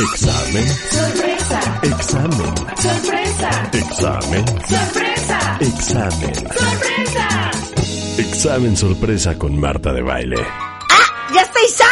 Examen. Sorpresa. Examen. Sorpresa. Examen. Sorpresa. Examen. Sorpresa. Examen sorpresa con Marta de baile. ¡Ya está Isaac!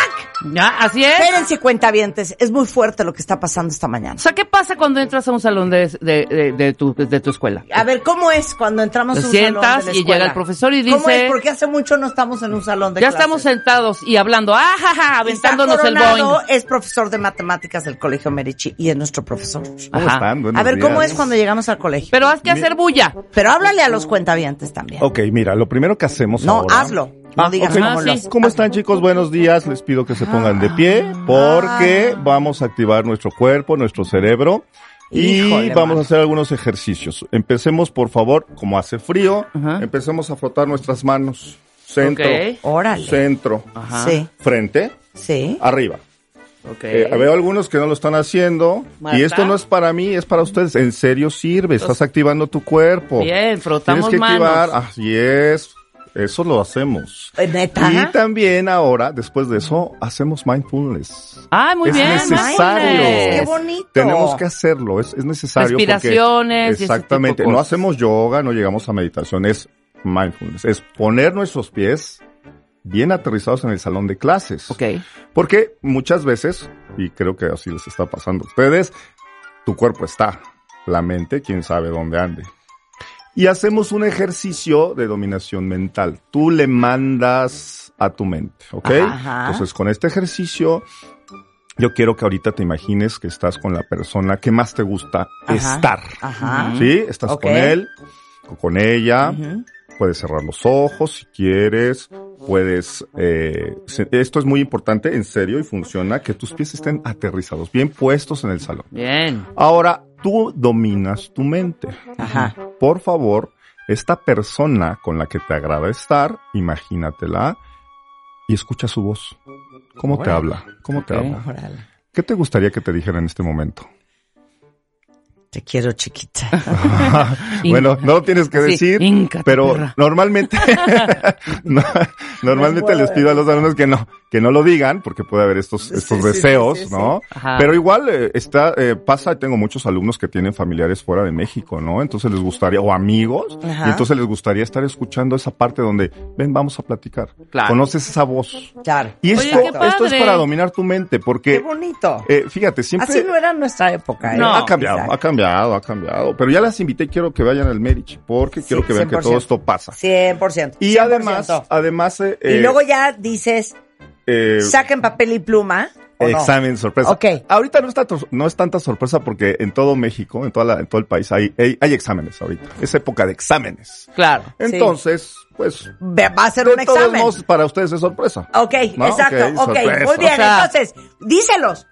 Ya, así es. Espérense, cuentavientes. Es muy fuerte lo que está pasando esta mañana. O sea, ¿qué pasa cuando entras a un salón de, de, de, de tu, de tu escuela? A ver, ¿cómo es cuando entramos Te a un salón sientas de la y llega el profesor y ¿Cómo dice- es? Porque hace mucho no estamos en un salón de Ya clases. estamos sentados y hablando, ¡ah, ja, ja! Isaac Aventándonos el boing. es profesor de matemáticas del Colegio Merici y es nuestro profesor. ¿Cómo Ajá. están? Buenos A ver, ¿cómo es cuando llegamos al colegio? Pero has que hacer bulla. Pero háblale a los cuentavientes también. Ok, mira, lo primero que hacemos No, ahora... hazlo. No Ah, digas ok. cómo Ah, sí. ¿Cómo están chicos? Buenos días. Les pido que se pongan de pie porque vamos a activar nuestro cuerpo, nuestro cerebro y Híjole, vamos a hacer algunos ejercicios. Empecemos, por favor, como hace frío, Ajá. empecemos a frotar nuestras manos. Centro, Ok. Órale. centro, Ajá. Sí, frente, sí. arriba. Ok. Eh, veo algunos que no lo están haciendo Marta. y esto no es para mí, es para ustedes. En serio sirve, estás activando tu cuerpo. Bien, frotamos Tienes que manos. activar, así es, eso lo hacemos. Eh, ¿Neta? Y también ahora, después de eso, hacemos mindfulness. Ah, muy Es bien. necesario. mindfulness. Qué bonito. Tenemos que hacerlo, es, es necesario. porque- Respiraciones y ese tipo de exactamente, no hacemos yoga, no llegamos a meditación, es mindfulness, es poner nuestros pies bien aterrizados en el salón de clases. Ok. Porque muchas veces, y creo que así les está pasando a ustedes, tu cuerpo está, la mente, quién sabe dónde ande. Y hacemos un ejercicio de dominación mental. Tú le mandas a tu mente, ¿ok? Ajá. Entonces, con este ejercicio, yo quiero que ahorita te imagines que estás con la persona que más te gusta Ajá. estar. Ajá. ¿Sí? Estás con él o con ella. Ujú. Puedes cerrar los ojos si quieres. Puedes. eh, esto es muy importante, en serio, y funciona que tus pies estén aterrizados, bien puestos en el salón. Bien. Ahora, tú dominas tu mente. Ajá. Por favor, esta persona con la que te agrada estar, imagínatela y escucha su voz. ¿Cómo te habla? ¿Cómo te habla? ¿Qué te gustaría que te dijera en este momento? Te quiero, chiquita. bueno, no lo tienes que Sí, decir, híncate, pero perra. normalmente, no, normalmente les pido a los alumnos que no, que no lo digan, porque puede haber estos, estos sí, sí, deseos, sí, sí. ¿no? Pero igual eh, está, eh, pasa, tengo muchos alumnos que tienen familiares fuera de México, ¿no? Entonces les gustaría, o amigos, Ajá. y entonces les gustaría estar escuchando esa parte donde, ven, vamos a platicar. Claro. Conoces esa voz. Claro. Y Oye, esto, qué esto es para dominar tu mente, Qué porque, bonito. eh, fíjate, siempre... Así no era nuestra época, ¿eh? No. Ha cambiado, ha cambiado, ha cambiado. Pero ya las invité y quiero que vayan al Merich, porque quiero que vean que 100%. todo esto pasa. 100%. Y 100%. además, además, eh, Y luego ya dices, eh, saquen papel y pluma. ¿o no? examen sorpresa. Ok. Ahorita no está, no es tanta sorpresa porque en todo México, en toda la- en todo el país hay, hay, hay exámenes ahorita. Es época de exámenes. Claro. Entonces, pues, Va a ser de un todos examen. modos, para ustedes es sorpresa. Ok, ¿No? exacto. Ok, Ok, sorpresa. muy bien. O sea- Entonces, díselos.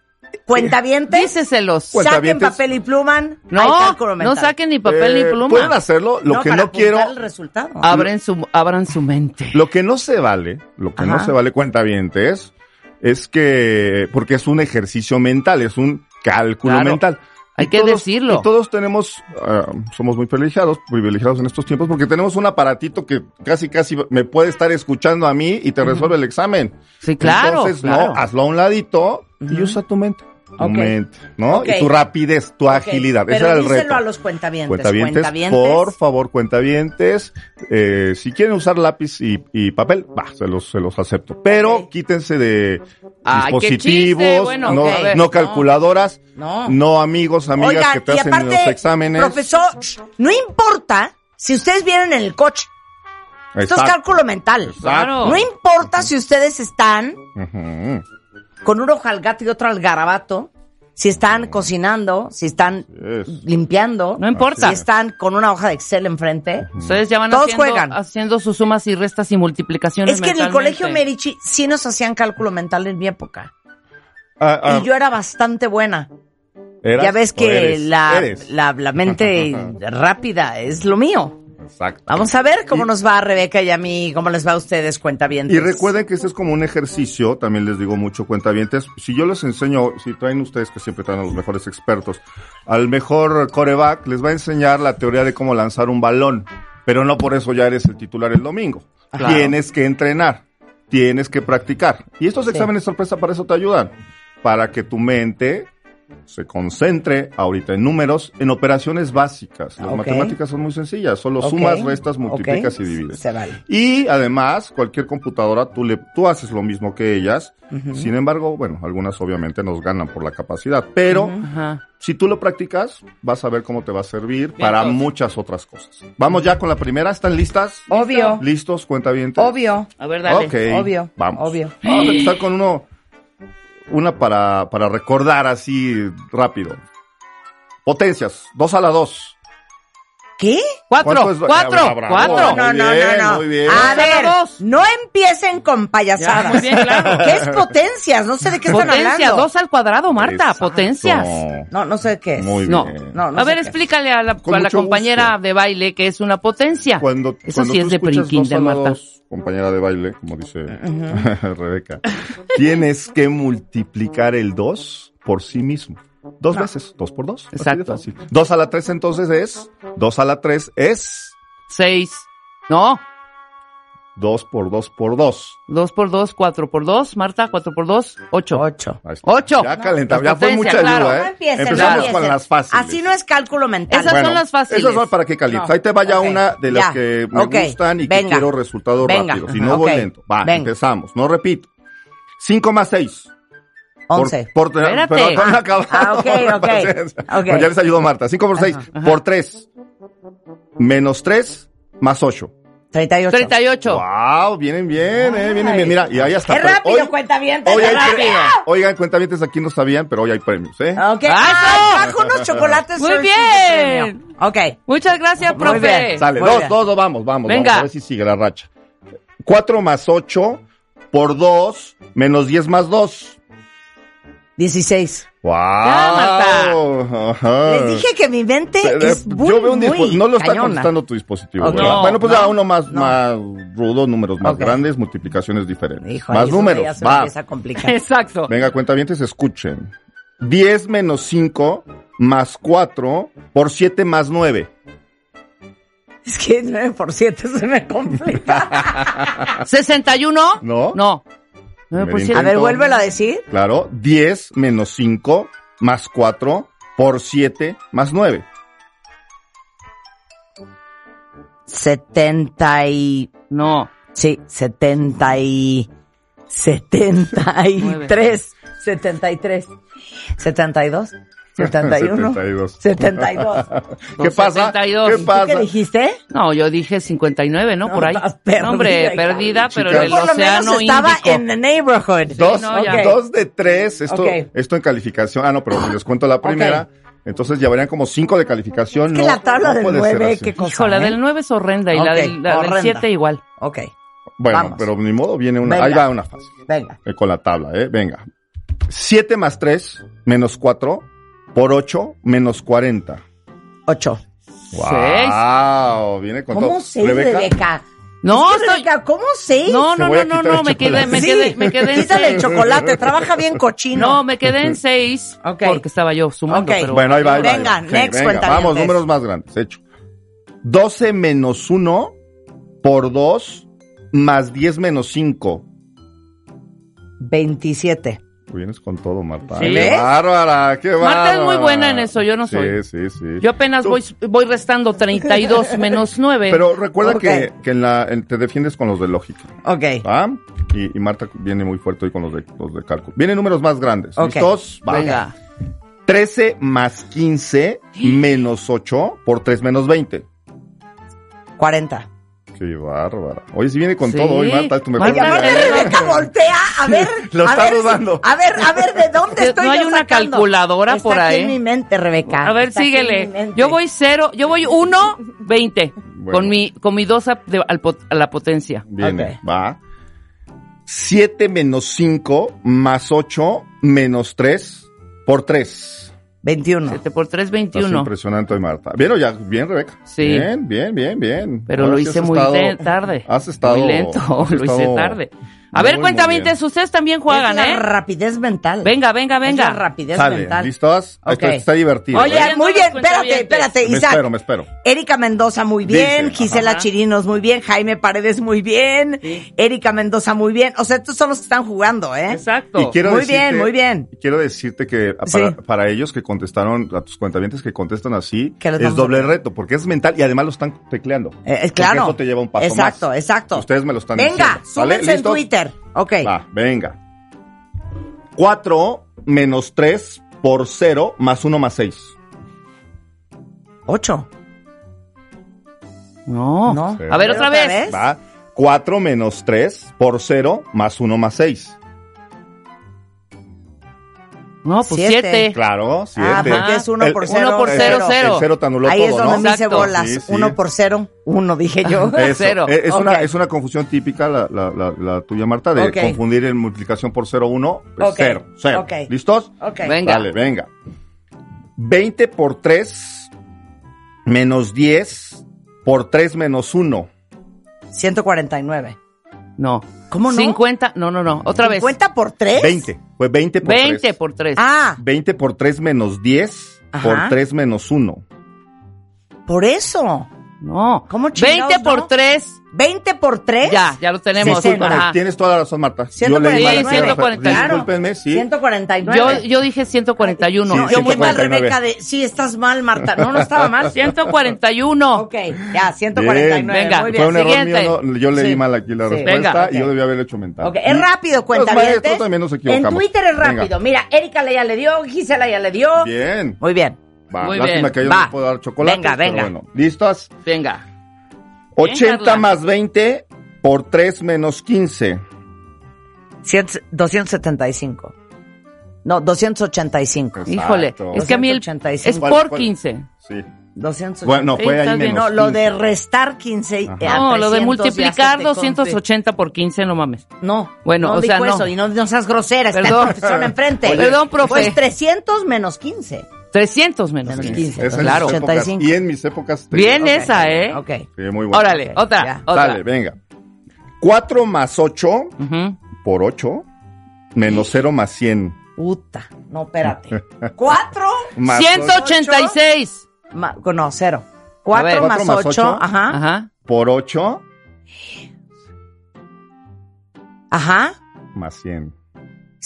Cuentavientes, Díceselos. Cuenta- saquen Cuentavientes. papel y pluma. hay No, no saquen ni papel Eh, ni pluma. Pueden hacerlo. Lo que para no quiero, el resultado. Abren su, abran su mente. Lo que no se vale, lo que no Ajá. se vale cuentavientes, es que, porque es un ejercicio mental, es un cálculo Claro. mental. Hay Y que decirlo. Y todos tenemos, ah, somos muy privilegiados, privilegiados en estos tiempos, porque tenemos un aparatito que casi, casi me puede estar escuchando a mí y te resuelve el examen. Sí, claro. Entonces, claro. no, hazlo a un ladito y usa tu mente. Tu Ok. mente, ¿no? Y tu rapidez, tu agilidad. Ese Pero era el díselo reto. a los cuentavientes. Cuentavientes, por favor, cuentavientes, eh, si quieren usar lápiz y, y papel, va, se los, se los acepto. Pero quítense de Ay, dispositivos, bueno, no, calculadoras, No. no, amigos, amigas Oigan, que te hacen aparte, los exámenes. profesor, no importa si ustedes vienen en el coche. Esto es Exacto. cálculo mental. Claro. No importa si ustedes están. Con un ojo al gato y otro al garabato, si están cocinando, si están Es. limpiando, No importa. si están con una hoja de Excel enfrente. Ustedes ya van Todos haciendo, juegan. haciendo sus sumas y restas y multiplicaciones Es que en el colegio Medici sí nos hacían cálculo mental en mi época. Ah, ah, Y yo era bastante buena. ¿eras ya ves que eres? la, Eres. la, la mente rápida es lo mío. Exacto. Vamos a ver cómo Y- nos va a Rebeca y a mí, cómo les va a ustedes, cuenta bien. Y recuerden que este es como un ejercicio, también les digo mucho cuentavientes, si yo les enseño, si traen ustedes que siempre traen a los mejores expertos, al mejor coreback les va a enseñar la teoría de cómo lanzar un balón, pero no por eso ya eres el titular el domingo. Claro. Tienes que entrenar, tienes que practicar. Y estos Sí. exámenes sorpresa para eso te ayudan, para que tu mente se concentre ahorita en números, en operaciones básicas. Las Ok. matemáticas son muy sencillas, solo sumas, restas, multiplicas y divides. Se vale. Y además, cualquier computadora, tú, le, tú haces lo mismo que ellas. Sin embargo, bueno, algunas obviamente nos ganan por la capacidad. Pero si tú lo practicas, vas a ver cómo te va a servir Bien, para entonces. muchas otras cosas. Vamos ya con la primera. ¿Están listas? Obvio. ¿Listos? Cuenta bien. Obvio. A ver, dale. Obvio, Vamos. obvio. Vamos a empezar con uno, una para, para recordar así rápido. Potencias, dos a la dos. ¿Qué? Cuatro, cuatro, Ah, bravo. cuatro. No, no, no, bien, no. A Dos ver, dos. no empiecen con payasadas. Ya, muy bien, claro. ¿Qué es potencias? No sé de qué están Potencia, hablando. dos al cuadrado, Marta, Exacto. potencias. No, no sé de qué es. Muy No. bien. No, no a ver, explícale a la, a compañera gusto. de baile que es una potencia. Cuando, Eso cuando sí tú es de dos la Marta. dos, compañera de baile, como dice Rebeca, tienes que multiplicar el 2 por sí mismo. Dos veces, dos por dos. Exacto. Dos a la tres entonces es. Dos a la tres es. Seis. No. Dos por dos por dos. Dos por dos, cuatro por dos. Marta, cuatro por dos, ocho. Ocho. Ocho. Ya calentamos, ya fue mucha claro. ayuda, ¿eh? No Empezamos con las fáciles. Así no es cálculo mental. Esas son las fáciles. Esas son para que calientes. Ahí te vaya una de las que me gustan y que quiero resultados rápidos. Si no voy lento. Va, empezamos. No repito. Cinco más seis. 11. Por, por, Pero ah, acabado. Ah, ok, ok. okay. Pues ya les ayudó Marta. 5 por 6, por 3. Menos 3, más 8. 38. 38. Wow, vienen bien, eh, vienen bien. Mira, y ahí hasta. ¡Qué rápido, hoy, cuenta bien! Hoy hay rápido. Oigan, cuentavientes aquí no sabían, pero hoy hay premios, ¿eh? Ok. ¡Ah, ah Bajo unos chocolates. Muy bien. Ok. Muchas gracias, Muy profe. Bien. Sale, Muy dos, bien. dos, dos, vamos, vamos. Venga. Vamos a ver si sigue la racha. 4 más 8 por 2 menos 10 más 2. 16. ¡Wow! Marta. Les dije que mi mente Se- de- es muy, Yo veo un dispo- muy no lo está cañona. contestando tu dispositivo. Ok. ¿verdad? No, bueno, pues ya no, uno más, no. más rudo, números más Ok. grandes, multiplicaciones diferentes. Hijo, más números, ya se va. empieza a complicar. Exacto. Venga, cuentavientes, escuchen. 10 menos 5 más 4 por 7 más 9. Es que 9 por 7 se me complica. ¿Sesenta y uno? ¿No? No. Siete. a ver, vuélvelo a decir. Claro, 10 menos 5 más 4 por 7 más 9. 70 y... No. Sí, 70 y... 73. 73. 72. 71. 72. 72. ¿Qué pasa? 72. ¿Qué ¿Tú pasa? qué dijiste? No, yo dije 59, ¿no? No, Por ahí. perdida, No, hombre, perdida, pero en el Por lo océano menos estaba Índico. en the neighborhood. Dos, no, ya. Ok. dos de tres, esto, Ok. esto en calificación. Ah, no, pero les cuento la primera. Entonces llevarían como cinco de calificación. Es que no, la tabla no del puede ser 9, así. qué cosa. Hijo, la ¿eh? del 9 es horrenda y la del, la del horrenda. 7 igual. Ok, Bueno, Vamos. pero ni modo, viene una. Venga. Ahí va una fácil. venga. eh, con la tabla, ¿eh? Venga. 7 más 3 menos 4 por 8 menos 40. 8. ¡Wow! Viene con ¿Cómo todo. 6, Rebeca? No, Es que, estoy... Rebeca, ¿cómo 6? No, Te no, voy a no, no, quitar no, el me quedé, me chocolate. quedé, me quedé en Quítale el seis. chocolate, trabaja bien cochino. No, me quedé en 6 Ok. porque estaba yo sumando, Ok. pero... Bueno, ahí va, ahí va, ahí Venga, va. next, Venga, cuentavientes. Vamos, números más grandes. Hecho. 12 menos 1 por 2 más 10 menos 5. 27. Vienes con todo, Marta. ¿Sí? ¡Qué bárbara! ¡Qué bárbara! Marta es muy buena en eso, yo no soy. Sí, sí, sí. Yo apenas Tú- voy, voy restando 32 menos 9. Pero recuerda Ok. que, que en la, en- te defiendes con los de lógica. Ok. ¿Va? Y, y Marta viene muy fuerte hoy con los de, los de cálculo. Vienen números más grandes. Ok. ¿Listos? Va. Venga. 13 más 15 menos 8 por 3 menos 20. 40. Qué bárbara. Oye, si viene con Sí. todo hoy, Marta, es tu mejor Marta, amiga. Rebeca, voltea, a ver. Lo a está ver si- dudando. a ver, a ver, ¿de dónde No estoy hay yo una sacando? calculadora Está por aquí ahí. en mi mente, Rebeca. A ver, Está síguele. Yo voy 0, yo voy 1, 20. Bueno. Con mi, con mi 2 a, de- al pot- a la potencia. Viene, va. 7 menos 5 más 8 menos 3 por 3. 21. 7 por 3, Estás 21. impresionante hoy, Marta. Bien, o ya, bien, Rebeca. Sí. Bien, bien, bien, bien. Pero Ahora lo sí hice has muy estado- tarde. Has estado. Muy lento, has lo hice estado tarde. A ver, Muy, muy bien. ustedes también juegan, es la ¿eh? rapidez mental. Venga, venga, Es la venga. rapidez Sale, mental. ¿listos? Esto está divertido. Oye, ¿eh? muy bien, espérate, espérate, Me Isaac. espero, me espero. Erika Mendoza muy bien, Dice, Gisela ajá. Chirinos muy bien, Jaime Paredes muy bien, Erika Mendoza muy bien. O sea, estos son los que están jugando, ¿eh? Exacto. Y quiero Muy decirte- bien, muy bien. y Quiero decirte que para, Sí. para ellos que contestaron, a tus cuentavientes que contestan así, es doble reto, porque es mental y además lo están tecleando. Eh, eh, Porque claro. Eso te lleva un paso exacto, más. exacto. Ustedes me lo están Venga, diciendo. ¿Sale? súmense en ¿Listos? Twitter. Ok. Va, venga. 4 menos 3 por 0 más 1 más 6. Ocho. No. No. A ver, otra vez. Va. 4 menos 3 por 0 más 1 más 6. No, pues Siete. siete. Claro, 7. Ah, porque es uno El- por uno cero. por cero, cero. El 0 te anuló Ahí todo, es donde ¿no? me hice bolas. Sí, sí. Uno por cero. Uno, dije yo. Eso. Cero. Eh, Es, Ok. una, es una confusión típica, la, la, la, la tuya, Marta, de confundir en multiplicación por 0, 1, Ok. 0, 0. Ok. ¿Listos? Ok. Venga. Dale, venga. 20 por 3 menos 10 por 3 menos 1. 149. No. ¿Cómo no? 50. No, no, no. Otra vez. ¿50 por 3? 20. Fue 20 por 20 3. por 3. Ah, 20 por 3 menos 10 Ajá. por 3 menos 1. por eso. No. ¿Cómo chingados, 20 por no? 3. 20 por 3. Ya, ya lo tenemos. Tienes toda la razón, Marta. 149. Yo leí mal Sí, 149. Discúlpenme, sí. 149. Yo, yo dije 141. Sí, yo muy ¿Qué tal, 149. Rebeca? De, sí, estás mal, Marta. No, no estaba mal. 141. Ok, ya, 149. Venga. Muy Fue bien. un error siguiente. mío, no, yo leí Sí. mal aquí la Sí. respuesta Venga. y yo debía haberlo hecho mental. Ok, es rápido, cuenta Los maestros también nos En equivocamos. Twitter es Venga. rápido. Mira, Erika ya le dio, Gisela ya le dio. Bien. Muy bien. Va, Muy lástima bien. que yo Va. no puedo dar chocolate. Venga, pero venga. Bueno, ¿listos? Venga. 80 Carla. más 20 por 3 menos 15. Cien- 275. No, 285. Exacto. Híjole. Es que a mí el, 285. es ¿Cuál- por cuál? 15. Sí. 285. Bueno, fue ahí menos No, lo de 15. restar 15 Ajá. eh, a No, lo de 300 multiplicar se te 280 por 15, no mames. No. Bueno, no o sea, dijo no. eso y no, no seas grosera, está Perdón. el profesor enfrente. Oye. Perdón, profe. Pues 300 menos 15. 300 menos Menos 15. 15. Esa en Claro. mis épocas. 85. Y en mis épocas. te- Bien Ok. esa, ¿eh? Ok. Sí, muy bueno. Órale, otra, ya. otra. Dale, venga. 4 más 8 Ujú. por 8 menos 0 más 100. Puta. No, espérate. 4 Más 186. ma- no, 0. ver. 4 Cuatro más más 8, ocho. ajá. Ajá. por 8 Ajá. más 100.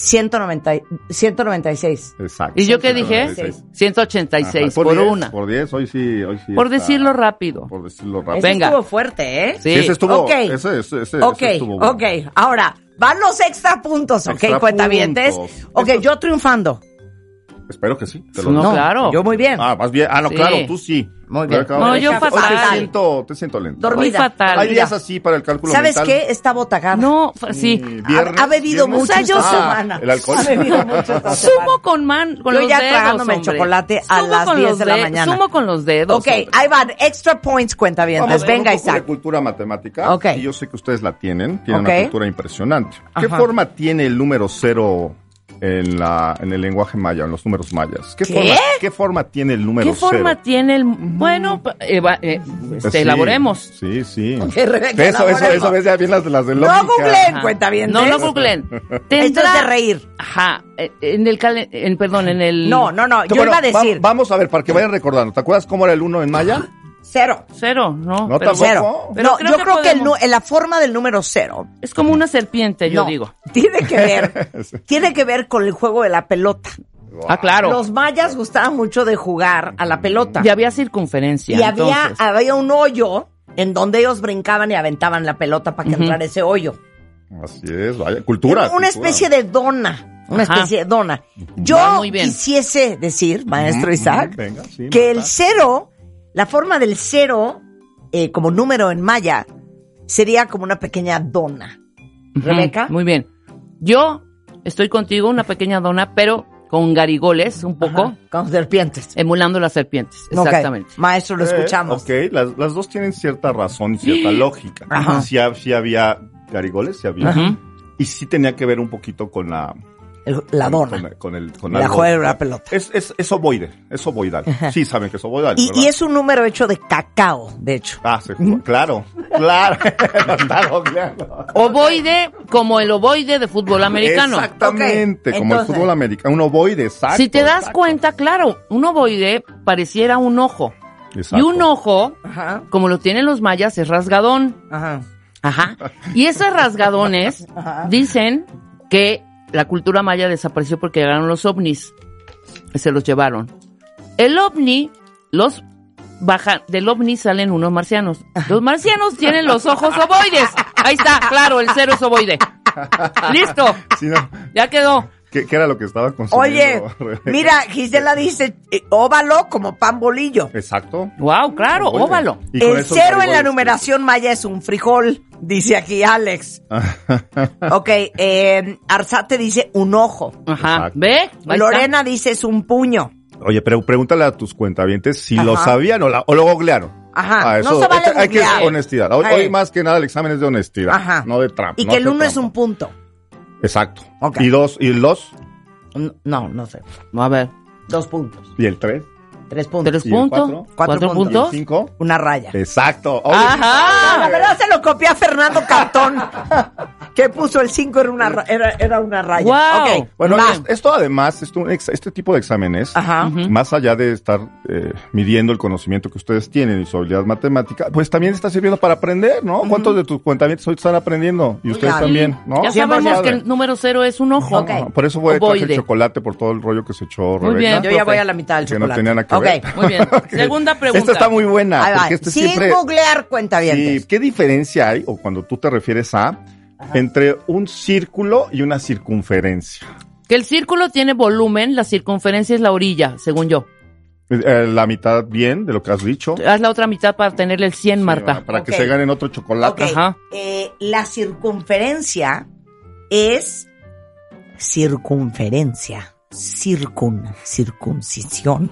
190, y- 196. Exacto. ¿Y yo qué dije? 196. 186 Ajá, por, 10, una. Por 10, hoy sí. Hoy sí Por está- decirlo rápido. Por decirlo rápido. Ese Venga. estuvo fuerte, ¿eh? Sí. Sí, ese estuvo. Ok. Ese, ese, ese, Ok, ese estuvo bueno. ok. Ahora, van los extra puntos, ¿ok, Extra cuentavientes? puntos. Ok, Esto- yo triunfando. Espero que sí. Te lo No, digo. claro. Yo muy bien. Ah, vas bien. Ah, no, Sí. claro, tú sí. Muy bien. No, yo hoy fatal. Te siento, te siento lento. Dormida. Fatal. Hay días así para el cálculo ¿Sabes mental. qué? Está botagada. No, sí. Mm, Ha- viernes, ha, bebido viernes. mucho O sea, yo- esta Ah, semana. el alcohol. Ha bebido mucho esta. Sumo con man, con Yo los ya dedos, tragándome el chocolate a Sumo las con 10 los de la mañana. Sumo con los dedos. Ok, hombre. ahí van. Extra points. Vamos con Venga, Isaac. cultura matemática. Ok. Y yo sé que ustedes la tienen. Tienen una cultura impresionante. ¿Qué forma tiene el número cero en, la, en el lenguaje maya, en los números mayas? ¿Qué, ¿Qué? Forma, ¿qué forma tiene el número ¿Qué forma cero? tiene el...? Bueno, eva- eh, Pues este, sí, elaboremos. Sí, sí. Ok, Rebeca, eso, eso, elaboremos. eso ves ya bien las las de No lógica. googleen, Ajá. cuentavientes. No lo googleen. Esto Tendrá... es de reír. Ajá. eh, En el calen... en- perdón, en el... No, no, no. Yo Bueno, iba a decir va- vamos a ver, para que vayan recordando. ¿Te acuerdas cómo era el uno en maya? Cero. Cero, no. No, pero- tampoco. Cero. Pero no, creo yo que creo que el la forma del número cero Es como una serpiente, yo no, digo. tiene que ver, tiene que ver con el juego de la pelota. Ah, claro. Los mayas gustaban mucho de jugar a la pelota. Y había circunferencia. y había, había un hoyo en donde ellos brincaban y aventaban la pelota para que Ujú. entrara ese hoyo. Así es, vaya. Cultura. Una cultura. especie de dona. Una Ajá. especie de dona. Yo quisiese decir, maestro Isaac, venga, sí, que el cero, la forma del cero, eh, como número en maya, sería como una pequeña dona. Rebeca. Muy bien. Yo estoy contigo, una pequeña dona, pero con garigoles, un poco, Ajá, Con serpientes. emulando las serpientes. Exactamente. Maestro, lo Eh, escuchamos. ok, las, las dos tienen cierta razón y cierta lógica. Ajá. Sí, ha- sí había garigoles, sí había. Y sí tenía que ver un poquito con la El- la Con- dona. Con, con el, con La algo- juega la pelota. Es, es, es ovoide, es ovoidal. Sí, saben que es ovoidal. Y, y es un número hecho de cacao, de hecho. Ah, se jugó. Claro, claro. Ovoide como el ovoide de fútbol americano. Exactamente, como el fútbol americano. Un ovoide, exacto. Si te das exacto. cuenta, claro, un ovoide pareciera un ojo. Exacto. Y un ojo, Ajá, como lo tienen los mayas, es rasgadón. ajá. Ajá. Y esos rasgadones dicen que la cultura maya desapareció porque llegaron los ovnis. Se los llevaron. El ovni, los bajan, del ovni salen unos marcianos. Los marcianos tienen los ojos ovoides. Ahí está, claro, el cero es ovoide. Listo, Sí, no. ya quedó. ¿Qué, qué era lo que estaba Oye, consumiendo? Rebeca? mira, Gisela dice eh, óvalo como pan bolillo. Exacto. Wow, claro, óvalo. El cero en la garigoles, numeración maya es un frijol, dice aquí Alex. Ok, eh, Arzate dice un ojo. Ajá. Exacto. ¿Ve? Lorena dice es un puño. Oye, pero pregúntale a tus cuentavientes si Ajá. lo sabían o, la- o lo googlearon. Ajá, Ah, no se vale hay que honestidad. Hoy, más que nada el examen es de honestidad, Ajá. no de trampa. Y no que el uno es un punto. Exacto. Ok. Y dos, y el dos, No, no sé. A ver, Dos puntos. y el tres, Tres puntos. tres ¿Y el puntos, cuatro? Cuatro cuatro puntos. cinco. Una raya. Exacto. Oye, Ah, la Ajá. verdad se lo copié a Fernando Cantón. que puso el 5 era una, ra- era, era una raya. Wow. Bueno, es- esto además, esto, este tipo de exámenes, Ajá. Más allá de estar eh, midiendo el conocimiento que ustedes tienen y su habilidad matemática, pues también está sirviendo para aprender, ¿no? ¿Cuántos de tus cuentamientos hoy están aprendiendo? Y ustedes claro. también, ¿no? Ya sabemos que el número cero es un ojo. Ajá, Por eso voy a traer el chocolate por todo el rollo que se echó Muy Rebeca. bien. Yo ya voy a la mitad del Que no chocolate. tenía nada que Ok. ver. Muy bien. Segunda pregunta. Esta está muy buena, Ahí va. porque este Sin siempre... googlear cuenta bien. Sí, ¿qué diferencia hay, o cuando tú te refieres a, entre un círculo y una circunferencia? Que el círculo tiene volumen, la circunferencia es la orilla, según yo. Eh, la mitad bien de lo que has dicho. Haz la otra mitad para tenerle el 100, Sí, Marta. Para que se ganen otro chocolate. Ajá. Eh, la circunferencia es circunferencia. Circun, circuncisión.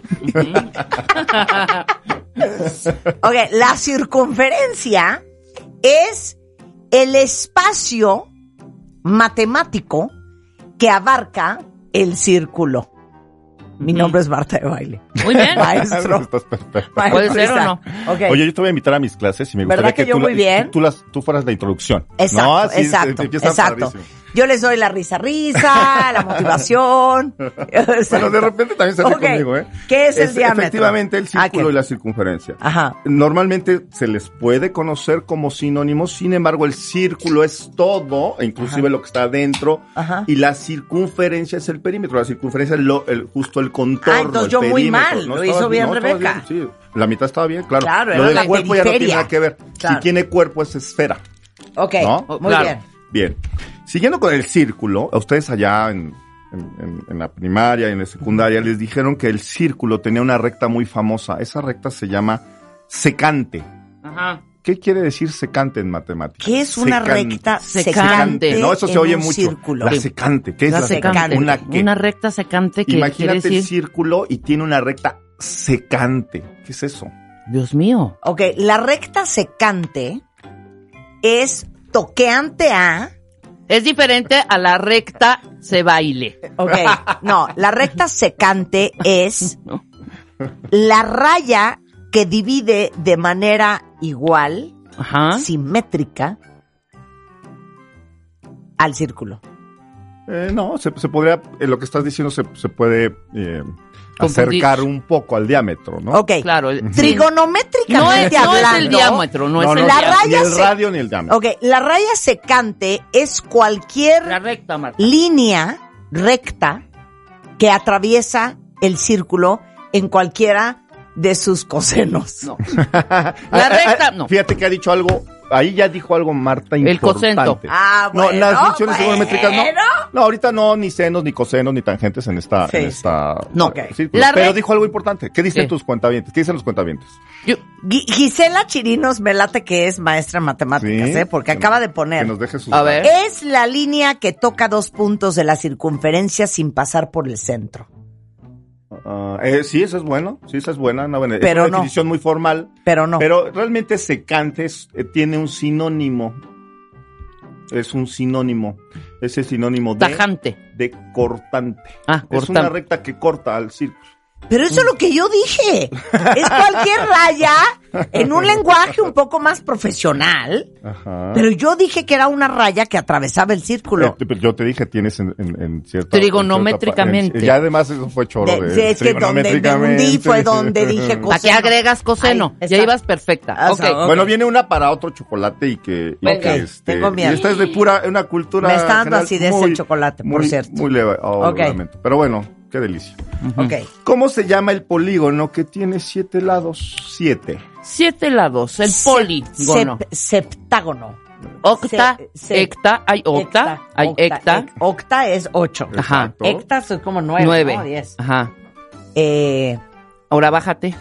ok, la circunferencia es el espacio matemático que abarca el círculo. Mi nombre es Marta de Baile. Muy bien. Maestro. Estás perfecto. Puede ser o no. Ok. Oye, yo te voy a invitar a mis clases y me ¿Verdad gustaría que que, yo tú, muy la- bien? tú las, tú fueras la introducción. Exacto, ¿no? Así, exacto, exacto. padrísimo. Yo les doy la risa risa, la motivación. Bueno, de repente también se ríe Ok. conmigo, ¿eh? ¿Qué es el diámetro? Efectivamente, el Ah, círculo y la circunferencia. Ajá. Normalmente se les puede conocer como sinónimos, sin embargo, el círculo es todo, e inclusive lo que está adentro, Ajá. y la circunferencia es el perímetro. La circunferencia es lo, el, justo el contorno. Ah, entonces el yo muy mal, lo hizo bien Rebeca. sí, la mitad estaba bien, claro. Claro, lo era del la cuerpo ya no tiene nada que ver. Claro. Si tiene cuerpo es esfera. Ok, ¿No? muy Claro. bien. Bien. Siguiendo con el círculo, a ustedes allá en, en- en- en la primaria y en la secundaria les dijeron que el círculo tenía una recta muy famosa. Esa recta se llama secante. Ajá. ¿Qué quiere decir secante en matemáticas? ¿Qué es una Secante. recta Secante. secante? No, eso se en oye un mucho. Círculo? La secante. ¿Qué es la, La secante? secante. Una qué? Una recta secante que quiere Imagínate el decir... círculo y tiene una recta secante. ¿Qué es eso? Dios mío. Ok, la recta secante es toqueante a. Es diferente a la recta se baile. Ok, no, la recta secante es la raya que divide de manera igual, Ajá. simétrica, al círculo. Eh, no, se, se podría, eh, lo que estás diciendo se, se puede eh. Acercar un poco al diámetro, ¿no? Ok, Claro. el- trigonométricamente No es, no es el hablando, diámetro, no, No, es no, el la diámetro. ni el se- radio ni el diámetro. Ok, la raya secante es cualquier La recta, Marta. línea recta que atraviesa el círculo en cualquiera de sus cosenos. No. Ah, La recta, ah, no. Fíjate que ha dicho algo, ahí ya dijo algo Marta El importante. coseno. Ah, No, bueno, las funciones bueno. trigonométricas no. No, ahorita no, ni senos, ni cosenos, ni tangentes en esta, Sí, en esta No. ok, círculo. La Pero dijo algo importante. ¿Qué dicen ¿Qué? tus cuentavientes? ¿Qué dicen los cuentavientes? Yo- Gi- Gisela Chirinos me late que es maestra en matemáticas, Sí, ¿eh? Porque que acaba nos- de poner. Que nos deje sus A ver. Es la línea que toca dos puntos de la circunferencia sin pasar por el centro. Ah, eh, sí, eso es bueno. Sí, esa es buena. Buena Pero es una no. definición muy formal. Pero no. Pero realmente secante es- eh, tiene un sinónimo. Es un sinónimo. Ese es sinónimo de, Tajante. de cortante. Ah, Es cortante. una recta que corta al círculo. Pero eso es lo que yo dije. Es cualquier raya en un lenguaje un poco más profesional. Ajá. Pero yo dije que era una raya que atravesaba el círculo. Eh, pero yo te dije, tienes en, en, en cierta... Trigonométricamente. en cierta pa- en- y además eso fue choro De- de, sí, es que donde me hundí fue donde dije ¿A qué Coseno. agregas coseno? Ahí ya ibas perfecta. Ah, ok. o sea, ok. Bueno, viene una para otro chocolate y que... y que, este, tengo miedo. Y esta es de pura, una cultura Me está dando acidez muy- el chocolate, por muy- cierto. Muy leve, oh, Ok. lo lamento. Pero bueno, qué delicia. Ok. ¿Cómo se llama el polígono que tiene siete lados? Siete. Siete lados. El Sep- polígono. sep- septágono. Octa, Se- se- hecta, hay octa, hay hecta. ec- octa es ocho. Ajá. Hecta es como nueve. Nueve. ¿no? Diez. Ajá. Eh, Ahora bájate.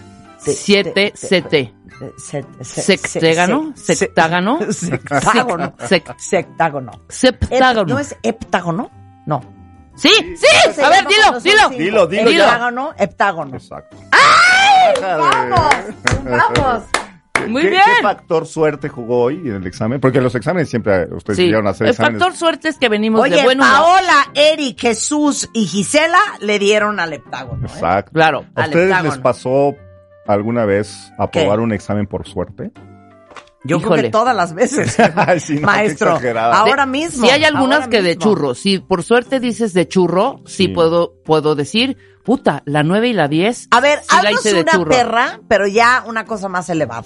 Te- Siete, te- te- sete. se- se- Sextégono, se- se- septágono. Septágono. Sec- Septágono. Ep- Septágono. ¿No es heptágono? No. Sí, sí. Se A ver, dilo, dilo. Dilo, dilo. Heptágono, heptágono. Exacto. ¡Vamos! ¡Vamos! Muy ¿Qué, bien. ¿Qué factor suerte jugó hoy en el examen? Porque en los exámenes siempre ustedes Sí. a hacer El exámenes. factor suerte es que venimos Oye, de buen humor. Paola, Eric, Jesús y Gisela le dieron al heptágono. ¿eh? Exacto. Claro. ¿A ustedes heptágono. les pasó alguna vez ¿Qué? aprobar un examen por suerte? Yo creo Híjole. que todas las veces. Sí, no, Maestro, ahora De- mismo. Sí hay algunas que de churro. Si por suerte dices de churro, sí, Sí. puedo puedo decir, puta, la 9 y la 10. A ver, haznos hice de una churro. perra, pero ya una cosa más elevada.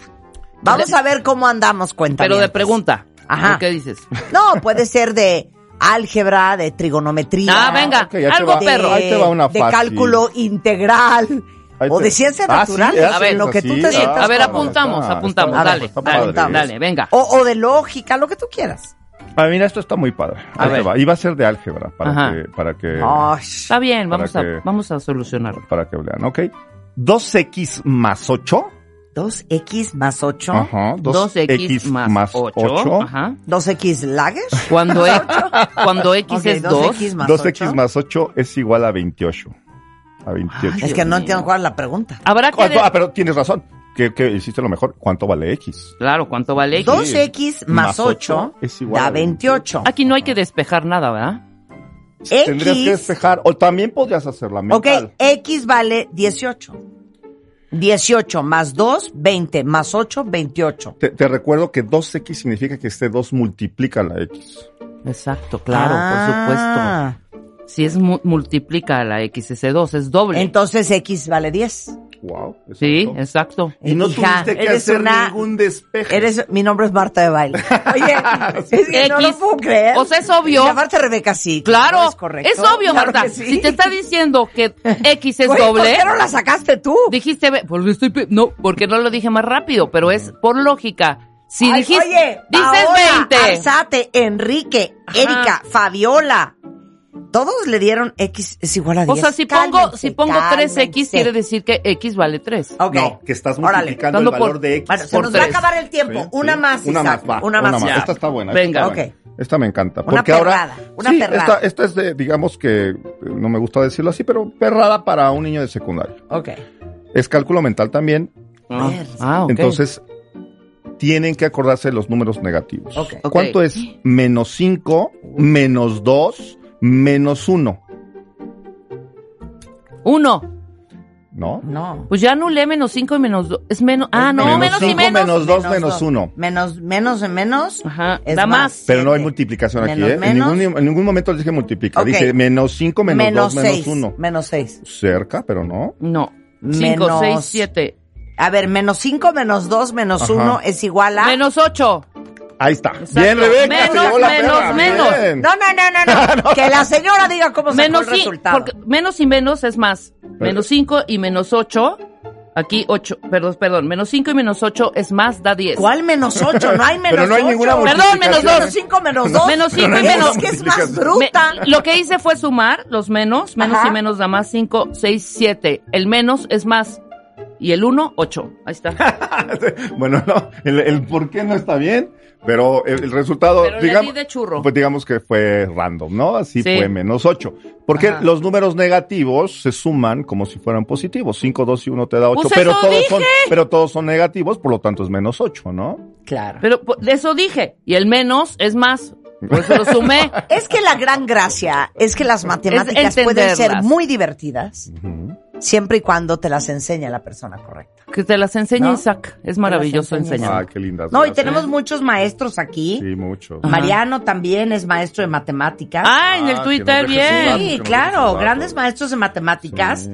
Vamos a ver cómo andamos cuenta. Pero de pregunta. Ajá. ¿Qué dices? No, puede ser de álgebra, de trigonometría. Ah, venga, algo va. perro. Ahí te va una de fácil. cálculo integral. O de ciencias Ah, sí, naturales. ah, A ver, sí, lo que tú te Sí, sientas a ver, apuntamos, está- apuntamos. está- dale, está dale, padre. dale, venga. O, o de lógica, lo que tú quieras. Ah, mira, esto está muy padre. A ver. va. Iba a ser de álgebra para Ajá. que, para que, Ay, Está bien, Para vamos a, que- vamos a solucionarlo. para que vean, ¿ok? 2x más 8. 2x más 8. Ajá. 2x más 8. 8. Ajá. 2x lager. Cuando, X- cuando X Ok, es 2. 2x más 2x 8. más 8 es igual a 28. A 28. Ay, Es que no entiendo cuál es la pregunta. Habrá que... Ah, pero tienes razón. Que, que hiciste lo mejor. ¿Cuánto vale X? Claro, ¿cuánto vale X? 2x más Más 8 ocho es igual da a 28. Aquí no hay que despejar nada, ¿verdad? Tendrías que X. despejar. O también podrías hacerla Ok, mental. X vale 18. 18 más 2, 20. Más 8, 28. Te, te recuerdo que 2x significa que este 2 multiplica la X. Exacto, claro, Ah, por supuesto. Si es mu- multiplica la X, ese 2 es doble. Entonces X vale 10. Wow. sí, exacto. Y no Hija, tuviste que eres hacer una- ningún despeje. Eres, mi nombre es Marta de Baile. Oye, es que no lo X. puedo creer. O sea, es obvio. Y aparte Rebeca sí. Claro, ¿no es correcto. es obvio, Claro Marta. sí. Si te está diciendo que X es doble, ¿Por qué no la sacaste tú? dijiste, pues lo estoy, pe- no, porque no lo dije más rápido, pero es por lógica. Si Ay, dijiste, oye, dices Paola, 20. Arzate, Enrique, Ajá. Erika, Fabiola. Todos le dieron X es igual a 10. O sea, si pongo, Cálmense, si pongo cálmense. 3X, quiere decir que X vale 3. Ok. No, que estás Órale. multiplicando el por- valor de X. Bueno, se Por nos va a acabar el tiempo. Sí, una sí. más, Una más, va. Una más. Ya. Esta está buena. Venga. Esta. Esta me encanta. Una Porque ahora. perrada, una sí, perrada. Esta, esta es de, digamos que, no me gusta decirlo así, pero perrada para un niño de secundaria. Ok. Es cálculo mental también. Ah, ver. ah, ok. Entonces, tienen que acordarse de los números negativos. Ok. Ok. ¿Cuánto es menos 5, menos 2, menos 1? Uno. ¿No? No. Pues ya anulé menos 5 y menos 2. Es menos. Ah, no, menos, y cinco, menos. menos 2, menos 1. Menos, menos de menos. Ajá, es da más. Pero no hay Siete. multiplicación aquí, Menos, ¿eh? En menos. ningún, en ningún momento les dije multiplicar. Ok. Dice menos 5, menos 2, Menos menos 6. 1. Menos 6. Cerca, pero no. No. 5, Menos- 6, 7. A ver, menos 5, menos 2, menos Ajá. 1 es igual a. Menos 8. Ahí está. Exacto. Bien, Rebeca. Menos, se la menos, perra. menos. Bien. No, no, no, no, no. Que la señora diga cómo sacó Menos, el y, resultado. porque menos y menos es más. Menos 5 y menos 8. Aquí 8. Perdón, perdón. Menos 5 y menos 8 es más, da 10. ¿Cuál menos 8? No hay menos Pero no hay 8. ninguna Perdón, menos multiplicación. dos. 5 menos 2. Menos cinco y menos- Es que es más. Me- bruta. lo que hice fue sumar los menos. Menos Ajá. y menos da más 5, 6, 7. El menos es más. Y el 1, 8. Ahí está. Bueno, no, el, el por qué no está bien, pero el, el resultado, Pero digamos, di de churro. pues digamos que fue random, ¿no? Así Sí. fue menos 8. Porque Ajá. los números negativos se suman como si fueran positivos. 5, 2 y 1 te da 8, Pues pero todos dije. son, pero todos son negativos, por lo tanto es menos 8, ¿no? Claro. Pero pues, de eso dije. Y el menos es más. Por eso lo sumé. Es que la gran gracia es que las matemáticas pueden ser muy divertidas siempre y cuando te las enseña la persona correcta. Que te las enseñe ¿No? Isaac. Es maravilloso enseñar. Ah, qué lindas. No, y tenemos muchos maestros aquí. Sí, mucho. Ajá. Mariano también es maestro de matemáticas. Ah, en el Ah, Twitter, datos, sí, claro, grandes maestros de matemáticas Sí.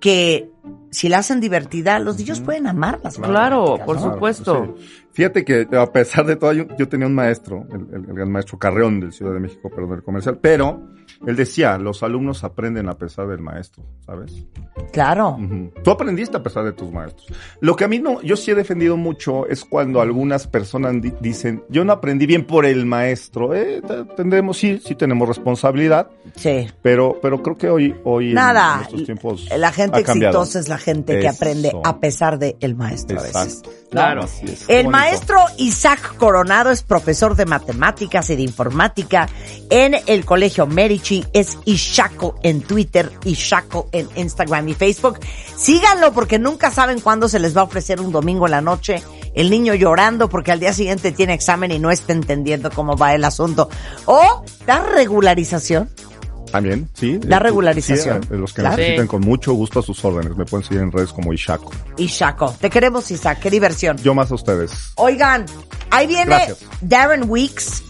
que si la hacen divertida, los niños pueden amarlas. Claro, por supuesto. sí. Fíjate que a pesar de todo, yo, yo tenía un maestro, el, el- el gran maestro Carreón del Ciudad de México, perdón, del comercial, pero él decía, los alumnos aprenden a pesar del maestro, ¿sabes? Claro. Tú aprendiste a pesar de tus maestros. Lo que a mí no, yo sí he defendido mucho es cuando algunas personas di- dicen, yo no aprendí bien por el maestro. Eh, te- tendremos, sí, sí tenemos responsabilidad, Sí. pero, pero creo que hoy, hoy en Nada, nuestros tiempos la gente ha cambiado. exitosa es la gente que Eso. aprende a pesar de el maestro a veces. Claro. El Bonito. maestro Isaac Coronado es profesor de matemáticas y de informática en el Colegio Es Ishaco en Twitter, Ishaco en Instagram y Facebook. Síganlo porque nunca saben cuándo se les va a ofrecer un domingo en la noche. El niño llorando porque al día siguiente tiene examen y no está entendiendo cómo va el asunto. O da regularización. También, sí. La regularización. sí, los que Claro. necesiten Sí. con mucho gusto a sus órdenes. Me pueden seguir en redes como Ishaco. Ishaco. Te queremos, Isaac. Qué diversión. Yo más a ustedes. Oigan, ahí viene Gracias. Darren Weeks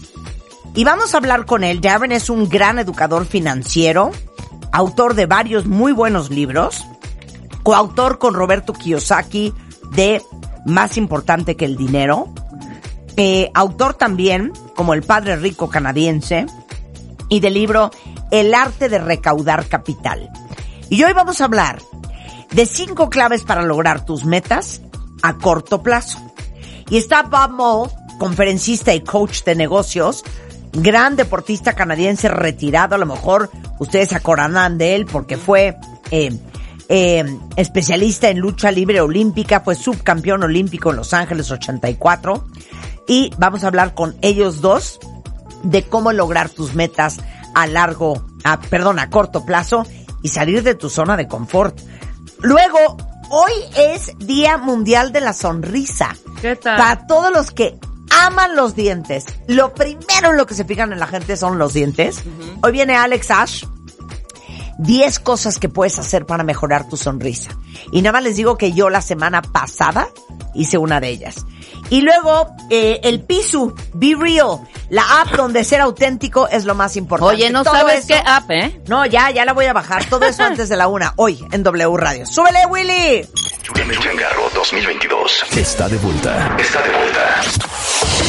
y vamos a hablar con él. Darren es un gran educador financiero, autor de varios muy buenos libros, coautor con Roberto Kiyosaki de Más importante que el dinero, eh, autor también como El Padre Rico Canadiense y del libro El arte de recaudar capital. Y hoy vamos a hablar de cinco claves para lograr tus metas a corto plazo. Y está Bob Moll, conferencista y coach de negocios, gran deportista canadiense retirado. A lo mejor ustedes se acordarán de él porque fue eh, eh, especialista en lucha libre olímpica, fue subcampeón olímpico en Los Ángeles 84. Y vamos a hablar con ellos dos de cómo lograr tus metas a largo, a, perdón, a corto plazo y salir de tu zona de confort. Luego, hoy es Día Mundial de la Sonrisa. ¿Qué tal? Para todos los que aman los dientes, lo primero en lo que se fijan en la gente son los dientes. Hoy viene Alex Ash. 10 cosas que puedes hacer para mejorar tu sonrisa. Y nada más les digo que yo la semana pasada hice una de ellas. Y luego, eh, el Pisu, Be Real, la app donde ser auténtico es lo más importante. Oye, no Todo sabes eso- qué app, ¿eh? No, ya, ya la voy a bajar. Todo eso antes de la una, hoy en W Radio. ¡Súbele, Willy! El Changarro 2022 Está de vuelta. está de vuelta.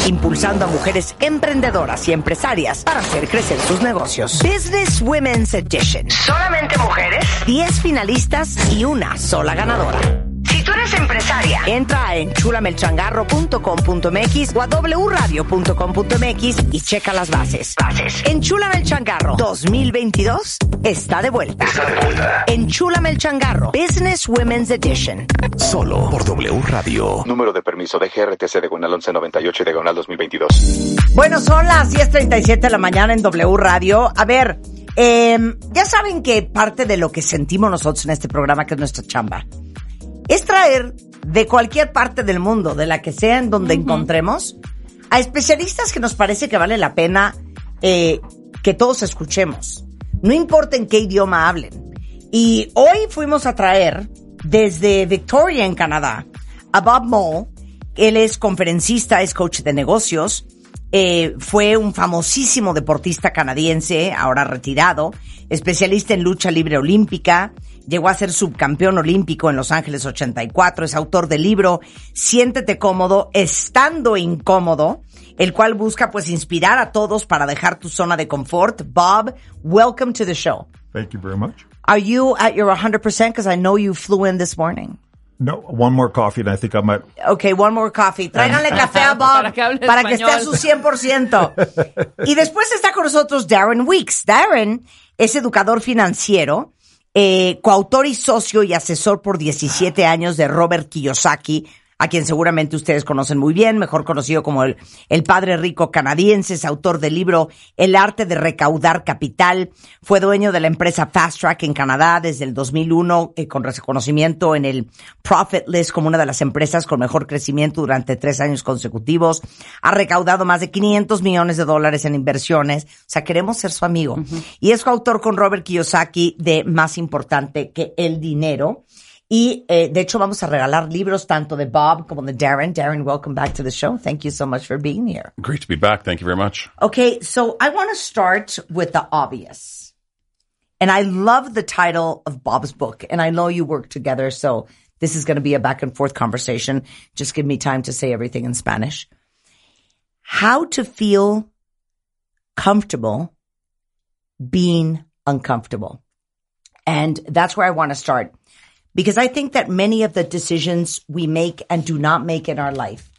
Impulsando a mujeres emprendedoras y empresarias para hacer crecer sus negocios. Business Women's Edition. Solamente mujeres, 10 finalistas y una sola ganadora. Si tú eres empresaria, entra a enchulamelchangarro.com.mx o a wradio.com.mx y checa las bases. Bases. Enchúlame el changarro 2022 está de vuelta. Está de vuelta. Enchúlame el changarro Business Women's Edition. Solo por W Radio. Número de permiso de GRTC de Gonal 1198 y de Gonal 2022. Bueno, son las 10.37 de la mañana en W Radio. A ver, eh, ya saben que parte de lo que sentimos nosotros en este programa, que es nuestra chamba, es traer de cualquier parte del mundo, de la que sea en donde encontremos, a especialistas que nos parece que vale la pena eh, que todos escuchemos. No importa en qué idioma hablen. Y hoy fuimos a traer desde Victoria, en Canadá, a Bob Moll. Él es conferencista, es coach de negocios. Eh, fue un famosísimo deportista canadiense, ahora retirado, especialista en lucha libre olímpica, llegó a ser subcampeón olímpico en Los Ángeles 84, es autor del libro Siéntete cómodo, estando incómodo, el cual busca pues inspirar a todos para dejar tu zona de confort. Bob, welcome to the show. Thank you very much. Are you at your 100% because I know you flew in this morning? No, one more coffee and I think I might. Okay, one more coffee. Tráiganle café a Bob Para que para que esté a su español. 100%. Y después está con nosotros Darren Weeks. Darren es educador financiero, eh, coautor y socio y asesor por 17 años de Robert Kiyosaki. A quien seguramente ustedes conocen muy bien, mejor conocido como el, el padre rico canadiense, es autor del libro El arte de recaudar capital, fue dueño de la empresa Fast Track en Canadá desde el 2001, eh, con reconocimiento en el Profit List como una de las empresas con mejor crecimiento durante tres años consecutivos, ha recaudado más de 500 millones de dólares en inversiones, o sea, queremos ser su amigo. Y es coautor con Robert Kiyosaki de Más importante que el dinero. Y eh, de hecho vamos a regalar libros tanto de Bob como de Darren. Darren, welcome back to the show. Thank you so much for being here. Great to be back. Thank you very much. Okay, so I want to start with the obvious. And I love the title of Bob's book. And I know you work together, so this is going to be a back and forth conversation. Just give me time to say everything in Spanish. How to feel comfortable being uncomfortable. And that's where I want to start because I think that many of the decisions we make and do not make in our life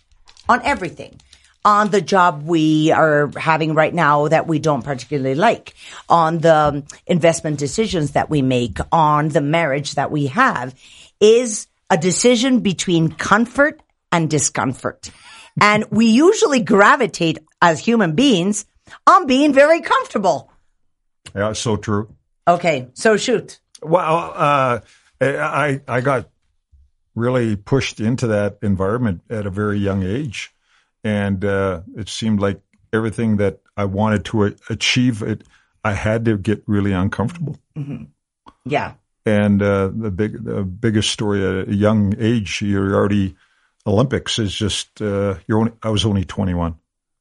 on everything, on the job we are having right now that we don't particularly like, on the investment decisions that we make, on the marriage that we have is a decision between comfort and discomfort. And we usually gravitate as human beings on being very comfortable. Yeah, so true. Okay, so shoot. Well, uh, I I got really pushed into that environment at a very young age, and uh, it seemed like everything that I wanted to achieve, it I had to get really uncomfortable. Yeah. And uh, the big, the biggest story at a young age, you're already Olympics is just uh, you're only. I was only 21,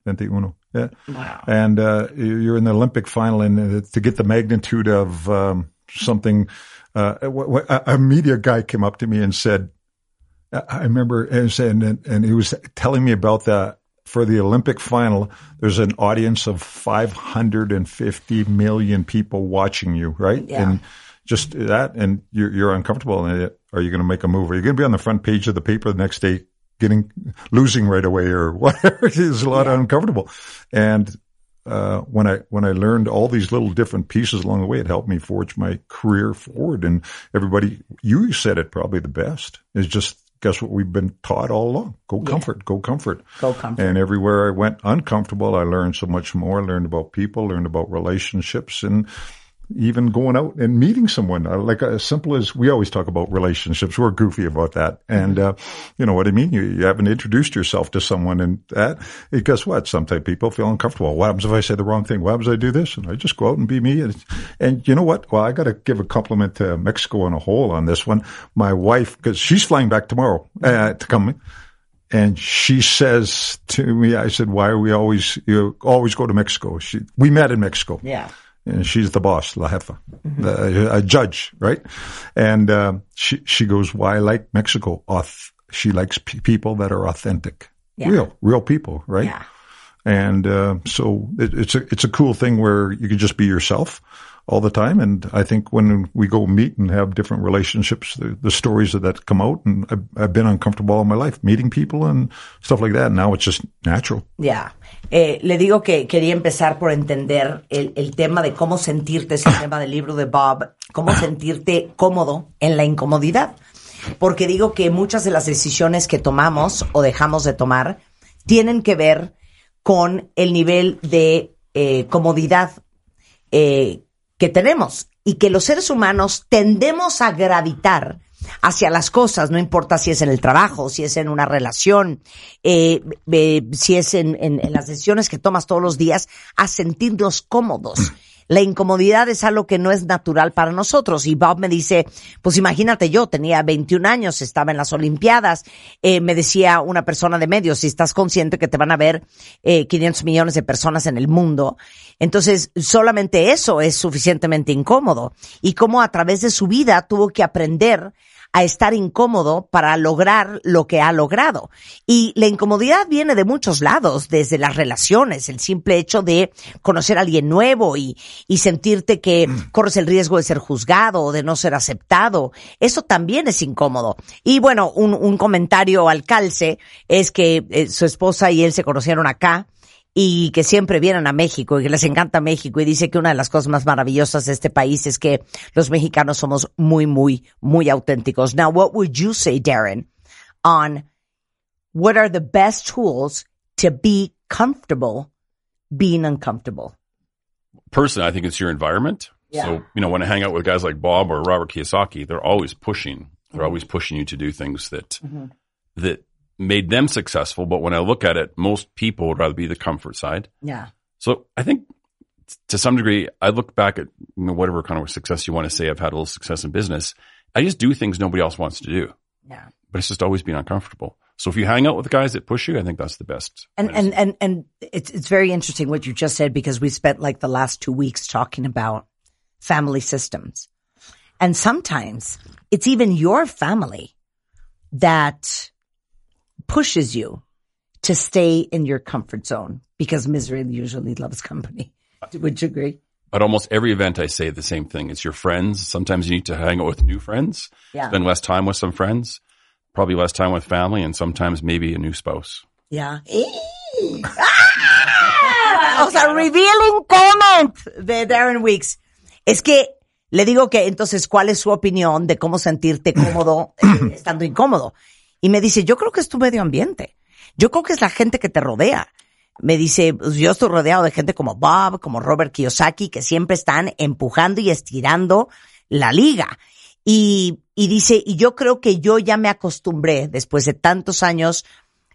21. Yeah. Wow. And uh, you're in the Olympic final, and uh, to get the magnitude of um, something, uh, a a media guy came up to me and said, I remember and saying, and, and he was telling me about the for the Olympic final. There's an audience of 550 million people watching you, right? Yeah. And just that, and you're you're uncomfortable. And are you going to make a move? Are you going to be on the front page of the paper the next day, getting losing right away, or whatever? it is a lot uncomfortable. And uh, when I when I learned all these little different pieces along the way, it helped me forge my career forward. And everybody, you said it probably the best is just guess what we've been taught all along: go comfort, go comfort, Go comfort. And everywhere I went uncomfortable, I learned so much more. I learned about people, learned about relationships, and even going out and meeting someone uh, like as simple as we always talk about relationships. We're goofy about that. And, uh, you know what I mean? You, you haven't introduced yourself to someone and that, and guess what? Sometimes people feel uncomfortable. What happens if I say the wrong thing? What happens if I do this? And I just go out and be me. And, and you know what? Well, I got to give a compliment to Mexico on a whole on this one. My wife, cause she's flying back tomorrow, uh, to come. And she says to me, I said, why are we always, you always go to Mexico? She, we met in Mexico Yeah. And she's the boss, La Jefa, the, a judge, right? And uh, she she goes, "Why I like Mexico? Auth- she likes pe- people that are authentic, Yeah. real, real people, right? Yeah. And uh, so it, it's a it's a cool thing where you can just be yourself all the time. And I think when we go meet and have different relationships, the, the stories that, that come out, and I've, I've been uncomfortable all my life meeting people and stuff like that. Now it's just natural. Yeah. Eh, le digo que quería empezar por entender el, el tema de cómo sentirte, es el tema del libro de Bob, cómo sentirte cómodo en la incomodidad. Porque digo que muchas de las decisiones que tomamos o dejamos de tomar tienen que ver con el nivel de eh, comodidad eh, que tenemos y que los seres humanos tendemos a gravitar hacia las cosas, no importa si es en el trabajo, si es en una relación, eh, eh, si es en, en- en las decisiones que tomas todos los días, a sentirnos cómodos. La incomodidad es algo que no es natural para nosotros. Y Bob me dice, pues imagínate yo, tenía 21 años, estaba en las Olimpiadas, eh, me decía una persona de medios, si estás consciente que te van a ver eh, 500 millones de personas en el mundo, entonces solamente eso es suficientemente incómodo. Y cómo a través de su vida tuvo que aprender a estar incómodo para lograr lo que ha logrado. Y la incomodidad viene de muchos lados, desde las relaciones, el simple hecho de conocer a alguien nuevo y, y sentirte que corres el riesgo de ser juzgado o de no ser aceptado. Eso también es incómodo. Y bueno, un, un comentario al calce es que eh, su esposa y él se conocieron acá y que siempre vienen a México y que les encanta México y dice que una de las cosas más maravillosas de este país es que los mexicanos somos muy, muy, muy auténticos. Now, what would you say, Darren, on what are the best tools to be comfortable being uncomfortable? personally, I think it's your environment. Yeah. So, you know, when I hang out with guys like Bob or Robert Kiyosaki, they're always pushing. They're mm-hmm. always pushing you to do things that mm-hmm. that made them successful. But when I look at it, most people would rather be the comfort side. Yeah. So I think to some degree, I look back at you know, whatever kind of success you want to say. I've had a little success in business. I just do things nobody else wants to do, Yeah. but it's just always being uncomfortable. So if you hang out with the guys that push you, I think that's the best. And, medicine. and, and, and it's, it's very interesting what you just said because we spent like the last two weeks talking about family systems. And sometimes it's even your family that pushes you to stay in your comfort zone because misery usually loves company. Would you agree? At almost every event, I say the same thing. It's your friends. Sometimes you need to hang out with new friends, Yeah. spend less time with some friends, probably less time with family, and sometimes maybe a new spouse. Yeah. Ah, o sea, revealing comment de Darren Weeks. Es que le digo que entonces, ¿cuál es su opinión de cómo sentirte cómodo eh, estando incómodo? Y me dice, yo creo que es tu medio ambiente. Yo creo que es la gente que te rodea. Me dice, pues, yo estoy rodeado de gente como Bob, como Robert Kiyosaki, que siempre están empujando y estirando la liga. Y, y dice, y yo creo que yo ya me acostumbré, después de tantos años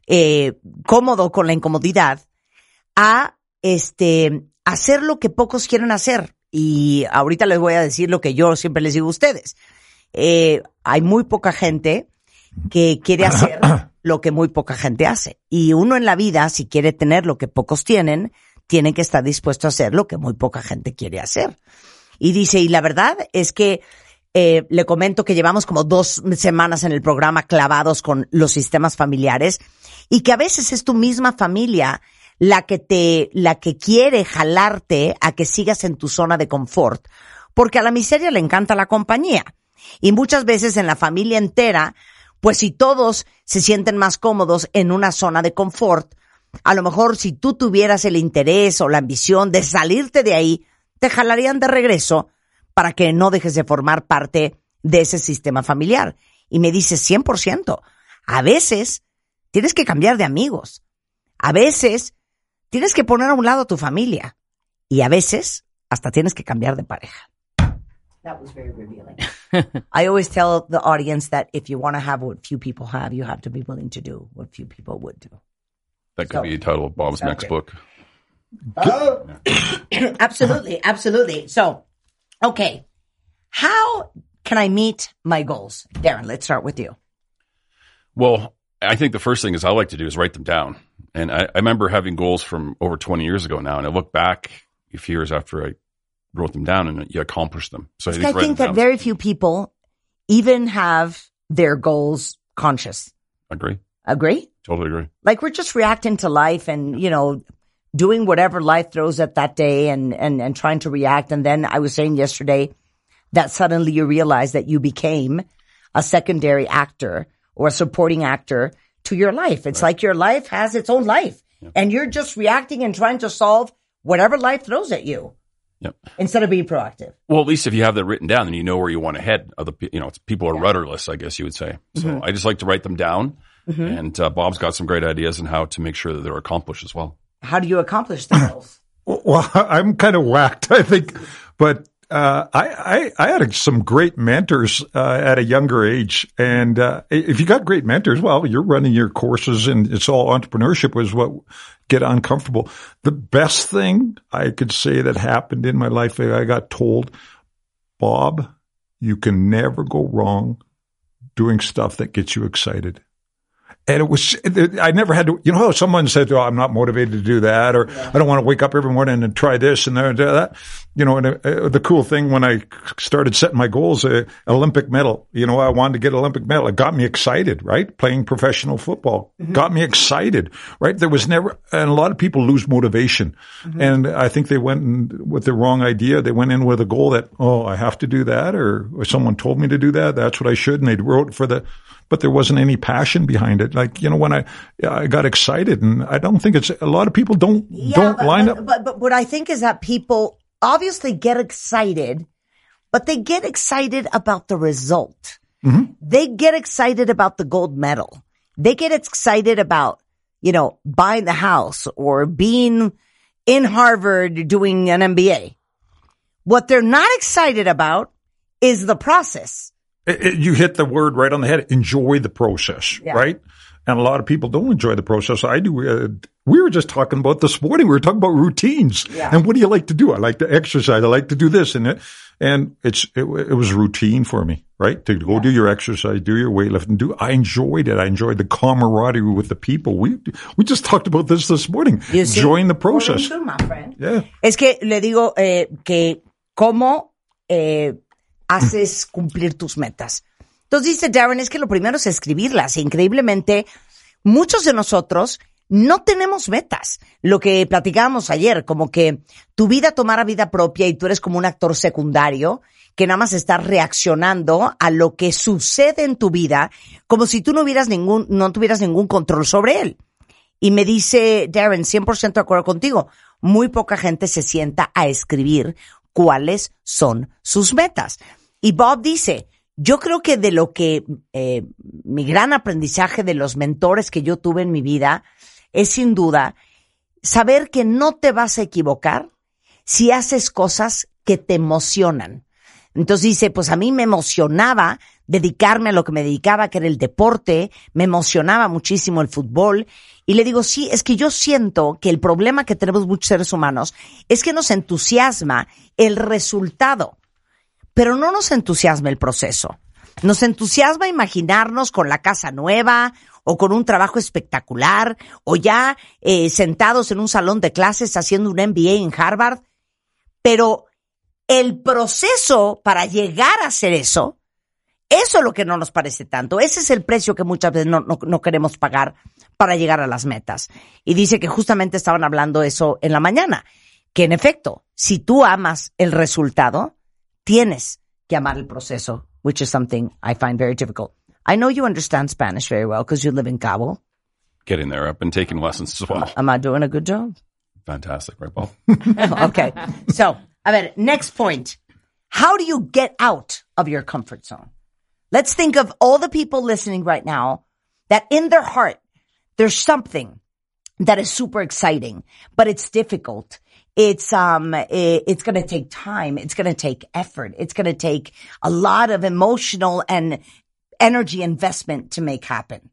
eh, cómodo con la incomodidad, a este hacer lo que pocos quieren hacer. Y ahorita les voy a decir lo que yo siempre les digo a ustedes. Eh, hay muy poca gente que quiere hacer lo que muy poca gente hace. Y uno en la vida, si quiere tener lo que pocos tienen, tiene que estar dispuesto a hacer lo que muy poca gente quiere hacer. Y dice, y la verdad es que eh, le comento que llevamos como dos semanas en el programa clavados con los sistemas familiares y que a veces es tu misma familia la que te, la que quiere jalarte a que sigas en tu zona de confort, porque a la miseria le encanta la compañía. Y muchas veces en la familia entera, pues si todos se sienten más cómodos en una zona de confort, a lo mejor si tú tuvieras el interés o la ambición de salirte de ahí, te jalarían de regreso para que no dejes de formar parte de ese sistema familiar. Y me dice 100%. A veces tienes que cambiar de amigos. A veces tienes que poner a un lado a tu familia. Y a veces hasta tienes que cambiar de pareja. That was very revealing. I always tell the audience that if you want to have what few people have, you have to be willing to do what few people would do. That could So- be a title of Bob's next Okay. book. Uh, absolutely, absolutely. So, okay. How can I meet my goals? Darren, let's start with you. Well, I think the first thing is I like to do is write them down. And I, I remember having goals from over 20 years ago now, and I look back a few years after I wrote them down and you accomplished them. So I think, that down- very few people even have their goals conscious. agree, Agree? totally agree. Like we're just reacting to life and, you know, doing whatever life throws at that day and, and, and trying to react. And then I was saying yesterday that suddenly you realize that you became a secondary actor or a supporting actor to your life. It's like your life has its own life and you're just reacting and trying to solve whatever life throws at you Yep. instead of being proactive. Well, at least if you have that written down, then you know where you want to head. Other, you know, it's, people are rudderless, I guess you would say. So I just like to write them down. And uh, Bob's got some great ideas on how to make sure that they're accomplished as well. How do you accomplish the goals? Well, I'm kind of whacked, I think, but uh, I, I I had some great mentors uh, at a younger age, and uh, if you got great mentors, well, you're running your courses, and it's all entrepreneurship was what get uncomfortable. The best thing I could say that happened in my life, I got told, Bob, you can never go wrong doing stuff that gets you excited. And it was, I never had to, you know, how someone said, oh, I'm not motivated to do that, or I don't want to wake up every morning and try this and that. You know, and uh, the cool thing when I started setting my goals, uh, Olympic medal, you know, I wanted to get Olympic medal. It got me excited, right? Playing professional football got me excited, right? There was never, and a lot of people lose motivation. And I think they went in with the wrong idea. They went in with a goal that, oh, I have to do that, or, or someone told me to do that. That's what I should. And they wrote for the, but there wasn't any passion behind it. Like, you know, when I, I got excited and I don't think it's, a lot of people don't, don't but, line but, up. But, but what I think is that people obviously get excited, but they get excited about the result. Mm-hmm. They get excited about the gold medal. they get excited about, you know, buying the house or being in Harvard doing an MBA. What they're not excited about is the process. It- it- you hit the word right on the head. Enjoy the process, Yeah. right? And a lot of people don't enjoy the process. I do. Uh, we were just talking about this morning. We were talking about routines. Yeah. And what do you like to do? I like to exercise. I like to do this and it. And it's it, it was routine for me, right? To go do your exercise, do your weightlifting, do. I enjoyed it. I enjoyed the camaraderie with the people. We we just talked about this this morning. You see? Enjoying the process. Friend. Yeah. Es que le digo eh, que cómo eh, haces cumplir tus metas. Entonces dice Darren, es que lo primero es escribirlas. Increíblemente, muchos de nosotros no tenemos metas. Lo que platicábamos ayer, como que tu vida tomara vida propia y tú eres como un actor secundario que nada más está reaccionando a lo que sucede en tu vida como si tú no hubieras ningún, no tuvieras ningún control sobre él. Y me dice Darren, 100% de acuerdo contigo, muy poca gente se sienta a escribir cuáles son sus metas. Y Bob dice, yo creo que de lo que eh, mi gran aprendizaje de los mentores que yo tuve en mi vida es sin duda saber que no te vas a equivocar si haces cosas que te emocionan. Entonces dice, pues a mí me emocionaba dedicarme a lo que me dedicaba, que era el deporte, me emocionaba muchísimo el fútbol. Y le digo, sí, es que yo siento que el problema que tenemos muchos seres humanos es que nos entusiasma el resultado, pero no nos entusiasma el proceso. Nos entusiasma imaginarnos con la casa nueva o con un trabajo espectacular o ya eh, sentados en un salón de clases haciendo un MBA en Harvard, pero el proceso para llegar a hacer eso, eso es lo que no nos parece tanto. Ese es el precio que muchas veces no, queremos pagar para llegar a las metas. Y dice que justamente estaban hablando eso en la mañana, que en efecto, si tú amas el resultado, tienes que amar el proceso, which is something I find very difficult. I know you understand Spanish very well because you live in Cabo. Getting there. I've been taking lessons as well. Am I doing a good job? Fantastic, right, Paul? okay. So, a ver, next point. How do you get out of your comfort zone? Let's think of all the people listening right now that in their heart, there's something that is super exciting, but it's difficult. It's, um, i- it's going to take time. It's going to take effort. It's going to take a lot of emotional and energy investment to make happen.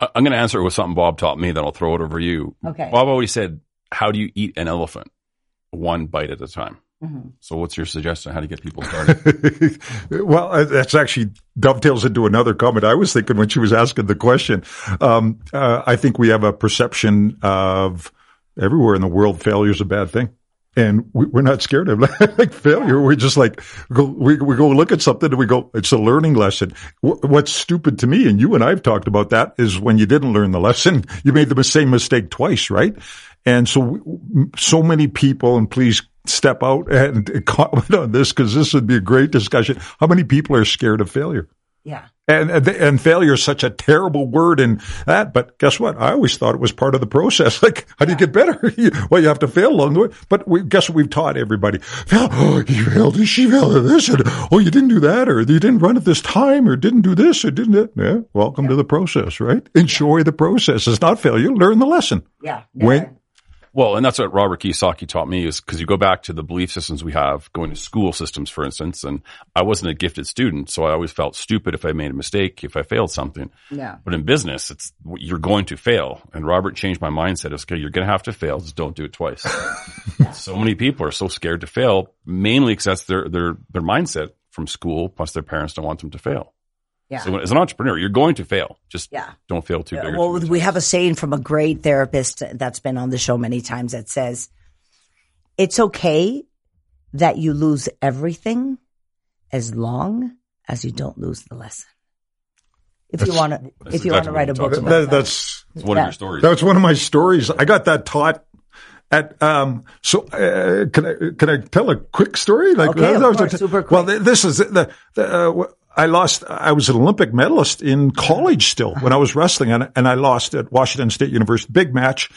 I- I'm going to answer it with something Bob taught me, then I'll throw it over you. Okay. Bob always said, How do you eat an elephant? One bite at a time. Mm-hmm. So, what's your suggestion? How do you get people started? well, uh, that's actually dovetails into another comment I was thinking when she was asking the question. Um, uh, I think we have a perception of everywhere in the world failure is a bad thing. And we, we're not scared of like failure. We're just like, go, we, we go look at something and we go, it's a learning lesson. Wh- What's stupid to me, and you and I have talked about that, is when you didn't learn the lesson, you made the same mistake twice, right? And so, we- so many people, and please step out and comment on this because this would be a great discussion. How many people are scared of failure? Yeah. And, and and failure is such a terrible word in that. But guess what? I always thought it was part of the process. Like, how do you get better? Well, you have to fail along the way. But we, guess what we've taught everybody? Fail. Oh, you failed. She failed at this. And, oh, you didn't do that, or you didn't run at this time, or didn't do this, or didn't it. Yeah. Welcome to the process, right? Enjoy the process. It's not failure. Learn the lesson. Yeah. When, Well, and that's what Robert Kiyosaki taught me is because you go back to the belief systems we have, going to school systems, for instance, and I wasn't a gifted student, so I always felt stupid if I made a mistake, if I failed something. Yeah. But in business, it's you're going to fail. And Robert changed my mindset. It's okay, you're going to have to fail. Just don't do it twice. so many people are so scared to fail, mainly because that's their their their mindset from school. Plus, their parents don't want them to fail. Yeah. So as an entrepreneur, you're going to fail. Just Yeah. don't fail too big. Well, too we much. have a saying from a great therapist that's been on the show many times that says, it's okay that you lose everything as long as you don't lose the lesson. If you want to, if you want to write a book about that, that. that's It's one Yeah. of your stories. That's one of my stories. I got that taught at um so uh, can I can I tell a quick story like Okay, of that was course, a- super quick. well this is the, the uh, I lost I was an Olympic medalist in college still when I was wrestling and, and I lost at Washington State University. Big match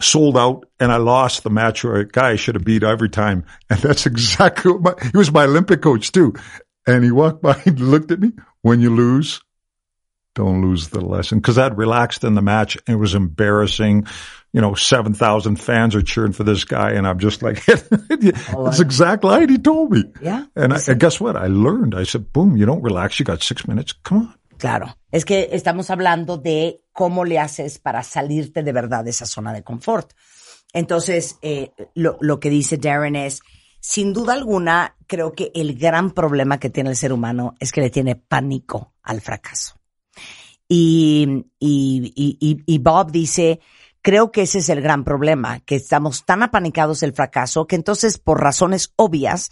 sold out and I lost the match where a guy I should have beat every time. And that's exactly what my, he was my Olympic coach too. And he walked by and looked at me when you lose don't lose the lesson. Because I'd relaxed in the match. It was embarrassing. You know, 7,000 fans are cheering for this guy. And I'm just like, that's exactly right. He told me. Yeah. And, I, and guess what? I learned. I said, boom, you don't relax. You got six minutes. Come on. Claro, es que estamos hablando de cómo le haces para salirte de verdad de esa zona de confort. Entonces, eh, lo, lo que dice Darren es, sin duda alguna, creo que el gran problema que tiene el ser humano es que le tiene pánico al fracaso. Y, y, y, y- Bob dice, creo que ese es el gran problema, que estamos tan apanicados del fracaso que entonces, por razones obvias,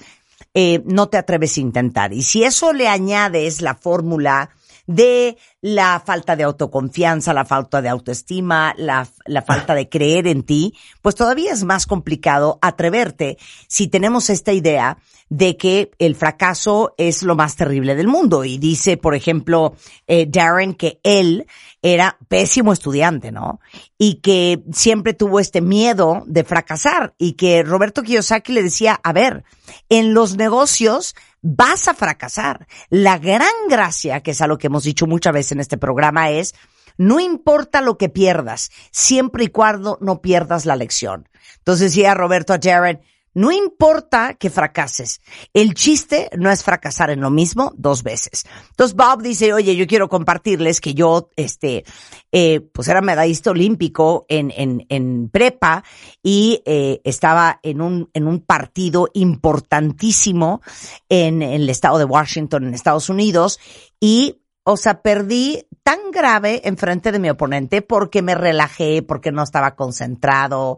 eh, no te atreves a intentar. Y si eso le añades la fórmula de la falta de autoconfianza, la falta de autoestima, la, la falta de creer en ti, pues todavía es más complicado atreverte si tenemos esta idea de que el fracaso es lo más terrible del mundo. Y dice, por ejemplo, eh, Darren que él era pésimo estudiante, ¿no? Y que siempre tuvo este miedo de fracasar y que Roberto Kiyosaki le decía, a ver, en los negocios vas a fracasar. La gran gracia, que es a lo que hemos dicho muchas veces en este programa, es no importa lo que pierdas, siempre y cuando no pierdas la lección. Entonces decía Roberto a Jared, no importa que fracases. El chiste no es fracasar en lo mismo dos veces. Entonces Bob dice, oye, yo quiero compartirles que yo, este, eh, pues era medallista olímpico en, en, en prepa y eh, estaba en un, en un partido importantísimo en, en el estado de Washington, en Estados Unidos, y o sea, perdí tan grave enfrente de mi oponente porque me relajé, porque no estaba concentrado.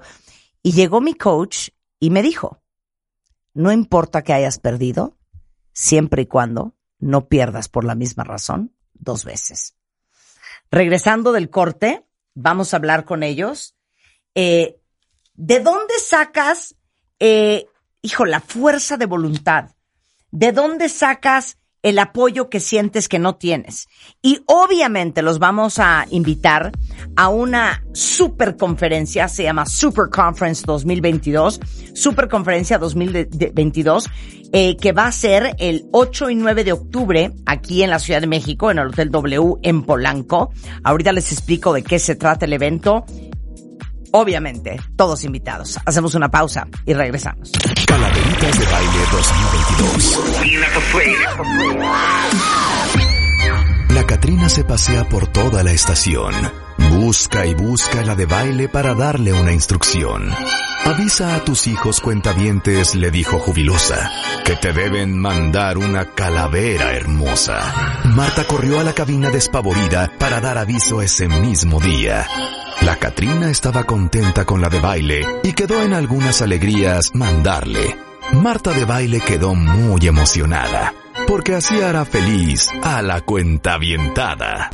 Y llegó mi coach y me dijo, no importa que hayas perdido, siempre y cuando no pierdas por la misma razón dos veces. Regresando del corte, vamos a hablar con ellos. Eh, ¿De dónde sacas, eh, hijo, la fuerza de voluntad? ¿De dónde sacas el apoyo que sientes que no tienes? Y obviamente los vamos a invitar a una super conferencia, se llama Super Conference 2022, Super Conferencia 2022, eh, que va a ser el 8 y 9 de octubre aquí en la Ciudad de México, en el Hotel W en Polanco. Ahorita les explico de qué se trata el evento. Obviamente, todos invitados. Hacemos una pausa y regresamos. Calaveritas de Baile 2022. La Catrina se pasea por toda la estación. Busca y busca la de baile para darle una instrucción. Avisa a tus hijos cuentavientes, le dijo jubilosa, que te deben mandar una calavera hermosa. Marta corrió a la cabina despavorida para dar aviso ese mismo día. La Catrina estaba contenta con la de baile y quedó en algunas alegrías mandarle. Marta de baile quedó muy emocionada, porque así hará feliz a la cuentavientada.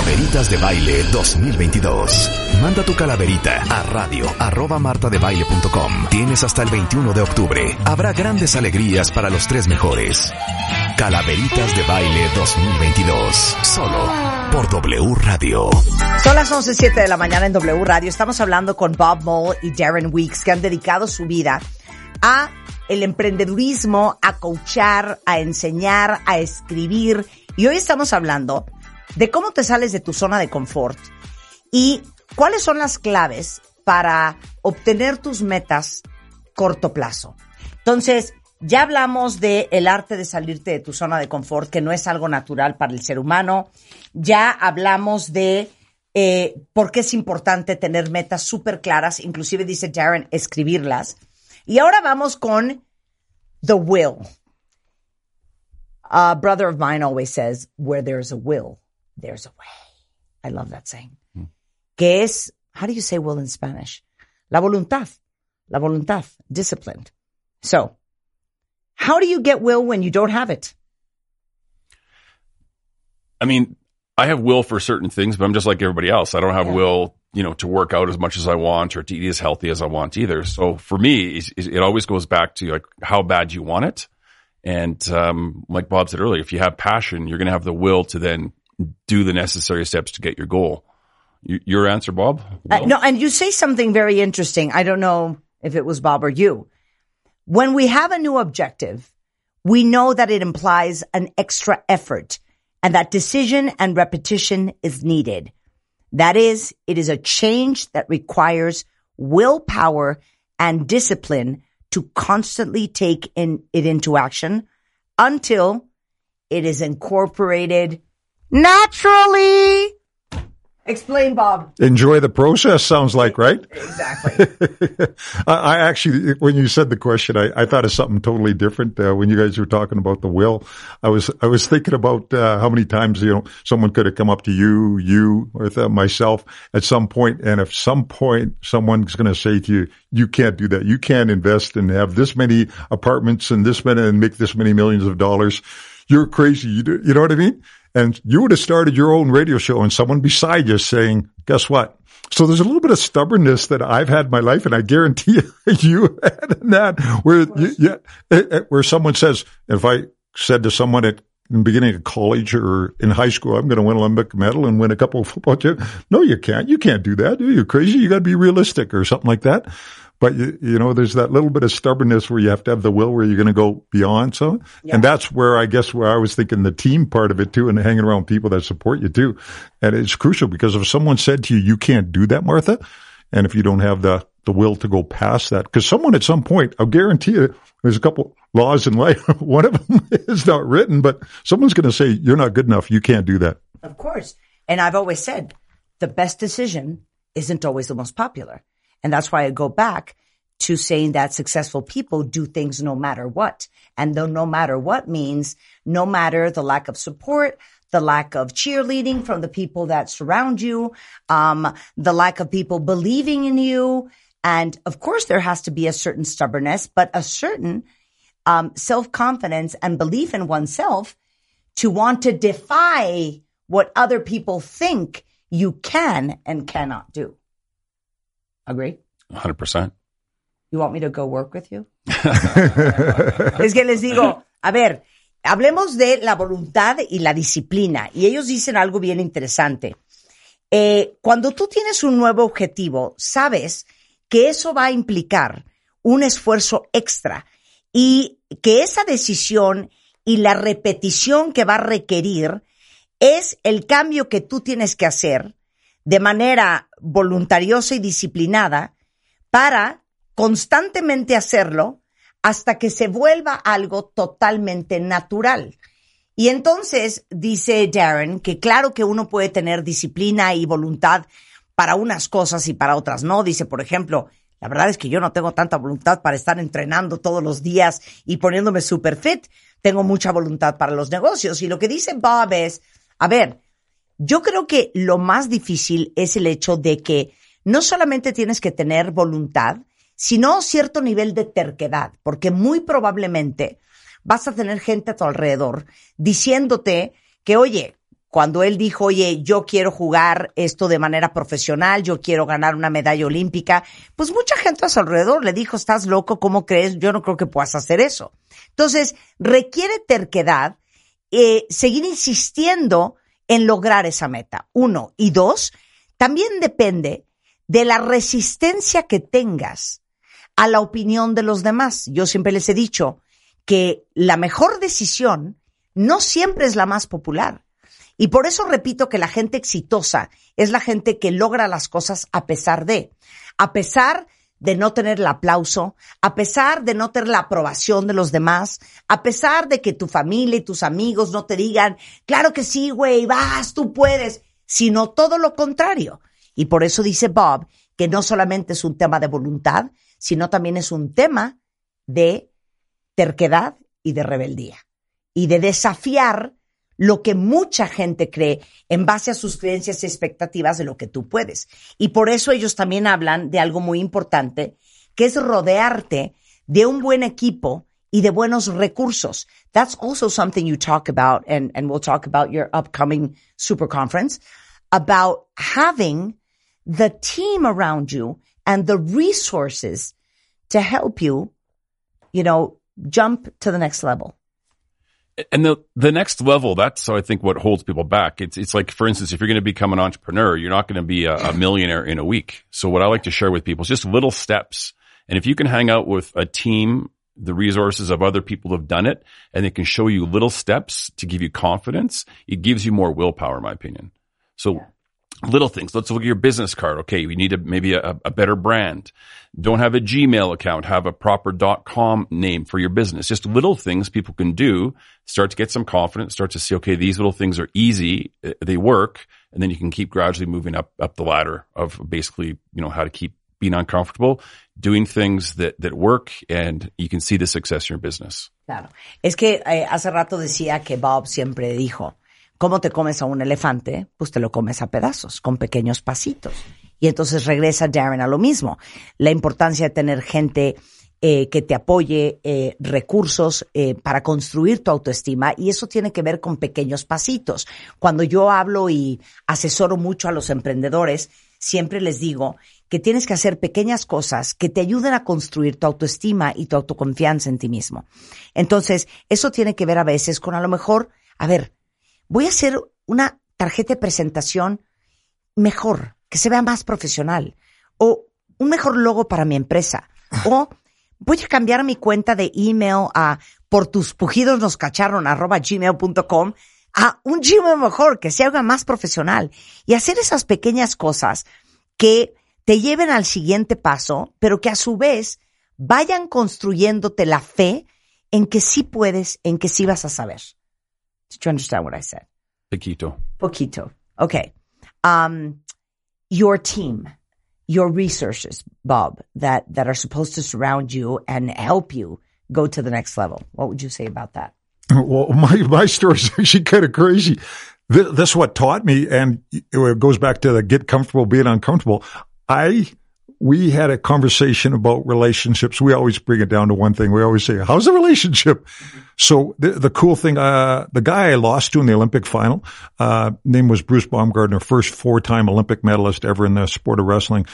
Calaveritas de Baile 2022. Manda tu calaverita a radio arroba martadebaile.com. Tienes hasta el 21 de octubre. Habrá grandes alegrías para los tres mejores. Calaveritas de Baile 2022. Solo por W Radio. Son las 11.07 de la mañana en W Radio. Estamos hablando con Bob Mole y Darren Weeks, que han dedicado su vida a el emprendedurismo, a coachar, a enseñar, a escribir. Y hoy estamos hablando de cómo te sales de tu zona de confort y cuáles son las claves para obtener tus metas corto plazo. Entonces, ya hablamos de el arte de salirte de tu zona de confort, que no es algo natural para el ser humano. Ya hablamos de eh, por qué es importante tener metas súper claras, inclusive dice Darren, escribirlas. Y ahora vamos con the will. A brother of mine always says, where there's a will, there's a way. I love that saying. Que es, how do you say will in Spanish? La voluntad. La voluntad. Disciplined. So, how do you get will when you don't have it? I mean, I have will for certain things, but I'm just like everybody else. I don't have Yeah. will, you know, to work out as much as I want or to eat as healthy as I want either. So for me, it always goes back to like how bad you want it. And um, like Bob said earlier, if you have passion, you're going to have the will to then do the necessary steps to get your goal. Y- Your answer, Bob? Uh, no, and you say something very interesting. I don't know if it was Bob or you. When we have a new objective, we know that it implies an extra effort. and that decision and repetition is needed. That is, it is a change that requires willpower and discipline to constantly take in, it into action until it is incorporated naturally. Explain, Bob. Enjoy the process sounds like, right? Exactly. I, I actually, when you said the question, I, I thought of something totally different. Uh, when you guys were talking about the will, I was, I was thinking about, uh, how many times, you know, someone could have come up to you, you, or th- myself at some point, and if some point someone's going to say to you, you can't do that. You can't invest and have this many apartments and this many and make this many millions of dollars. You're crazy. You, do, you know what I mean? And you would have started your own radio show and someone beside you saying, guess what? So there's a little bit of stubbornness that I've had in my life, and I guarantee you, you had that where you, yeah, eh, eh, where someone says, if I said to someone at in the beginning of college or in high school, I'm going to win an Olympic medal and win a couple of football championships. No, you can't. You can't do that. You're crazy. You got to be realistic or something like that. But you, you know, there's that little bit of stubbornness where you have to have the will where you're going to go beyond some. And that's where I guess where I was thinking the team part of it too and hanging around people that support you too. And it's crucial because if someone said to you, you can't do that, Martha. And if you don't have the, the will to go past that, because someone at some point, I'll guarantee you, there's a couple laws in life. One of them is not written, but someone's going to say, you're not good enough. You can't do that. Of course. And I've always said the best decision isn't always the most popular. And that's why I go back to saying that successful people do things no matter what. And the no matter what means no matter the lack of support, the lack of cheerleading from the people that surround you, um, the lack of people believing in you. And of course, there has to be a certain stubbornness, but a certain um, self confidence and belief in oneself to want to defy what other people think you can and cannot do. Agree? 100%. You want me to go work with you? es que les digo, a ver, hablemos de la voluntad y la disciplina. Y ellos dicen algo bien interesante. Eh, cuando tú tienes un nuevo objetivo, sabes que eso va a implicar un esfuerzo extra y que esa decisión y la repetición que va a requerir es el cambio que tú tienes que hacer de manera voluntariosa y disciplinada para constantemente hacerlo hasta que se vuelva algo totalmente natural. Y entonces dice Darren que claro que uno puede tener disciplina y voluntad para unas cosas y para otras no. Dice, por ejemplo, la verdad es que yo no tengo tanta voluntad para estar entrenando todos los días y poniéndome super fit. Tengo mucha voluntad para los negocios. Y lo que dice Bob es, a ver, yo creo que lo más difícil es el hecho de que no solamente tienes que tener voluntad, sino cierto nivel de terquedad, porque muy probablemente vas a tener gente a tu alrededor diciéndote que, oye, cuando él dijo, oye, yo quiero jugar esto de manera profesional, yo quiero ganar una medalla olímpica, pues mucha gente a su alrededor le dijo, estás loco, ¿cómo crees? Yo no creo que puedas hacer eso. Entonces, requiere terquedad, eh, seguir insistiendo en lograr esa meta. Uno. Y dos, también depende de la resistencia que tengas a la opinión de los demás. Yo siempre les he dicho que la mejor decisión no siempre es la más popular. Y por eso repito que la gente exitosa es la gente que logra las cosas a pesar de, a pesar no tener el aplauso, a pesar de no tener la aprobación de los demás, a pesar de que tu familia y tus amigos no te digan, claro que sí, güey, vas, tú puedes, sino todo lo contrario. Y por eso dice Bob que no solamente es un tema de voluntad, sino también es un tema de terquedad y de rebeldía y de desafiar lo que mucha gente cree en base a sus creencias y expectativas de lo que tú puedes. Y por eso ellos también hablan de algo muy importante, que es rodearte de un buen equipo y de buenos recursos. That's also something you talk about, and, and we'll talk about your upcoming super conference, about having the team around you and the resources to help you, you know, jump to the next level. And the the next level, that's so I think what holds people back. It's it's like for instance, if you're going to become an entrepreneur, you're not going to be a, a millionaire in a week. So what I like to share with people is just little steps. And if you can hang out with a team the resources of other people who've done it and they can show you little steps to give you confidence, it gives you more willpower, in my opinion. So little things. Let's look at your business card. Okay. We need a, maybe a, a better brand. Don't have a Gmail account. Have a proper dot .com name for your business. Just little things people can do. Start to get some confidence. Start to see, okay, these little things are easy. uh, They work. And then you can keep gradually moving up, up the ladder of basically, you know, how to keep being uncomfortable, doing things that, that work and you can see the success in your business. Claro. Es que eh, hace rato decía que Bob siempre dijo, ¿cómo te comes a un elefante? Pues te lo comes a pedazos, con pequeños pasitos. Y entonces regresa Darren a lo mismo. La importancia de tener gente eh, que te apoye, eh, recursos eh, para construir tu autoestima y eso tiene que ver con pequeños pasitos. Cuando yo hablo y asesoro mucho a los emprendedores, siempre les digo que tienes que hacer pequeñas cosas que te ayuden a construir tu autoestima y tu autoconfianza en ti mismo. Entonces, eso tiene que ver a veces con a lo mejor, a ver, voy a hacer una tarjeta de presentación mejor, que se vea más profesional, o un mejor logo para mi empresa, o voy a cambiar mi cuenta de email a por tus pujidos nos cacharon arroba gmail.com a un Gmail mejor, que se haga más profesional y hacer esas pequeñas cosas que te lleven al siguiente paso, pero que a su vez vayan construyéndote la fe en que sí puedes, en que sí vas a saber. Did you understand what I said? Paquito. Poquito. Okay. Um, your team, your resources, Bob, that, that are supposed to surround you and help you go to the next level. What would you say about that? Well, my my story is actually kind of crazy. This, this is what taught me, and it goes back to the get comfortable being uncomfortable. I we had a conversation about relationships. We always bring it down to one thing. We always say, "How's the relationship?" So the, the cool thing, uh, the guy I lost to in the Olympic final, uh, name was Bruce Baumgartner, first four-time Olympic medalist ever in the sport of wrestling.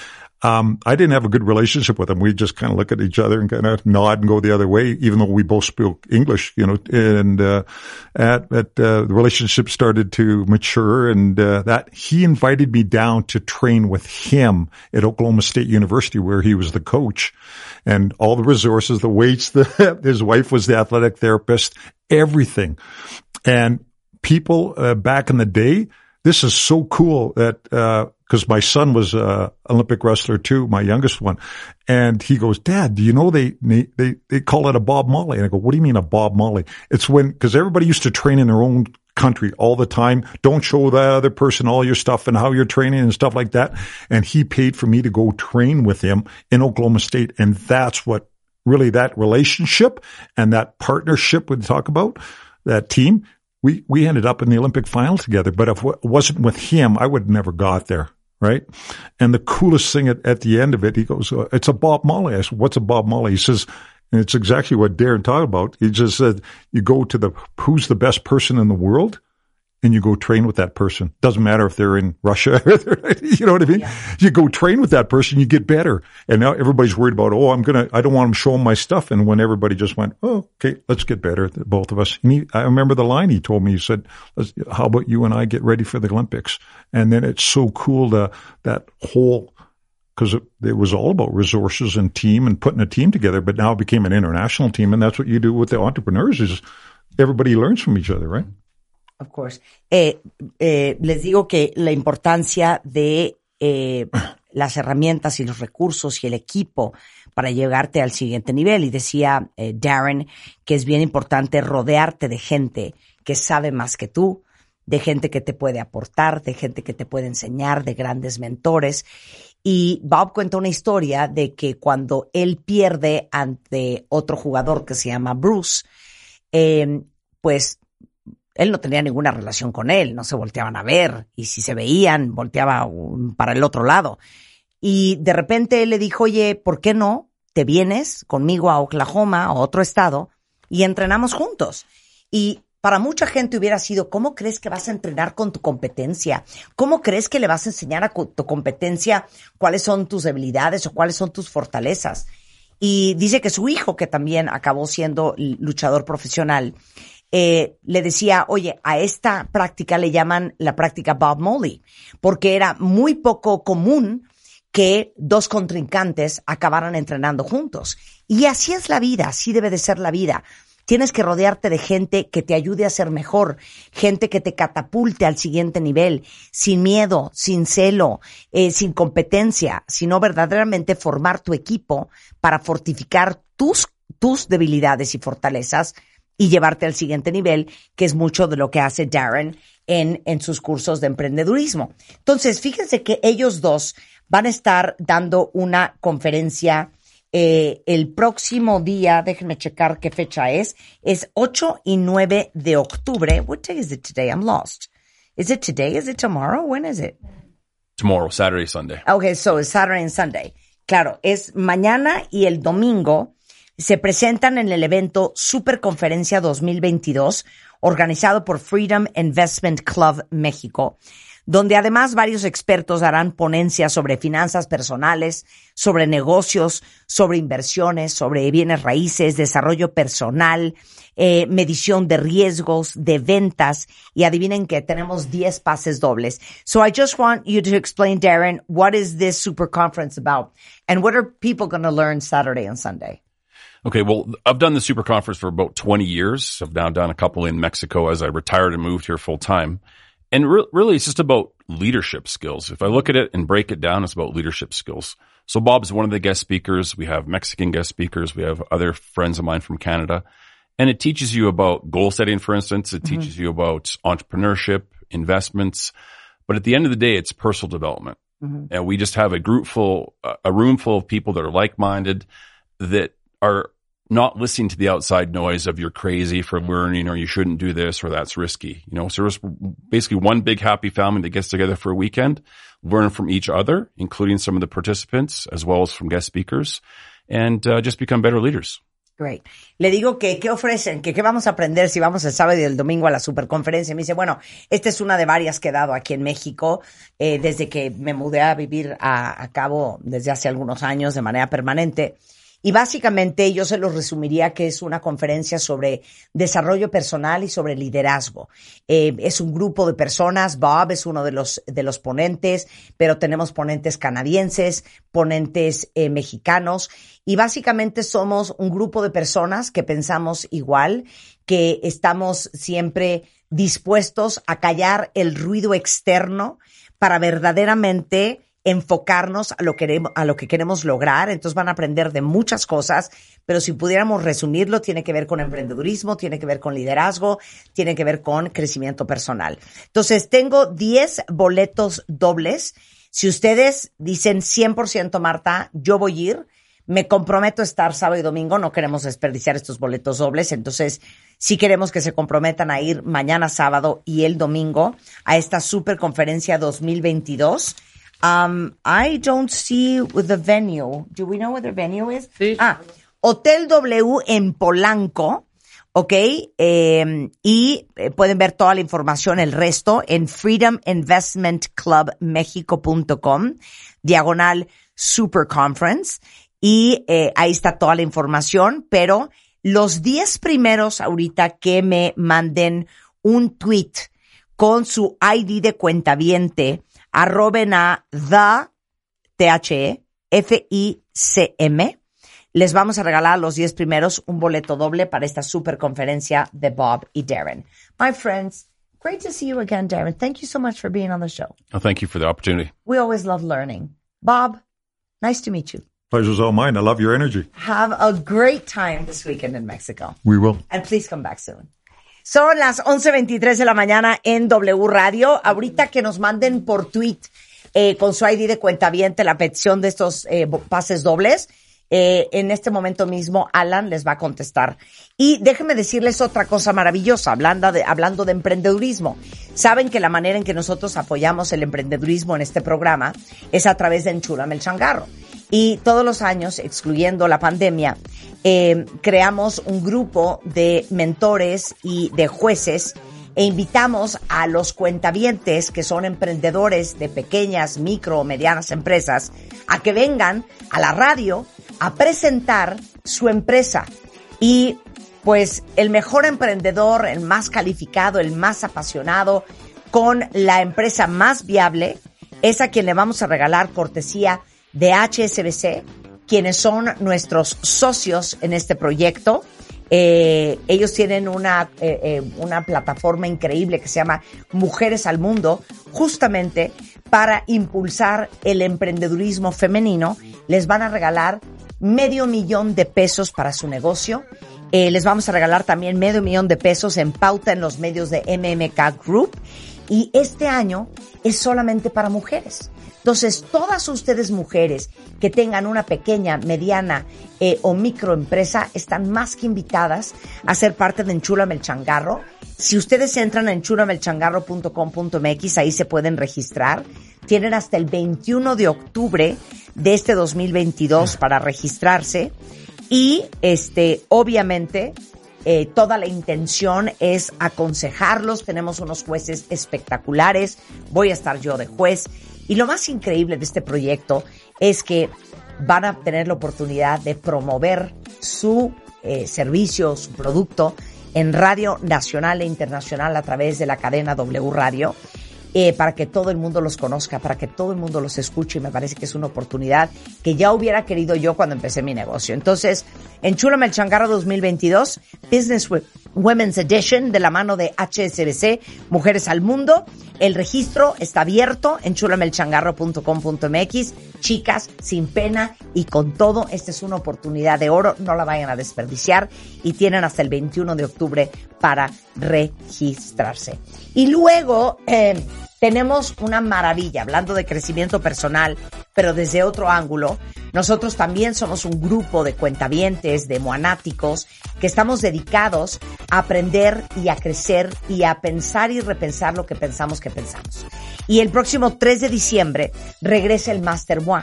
Um, I didn't have a good relationship with him. We just kind of look at each other and kind of nod and go the other way, even though we both spoke English, you know, and, uh, at, at, uh, the relationship started to mature and, uh, that he invited me down to train with him at Oklahoma State University where he was the coach and all the resources, the weights, the, his wife was the athletic therapist, everything. And people, uh, back in the day, this is so cool that, uh, cause my son was a Olympic wrestler too, my youngest one. And he goes, dad, do you know they, they, they call it a Bob Molly? And I go, what do you mean a Bob Molly? It's when, cause everybody used to train in their own country all the time. Don't show that other person all your stuff and how you're training and stuff like that. And he paid for me to go train with him in Oklahoma State. And that's what really that relationship and that partnership we talk about, that team, we, we ended up in the Olympic final together. But if it wasn't with him, I would never got there. Right. And the coolest thing at, at the end of it, he goes, uh, it's a Bob Molly. I said, what's a Bob Molly? He says, and it's exactly what Darren talked about. He just said, you go to the, who's the best person in the world and you go train with that person. Doesn't matter if they're in Russia, you know what I mean? You go train with that person, you get better. And now everybody's worried about, oh, I'm going to, I don't want them showing my stuff. And when everybody just went, oh, okay, let's get better, both of us. And he, I remember the line he told me, he said, how about you and I get ready for the Olympics? And then it's so cool to, that whole, because it, it was all about resources and team and putting a team together, but now it became an international team. And that's what you do with the entrepreneurs is everybody learns from each other, right? Of course. Eh, eh, les digo que la importancia de eh, las herramientas y los recursos y el equipo para llegarte al siguiente nivel. Y decía eh, Darren que es bien importante rodearte de gente que sabe más que tú, de gente que te puede aportar, de gente que te puede enseñar, de grandes mentores. Y Bob cuenta una historia de que cuando él pierde ante otro jugador que se llama Bruce, eh, pues él no tenía ninguna relación con él, no se volteaban a ver, y si se veían, volteaba para el otro lado. Y de repente él le dijo, oye, ¿por qué no te vienes conmigo a Oklahoma, a otro estado, y entrenamos juntos? Y para mucha gente hubiera sido, ¿cómo crees que vas a entrenar con tu competencia? ¿Cómo crees que le vas a enseñar a tu competencia cuáles son tus debilidades o cuáles son tus fortalezas? Y dice que su hijo, que también acabó siendo luchador profesional, eh, le decía, oye, a esta práctica le llaman la práctica Bob Molly, porque era muy poco común que dos contrincantes acabaran entrenando juntos. Y así es la vida, así debe de ser la vida. Tienes que rodearte de gente que te ayude a ser mejor, gente que te catapulte al siguiente nivel, sin miedo, sin celo, eh, sin competencia, sino verdaderamente formar tu equipo para fortificar tus, tus debilidades y fortalezas y llevarte al siguiente nivel, que es mucho de lo que hace Darren en, en sus cursos de emprendedurismo. Entonces, fíjense que ellos dos van a estar dando una conferencia eh, el próximo día, déjenme checar qué fecha es, es 8 y 9 de octubre. What day is it today? I'm lost. Is it today? Is it tomorrow? When is it? Tomorrow, Saturday, Sunday. Okay, so it's Saturday and Sunday. Claro, es mañana y el domingo se presentan en el evento Superconferencia 2022 organizado por Freedom Investment Club México, donde además varios expertos darán ponencias sobre finanzas personales, sobre negocios, sobre inversiones, sobre bienes raíces, desarrollo personal, eh, medición de riesgos, de ventas, y adivinen que tenemos 10 pases dobles. So I just want you to explain, Darren, what is this super conference about, and what are people going to learn Saturday and Sunday? Okay, well, I've done the super conference for about 20 years. I've now done a couple in Mexico as I retired and moved here full time. And re- really, it's just about leadership skills. If I look at it and break it down, it's about leadership skills. So Bob's one of the guest speakers. We have Mexican guest speakers. We have other friends of mine from Canada. And it teaches you about goal setting, for instance. It mm-hmm. teaches you about entrepreneurship, investments. But at the end of the day, it's personal development. Mm-hmm. And we just have a group full, a room full of people that are like-minded that are not listening to the outside noise of you're crazy for learning or you shouldn't do this or that's risky. You know, so there's basically one big happy family that gets together for a weekend, learn from each other, including some of the participants as well as from guest speakers and uh, just become better leaders. Great. Le digo que, ¿qué ofrecen? Que, ¿qué vamos a aprender si vamos el sábado y el domingo a la superconferencia? Me dice, bueno, esta es una de varias que he dado aquí en México, eh, desde que me mudé a vivir a, a cabo desde hace algunos años de manera permanente. Y básicamente yo se los resumiría que es una conferencia sobre desarrollo personal y sobre liderazgo. Eh, es un grupo de personas, Bob es uno de los, de los ponentes, pero tenemos ponentes canadienses, ponentes eh, mexicanos, y básicamente somos un grupo de personas que pensamos igual, que estamos siempre dispuestos a callar el ruido externo para verdaderamente enfocarnos a lo, que, a lo que queremos lograr. Entonces van a aprender de muchas cosas, pero si pudiéramos resumirlo, tiene que ver con emprendedurismo, tiene que ver con liderazgo, tiene que ver con crecimiento personal. Entonces tengo 10 boletos dobles. Si ustedes dicen 100% Marta, yo voy a ir. Me comprometo a estar sábado y domingo, no queremos desperdiciar estos boletos dobles, entonces sí queremos que se comprometan a ir mañana sábado y el domingo a esta super conferencia 2022 Um, I don't see the venue. Do we know what the venue is? Sí. Ah, Hotel W en Polanco. ¿ok? Eh, y pueden ver toda la información, el resto, en freedominvestmentclubmexico.com, diagonal super conference. Y eh, ahí está toda la información, pero los 10 primeros ahorita que me manden un tweet con su ID de cuentaviente, arroben a the, T-H-E, F-I-C-M, les vamos a regalar a los 10 primeros un boleto doble para esta super conferencia de Bob y Darren. My friends, great to see you again, Darren. Thank you so much for being on the show. Well, thank you for the opportunity. We always love learning. Bob, nice to meet you. Pleasure's all mine. I love your energy. Have a great time this weekend in Mexico. We will. And please come back soon. Son las 11.23 de la mañana en W Radio. Ahorita que nos manden por tweet eh, con su ID de cuenta la petición de estos eh, pases dobles. Eh, en este momento mismo, Alan les va a contestar. Y déjenme decirles otra cosa maravillosa, hablando de, hablando de emprendedurismo. Saben que la manera en que nosotros apoyamos el emprendedurismo en este programa es a través de Enchúrame el Changarro. Y todos los años, excluyendo la pandemia, eh, creamos un grupo de mentores y de jueces e invitamos a los cuentavientes que son emprendedores de pequeñas, micro o medianas empresas a que vengan a la radio a presentar su empresa. Y pues el mejor emprendedor, el más calificado, el más apasionado, con la empresa más viable, es a quien le vamos a regalar cortesía de HSBC, quienes son nuestros socios en este proyecto. Eh, ellos tienen una, eh, eh, una plataforma increíble que se llama Mujeres al Mundo, justamente para impulsar el emprendedurismo femenino. Les van a regalar medio millón de pesos para su negocio. Les vamos a regalar también medio millón de pesos en pauta en los medios de MMK Group. Y este año es solamente para mujeres. Entonces, todas ustedes mujeres que tengan una pequeña, mediana eh, o microempresa están más que invitadas a ser parte de Enchúlame el Changarro. Si ustedes entran a enchulamelchangarro.com.mx, ahí se pueden registrar. Tienen hasta el 21 de octubre de este 2022 para registrarse. Y, este, obviamente, eh, toda la intención es aconsejarlos. Tenemos unos jueces espectaculares. Voy a estar yo de juez. Y lo más increíble de este proyecto es que van a tener la oportunidad de promover su eh, servicio, su producto en radio nacional e internacional a través de la cadena W Radio. Eh, para que todo el mundo los conozca, para que todo el mundo los escuche y me parece que es una oportunidad que ya hubiera querido yo cuando empecé mi negocio. Entonces, enchúlame el changarro 2022, Business Wo- Women's Edition de la mano de HSBC, Mujeres al Mundo. El registro está abierto en chulamelchangarro.com.mx. Chicas, sin pena y con todo, esta es una oportunidad de oro, no la vayan a desperdiciar y tienen hasta el 21 de octubre para registrarse. Y luego eh, tenemos una maravilla, hablando de crecimiento personal, pero desde otro ángulo. Nosotros también somos un grupo de cuentavientes, de moanáticos, que estamos dedicados a aprender y a crecer y a pensar y repensar lo que pensamos que pensamos. Y el próximo 3 de diciembre regresa el Master Moi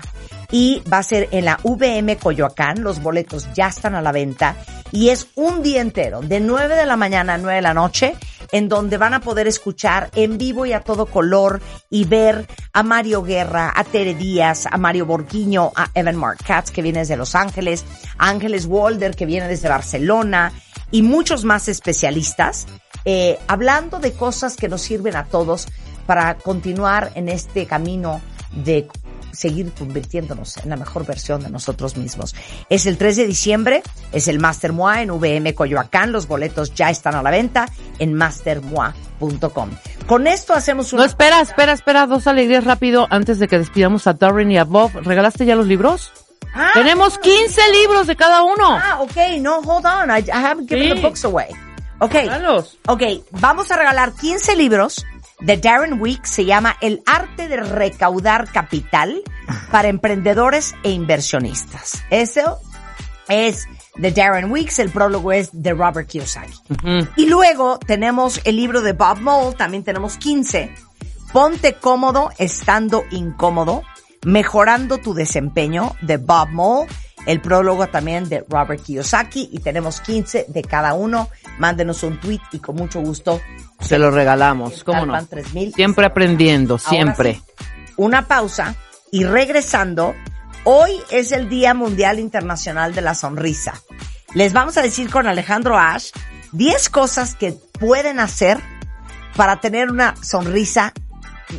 y va a ser en la VM Coyoacán. Los boletos ya están a la venta y es un día entero, de 9 de la mañana a 9 de la noche, en donde van a poder escuchar en vivo y a todo color y ver a Mario Guerra, a Tere Díaz, a Mario Borguiño, a Evan Mark Katz, que viene desde Los Ángeles, a Ángeles Walder, que viene desde Barcelona, y muchos más especialistas, eh, hablando de cosas que nos sirven a todos para continuar en este camino de seguir convirtiéndonos en la mejor versión de nosotros mismos. Es el 3 de diciembre, es el Master en VM Coyoacán, los boletos ya están a la venta en mastermoi.com. Con esto hacemos un... No, espera, espera, espera, dos alegrías rápido antes de que despidamos a Darren y a Bob. ¿Regalaste ya los libros? Ah, Tenemos 15 libros de cada uno. Ah, ok, no, hold on, I, I haven't given Sí. the books away. Ok, Regalos. ok, vamos a regalar 15 libros de Darren Week, se llama El arte de recaudar capital para emprendedores e inversionistas. Eso es de Darren Weeks, el prólogo es de Robert Kiyosaki. Y luego tenemos el libro de Bob Moll, también tenemos 15. Ponte cómodo estando incómodo, mejorando tu desempeño de Bob Moll, el prólogo también de Robert Kiyosaki y tenemos 15 de cada uno. Mándenos un tweet y con mucho gusto Se lo regalamos, ¿cómo no? Talpan 3000. Siempre aprendiendo, siempre. sí, una pausa y regresando, hoy es el Día Mundial Internacional de la Sonrisa. Les vamos a decir con Alejandro Ash 10 cosas que pueden hacer para tener una sonrisa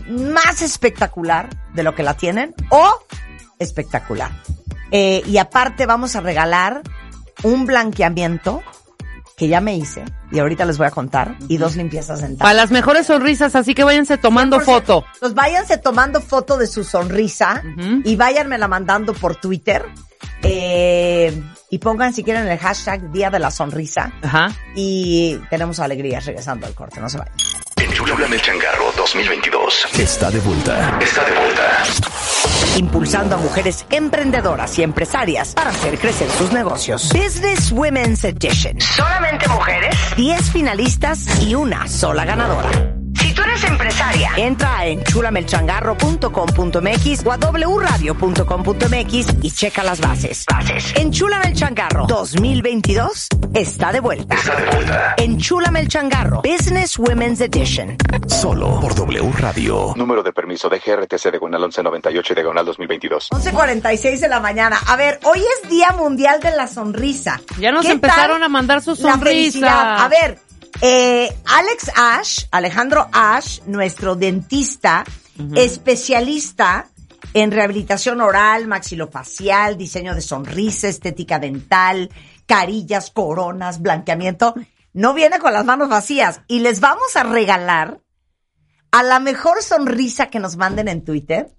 más espectacular de lo que la tienen o espectacular. Eh, y aparte vamos a regalar un blanqueamiento que ya me hice y ahorita les voy a contar y dos limpiezas dentales. Para las mejores sonrisas, así que váyanse tomando 100%. foto. Pues váyanse tomando foto de su sonrisa Ujú. y váyanmela mandando por Twitter. Eh, y pongan si quieren el hashtag Día de la Sonrisa. Ajá. Y tenemos alegrías regresando al corte. No se vayan. Enchúlame el changarro 2022. Está de vuelta. Está de vuelta. Impulsando a mujeres emprendedoras y empresarias para hacer crecer sus negocios. Business Women's Edition. Solamente mujeres. 10 finalistas y una sola ganadora. Eres empresaria, entra a enchulamelchangarro.com.mx o a wradio.com.mx y checa las bases. Bases. Enchúlame el changarro 2022 está de vuelta. Está de vuelta. Enchúlame el changarro Business Women's Edition. Solo por W Radio. Número de permiso de GRTC diagonal 1198 y diagonal 2022. 11.46 de la mañana. A ver, hoy es Día Mundial de la Sonrisa. Ya nos ¿Qué empezaron a mandar sus la sonrisas. felicidad? A ver, eh, Alex Ash, Alejandro Ash, nuestro dentista, especialista en rehabilitación oral, maxilofacial, diseño de sonrisa, estética dental, carillas, coronas, blanqueamiento. No viene con las manos vacías. Y les vamos a regalar a la mejor sonrisa que nos manden en Twitter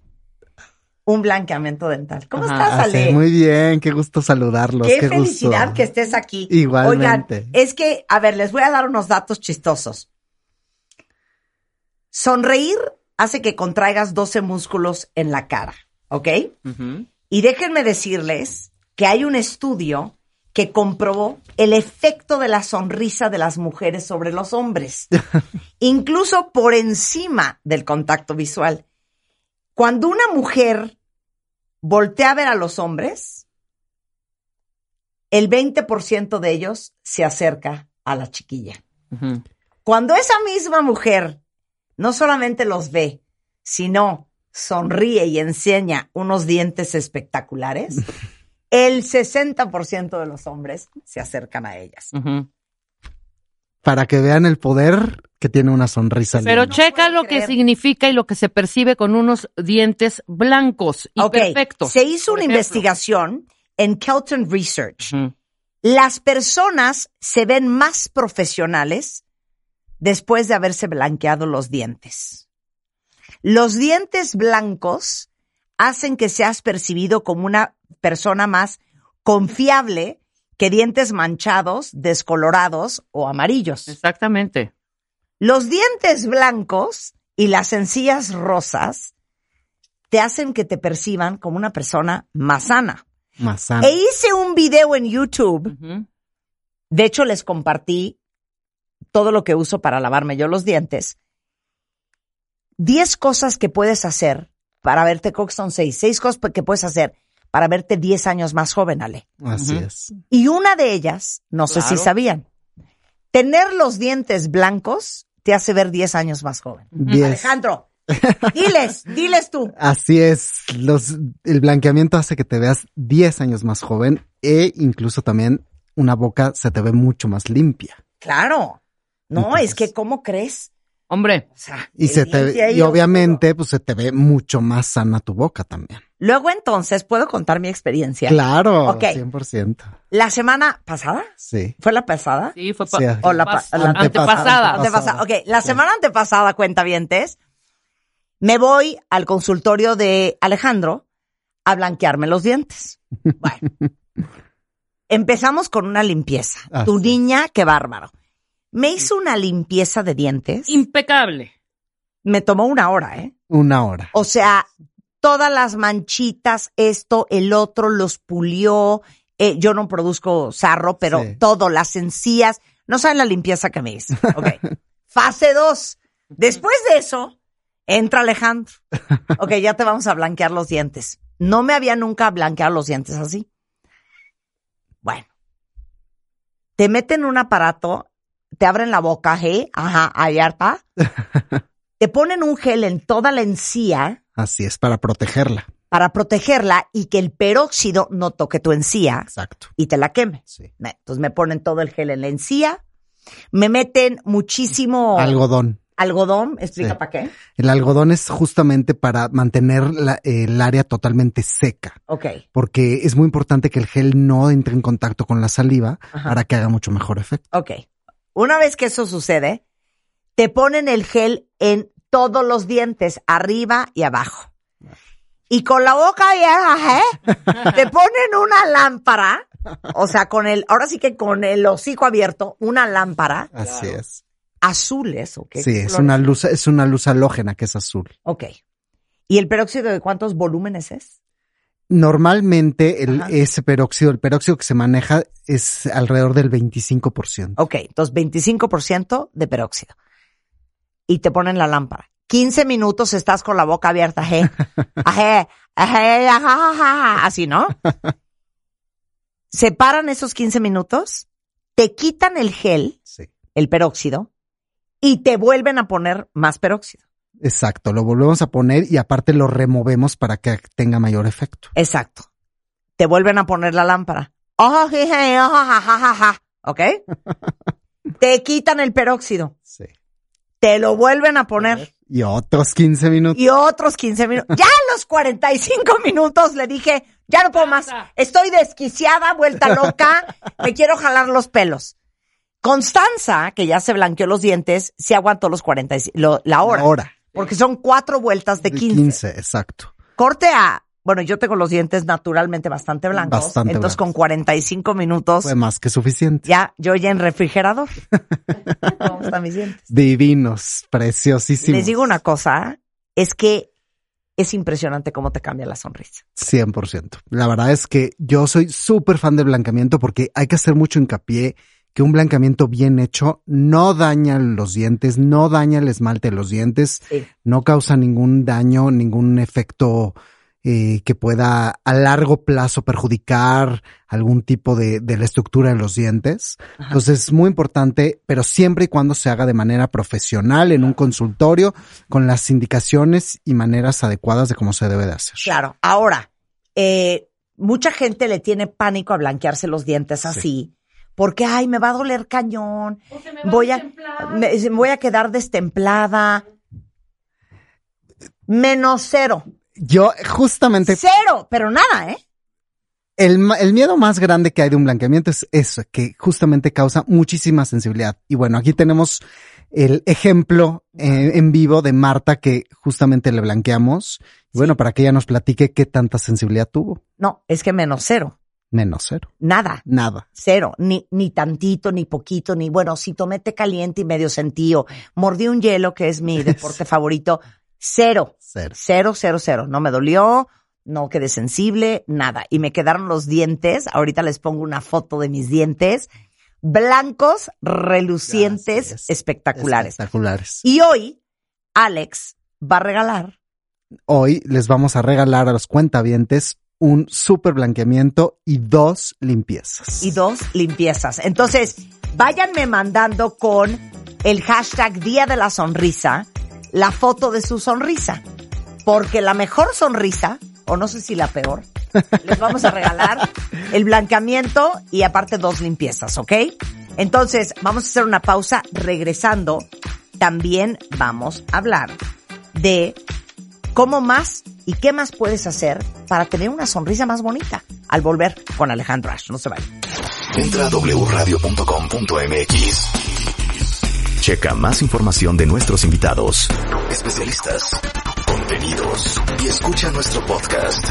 un blanqueamiento dental. ¿Cómo Ajá. estás, Ale? muy bien, qué gusto saludarlos. Qué, Qué, felicidad gusto. que estés aquí. Igualmente. Oigan, es que, a ver, les voy a dar unos datos chistosos. Sonreír hace que contraigas 12 músculos en la cara, ¿ok? Y déjenme decirles que hay un estudio que comprobó el efecto de la sonrisa de las mujeres sobre los hombres, incluso por encima del contacto visual. Cuando una mujer voltea a ver a los hombres, el 20% de ellos se acerca a la chiquilla. Cuando esa misma mujer no solamente los ve, sino sonríe y enseña unos dientes espectaculares, el 60% de los hombres se acercan a ellas. Para que vean el poder que tiene una sonrisa Pero linda. checa lo que significa y lo que se percibe con unos dientes blancos y Ok, perfectos. Se hizo una ejemplo. investigación en Kelton Research. Las personas se ven más profesionales después de haberse blanqueado los dientes. Los dientes blancos hacen que seas percibido como una persona más confiable que dientes manchados, descolorados o amarillos. Exactamente. Los dientes blancos y las encías rosas te hacen que te perciban como una persona más sana. Más sano. E hice un video en YouTube de hecho, les compartí todo lo que uso para lavarme yo los dientes. Diez cosas que puedes hacer para verte, creo que son seis, seis cosas que puedes hacer para verte diez años más joven, Ale. Así es. Y una de ellas, no sé si sabían, tener los dientes blancos te hace ver diez años más joven. Diez. Alejandro, diles, diles tú. Así es. Los, el blanqueamiento hace que te veas 10 años más joven e incluso también una boca se te ve mucho más limpia. Claro. No, Entonces- es que, ¿cómo crees? Hombre, O sea, Y se te y obviamente pues se te ve mucho más sana tu boca también. Luego entonces, ¿puedo contar mi experiencia? Claro, Ok. 100%. La semana pasada, Sí. ¿fue la pasada? sí, fue pa- Sí, O la, pas- la- antepasada. antepasada. Ok, la semana antepasada, cuentavientes, me voy al consultorio de Alejandro a blanquearme los dientes. Bueno, empezamos con una limpieza. Ah, tu sí. niña, qué bárbaro. Me hizo una limpieza de dientes. Impecable. Me tomó una hora, ¿eh? Una hora. O sea, todas las manchitas, esto, el otro, los pulió. Eh, yo no produzco sarro, pero Sí. todo, las encías. No saben la limpieza que me hizo. Ok. Fase 2. Después de eso, entra Alejandro. Ok, ya te vamos a blanquear los dientes. No me había nunca blanqueado los dientes así. Bueno. Te meten un aparato, te abren la boca, ¿eh? Ajá, abierta. te ponen un gel en toda la encía Así es, para protegerla. para protegerla y que el peróxido no toque tu encía Exacto. y te la queme. Sí. Entonces me ponen todo el gel en la encía, me meten muchísimo Algodón. algodón, explica Sí. para qué. El algodón es justamente para mantener la- el área totalmente seca, Ok, porque es muy importante que el gel no entre en contacto con la saliva Ajá. para que haga mucho mejor efecto. ok. Una vez que eso sucede, te ponen el gel en todos los dientes, arriba y abajo. Y con la boca abierta, ¿eh? te ponen una lámpara, o sea, con el, ahora sí que con el hocico abierto, una lámpara Así es. azules, ¿o qué? Sí, es una luz, es una luz halógena que es azul. Ok. ¿Y el peróxido de cuántos volúmenes es? Normalmente el, Ajá. ese peróxido, el peróxido que se maneja es alrededor del 25%. Ok, entonces 25% de peróxido. Y te ponen la lámpara. 15 minutos estás con la boca abierta, ajé, ajé, ajé, ajá, ajá, así, ¿no? Separan esos 15 minutos, te quitan el gel, Sí. el peróxido, y te vuelven a poner más peróxido. Exacto, lo volvemos a poner y aparte lo removemos para que tenga mayor efecto. Exacto. Te vuelven a poner la lámpara. Ajá, ajá, ¿Ok? te quitan el peróxido. Te lo vuelven a poner Y otros 15 minutos. y otros 15 minutos. Ya a los 45 minutos le dije, ya no puedo más. Estoy desquiciada, vuelta loca, me quiero jalar los pelos. Constanza, que ya se blanqueó los dientes, se aguantó los 45, lo- la hora. La hora. Porque son cuatro vueltas de De 15. 15, exacto. Corte a, bueno, yo tengo los dientes naturalmente bastante blancos. Bastante entonces blancos. con 45 minutos, Fue más que suficiente. ya, yo ya en refrigerador. ¿Cómo están mis dientes? Divinos, preciosísimos. Les digo una cosa, es que es impresionante cómo te cambia la sonrisa. 100%. La verdad es que yo soy súper fan del blancamiento porque hay que hacer mucho hincapié que un blancamiento bien hecho no daña los dientes, no daña el esmalte de los dientes, Sí. no causa ningún daño, ningún efecto eh, que pueda a largo plazo perjudicar algún tipo de, de la estructura de los dientes. Entonces es muy importante, pero siempre y cuando se haga de manera profesional en un consultorio con las indicaciones y maneras adecuadas de cómo se debe de hacer. Claro. Ahora, eh, mucha gente le tiene pánico a blanquearse los dientes así. Porque, ay, me va a doler cañón. Voy a, me- voy a quedar destemplada. Menos cero. Yo justamente Cero, pero nada, ¿eh? el, el miedo más grande que hay de un blanqueamiento es eso, que justamente causa muchísima sensibilidad. Y bueno, aquí tenemos el ejemplo eh, en vivo de Marta que justamente le blanqueamos. Y bueno, para que ella nos platique qué tanta sensibilidad tuvo. No, es que menos cero. Menos cero. Nada. Nada. Cero, ni, ni tantito, ni poquito, ni bueno, si tomé té caliente y medio sentido, mordí un hielo, que es mi deporte favorito, cero, Cero. cero, cero, cero. No me dolió, no quedé sensible, nada. Y me quedaron los dientes, ahorita les pongo una foto de mis dientes, blancos, relucientes, espectaculares. Espectaculares. Y hoy, Alex va a regalar Hoy les vamos a regalar a los cuentavientes un super blanqueamiento y dos limpiezas. y dos limpiezas. Entonces, váyanme mandando con el hashtag Día de la Sonrisa la foto de su sonrisa. Porque la mejor sonrisa, o no sé si la peor, les vamos a regalar el blanqueamiento y aparte dos limpiezas, ¿ok? Entonces, vamos a hacer una pausa. Regresando, también vamos a hablar de cómo más y qué más puedes hacer para tener una sonrisa más bonita al volver con Alejandro Ash. No se vayan. Entra a wradio.com.mx. Checa más información de nuestros invitados, especialistas, contenidos y escucha nuestro podcast.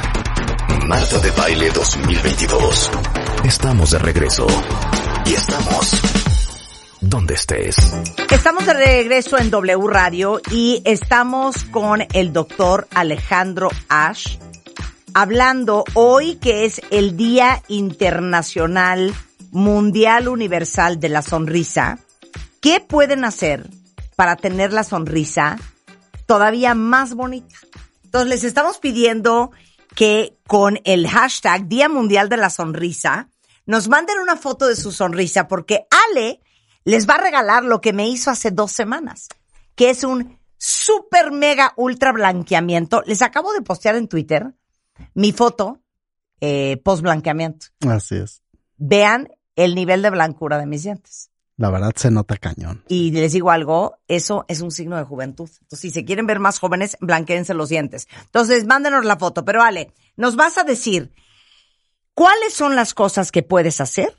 Marta de Baile 2022. Estamos de regreso. Y estamos donde estés. Estamos de regreso en W Radio y estamos con el doctor Alejandro Ash hablando hoy que es el Día Internacional Mundial Universal de la Sonrisa. ¿Qué pueden hacer para tener la sonrisa todavía más bonita? Entonces les estamos pidiendo que con el hashtag Día Mundial de la Sonrisa nos manden una foto de su sonrisa porque Ale les va a regalar lo que me hizo hace dos semanas, que es un super mega ultra blanqueamiento. Les acabo de postear en Twitter mi foto eh, post blanqueamiento. Así es. Vean el nivel de blancura de mis dientes. La verdad se nota cañón. Y les digo algo, eso es un signo de juventud. Entonces, si se quieren ver más jóvenes, blanqueense los dientes. Entonces, mándenos la foto. Pero Ale, nos vas a decir cuáles son las cosas que puedes hacer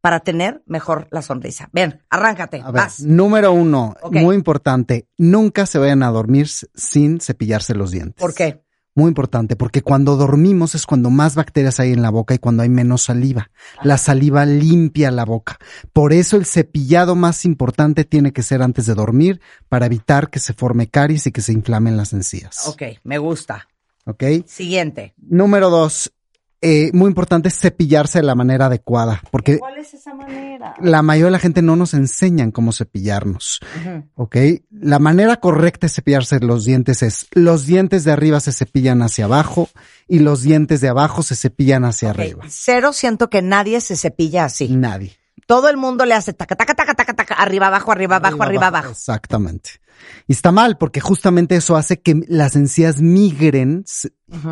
para tener mejor la sonrisa. Ven, arráncate. A ver, vas. número uno, muy importante, nunca se vayan a dormir sin cepillarse los dientes. ¿Por qué? Muy importante, porque cuando dormimos es cuando más bacterias hay en la boca y cuando hay menos saliva. La saliva limpia la boca. Por eso el cepillado más importante tiene que ser antes de dormir para evitar que se forme caries y que se inflamen las encías. Ok, me gusta. ¿Ok? Siguiente. Número dos, eh, muy importante es cepillarse de la manera adecuada, porque ¿Cuál es esa manera? la mayoría de la gente no nos enseñan cómo cepillarnos. Ujú. ¿Ok? La manera correcta de cepillarse los dientes es los dientes de arriba se cepillan hacia abajo y los dientes de abajo se cepillan hacia arriba. Cero, siento que nadie se cepilla así. Nadie. Todo el mundo le hace taca, taca, taca, taca, taca, arriba, abajo, arriba, abajo, arriba, abajo. Exactamente. Y está mal porque justamente eso hace que las encías migren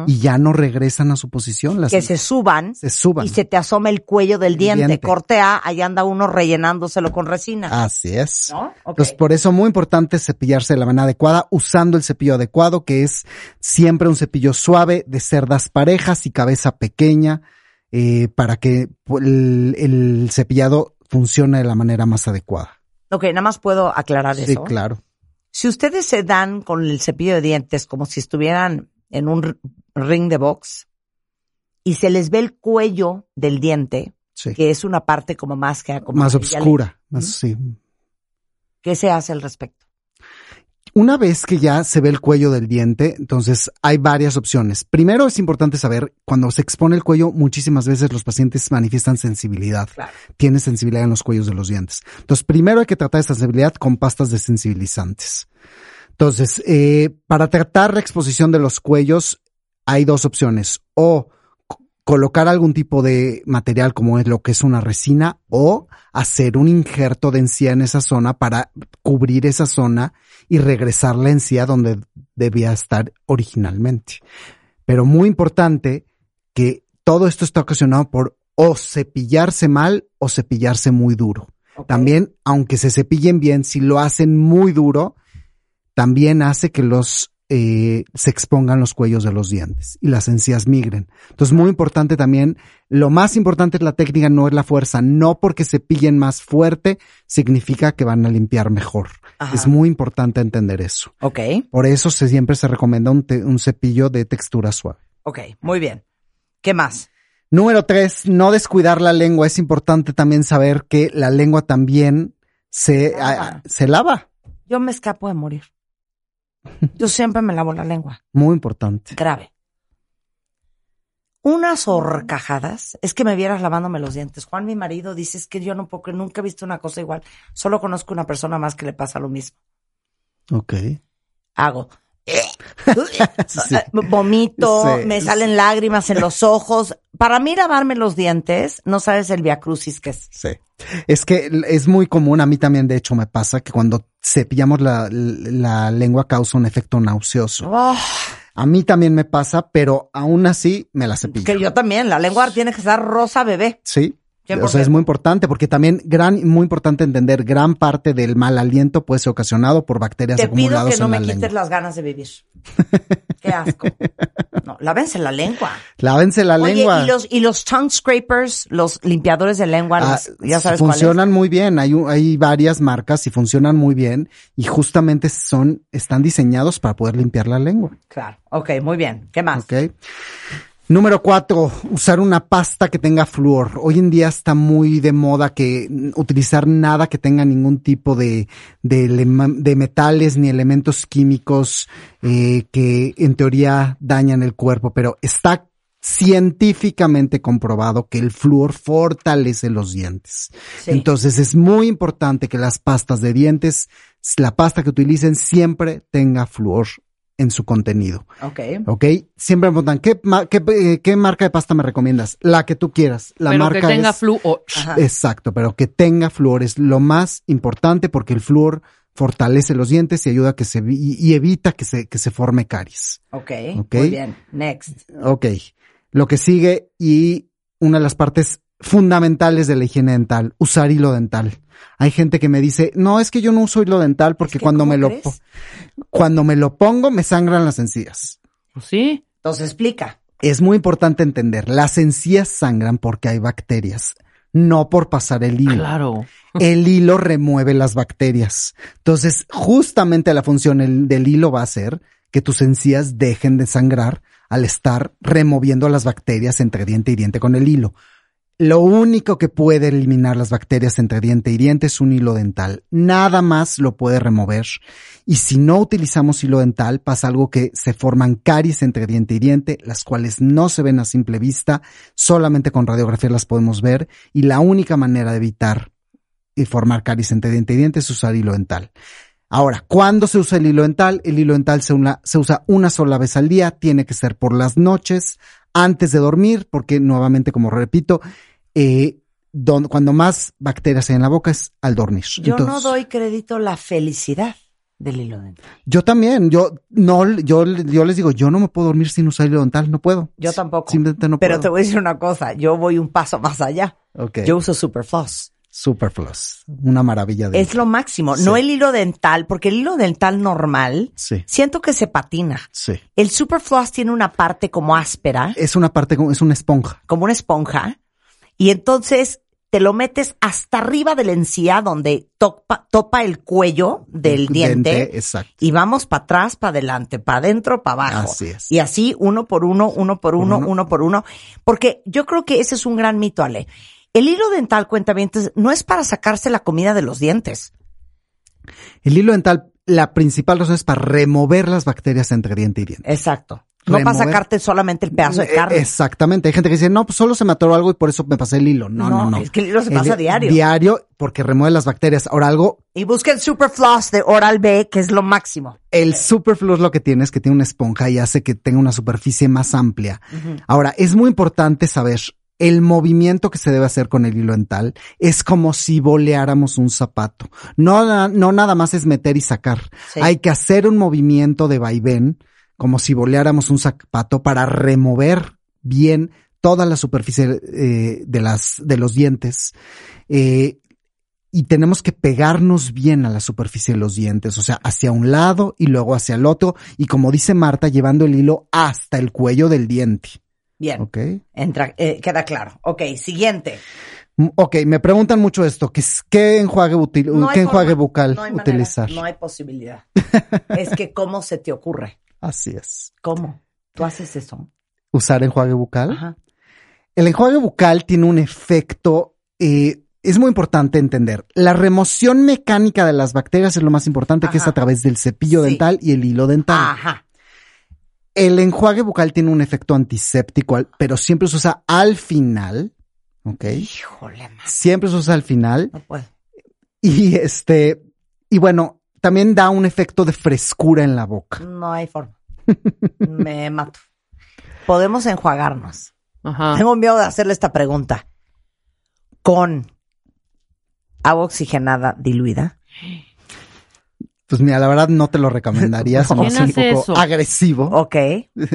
y ya no regresan a su posición. Las que se suban se suban. y se te asoma el cuello del El diente. diente. Corte A, ahí anda uno rellenándoselo con resina. Así es. ¿No? Ok. Entonces, por eso muy importante cepillarse de la manera adecuada, usando el cepillo adecuado, que es siempre un cepillo suave, de cerdas parejas y cabeza pequeña, eh, para que el, el cepillado funcione de la manera más adecuada. Ok, nada más puedo aclarar Sí, eso. claro. Si ustedes se dan con el cepillo de dientes como si estuvieran en un ring de box y se les ve el cuello del diente, Sí. que es una parte como más que como Más amarilla, oscura. Más, sí. ¿Qué se hace al respecto? Una vez que ya se ve el cuello del diente, entonces hay varias opciones. Primero es importante saber, cuando se expone el cuello, muchísimas veces los pacientes manifiestan sensibilidad. Claro. Tienen sensibilidad en los cuellos de los dientes. Entonces, primero hay que tratar esa sensibilidad con pastas desensibilizantes. Entonces, eh, para tratar la exposición de los cuellos, hay dos opciones. O colocar algún tipo de material como es lo que es una resina o hacer un injerto de encía en esa zona para cubrir esa zona y regresar la encía donde debía estar originalmente. Pero muy importante que todo esto está ocasionado por o cepillarse mal o cepillarse muy duro. También, aunque se cepillen bien, si lo hacen muy duro, también hace que los eh, se expongan los cuellos de los dientes y las encías migren. Entonces, muy importante también, lo más importante es la técnica, no es la fuerza. No porque cepillen más fuerte significa que van a limpiar mejor. Ajá. Es muy importante entender eso. Ok, Por eso se, siempre se recomienda un, te- un cepillo de textura suave. ok, muy bien. ¿Qué más? Número tres, no descuidar la lengua. Es importante también saber que la lengua también se, a- se lava. Yo me escapo de morir. Yo siempre me lavo la lengua. Muy importante. Grave. Unas horcajadas. Es que me vieras lavándome los dientes. Juan, mi marido, dice es que yo no puedo, nunca he visto una cosa igual. Solo conozco una persona más que le pasa lo mismo. Ok. Hago. Sí. Vomito, Sí. me salen lágrimas en los ojos. Para mí lavarme los dientes, no sabes el viacrucis que es. Sí. Es que es muy común, a mí también de hecho me pasa que cuando cepillamos la, la lengua causa un efecto nauseoso. Oh, A mí también me pasa, pero aún así me la cepillo. que yo también, la lengua tiene que estar rosa bebé. Sí. 100%. O sea, es muy importante porque también gran, muy importante entender, gran parte del mal aliento puede ser ocasionado por bacterias Te pido que no en me quites las ganas de vivir. Qué asco. No, lávense la lengua. Lávense la Oye, lengua. y los, y los tongue scrapers, los limpiadores de lengua, Ah, los- ya sabes funcionan muy bien. Hay, hay varias marcas y funcionan muy bien y justamente son, están diseñados para poder limpiar la lengua. Claro. Ok, muy bien. ¿Qué más? Ok. Número cuatro, usar una pasta que tenga flúor. Hoy en día está muy de moda que utilizar nada que tenga ningún tipo de, de, metales ni elementos químicos eh, que en teoría dañan el cuerpo, pero está científicamente comprobado que el flúor fortalece los dientes. Sí. Entonces es muy importante que las pastas de dientes, la pasta que utilicen siempre tenga flúor en su contenido. Ok. ¿Ok? Siempre me preguntan, ¿qué, ma- qué, eh, qué marca de pasta me recomiendas? La que tú quieras. La pero marca que tenga es- flúor. Exacto, pero que tenga flúor es lo más importante porque el flúor fortalece los dientes y ayuda a que se y, y evita que se, que se forme caries. Ok. Ok. Muy bien. Next. Ok. Lo que sigue y una de las partes fundamentales de la higiene dental, usar hilo dental. Hay gente que me dice, no, es que yo no uso hilo dental porque Es que, cuando ¿cómo me lo, crees? Cuando me lo pongo me sangran las encías. Pues sí. Entonces explica. Es muy importante entender, las encías sangran porque hay bacterias, no por pasar el hilo. Claro. El hilo remueve las bacterias. Entonces, justamente la función el- del hilo va a ser que tus encías dejen de sangrar al estar removiendo las bacterias entre diente y diente con el hilo. Lo único que puede eliminar las bacterias entre diente y diente es un hilo dental. Nada más lo puede remover. Y si no utilizamos hilo dental, pasa algo que se forman caries entre diente y diente, las cuales no se ven a simple vista, solamente con radiografía las podemos ver. Y la única manera de evitar y formar caries entre diente y diente es usar hilo dental. Ahora, ¿cuándo se usa el hilo dental? El hilo dental se, se usa una sola vez al día, tiene que ser por las noches, antes de dormir, porque nuevamente, como repito, eh, don- cuando más bacterias hay en la boca es al dormir. Yo no doy crédito a la felicidad. del hilo dental. Yo también, yo no, yo, yo les digo, yo no me puedo dormir sin usar hilo dental, no puedo. Yo tampoco. Simplemente no Pero te voy a decir una cosa, yo voy un paso más allá. Ok. Yo uso Superfloss. Superfloss, una maravilla de Es lo máximo, Sí. no el hilo dental, porque el hilo dental normal Sí, siento que se patina. sí. El Superfloss tiene una parte como áspera, Es una parte, como- es una esponja. como una esponja, y entonces te lo metes hasta arriba de la encía donde topa, topa el cuello del El diente. Exacto. Y vamos para atrás, para adelante, para adentro, para abajo. Así es. Y así, uno por uno, uno por uno, uno. uno por uno. Porque yo creo que ese es un gran mito, Ale. El hilo dental, cuenta no es para sacarse la comida de los dientes. El hilo dental, la principal razón es para remover las bacterias entre diente y diente. Exacto. No para sacarte solamente el pedazo de Eh, carne. Exactamente. Hay gente que dice, no, pues solo se me atoró algo y por eso me pasé el hilo. No, no, No, no. es que el hilo se pasa diario. Diario porque remueve las bacterias. Ahora algo, Y busquen Superfloss de Oral B, que es lo máximo. el Superfluous lo que tiene es que tiene una esponja y hace que tenga una superficie más amplia. Ahora, es muy importante saber el movimiento que se debe hacer con el hilo dental es como si boleáramos un zapato. No, no nada más es meter y sacar. Sí. Hay que hacer un movimiento de vaivén como si boleáramos un zapato para remover bien toda la superficie eh, de las de los dientes. Eh, y tenemos que pegarnos bien a la superficie de los dientes, o sea, hacia un lado y luego hacia el otro, y como dice Marta, llevando el hilo hasta el cuello del diente. Bien. ¿Ok? Entra, eh, queda claro. Ok, siguiente. Mm, Ok, me preguntan mucho esto, ¿qué, es- qué enjuague, util- No qué enjuague forma, bucal no hay manera, utilizar? no hay posibilidad. es que, ¿cómo se te ocurre? Así es. ¿Cómo? ¿Tú haces eso? Usar enjuague bucal. Ajá. El enjuague bucal tiene un efecto, eh, es muy importante entender. La remoción mecánica de las bacterias es lo más importante, que es a través del cepillo Sí. dental y el hilo dental. Ajá. El enjuague bucal tiene un efecto antiséptico, pero siempre se usa al final. ¿Ok? Híjole, ma, Siempre se usa al final. no puedo. Y este, y bueno, también da un efecto de frescura en la boca. No hay forma. Me mato. Podemos enjuagarnos. Ajá. Tengo miedo de hacerle esta pregunta. Con agua oxigenada diluida. Pues mira, la verdad no te lo recomendaría, se me ¿Quién hace un poco eso? agresivo. Ok.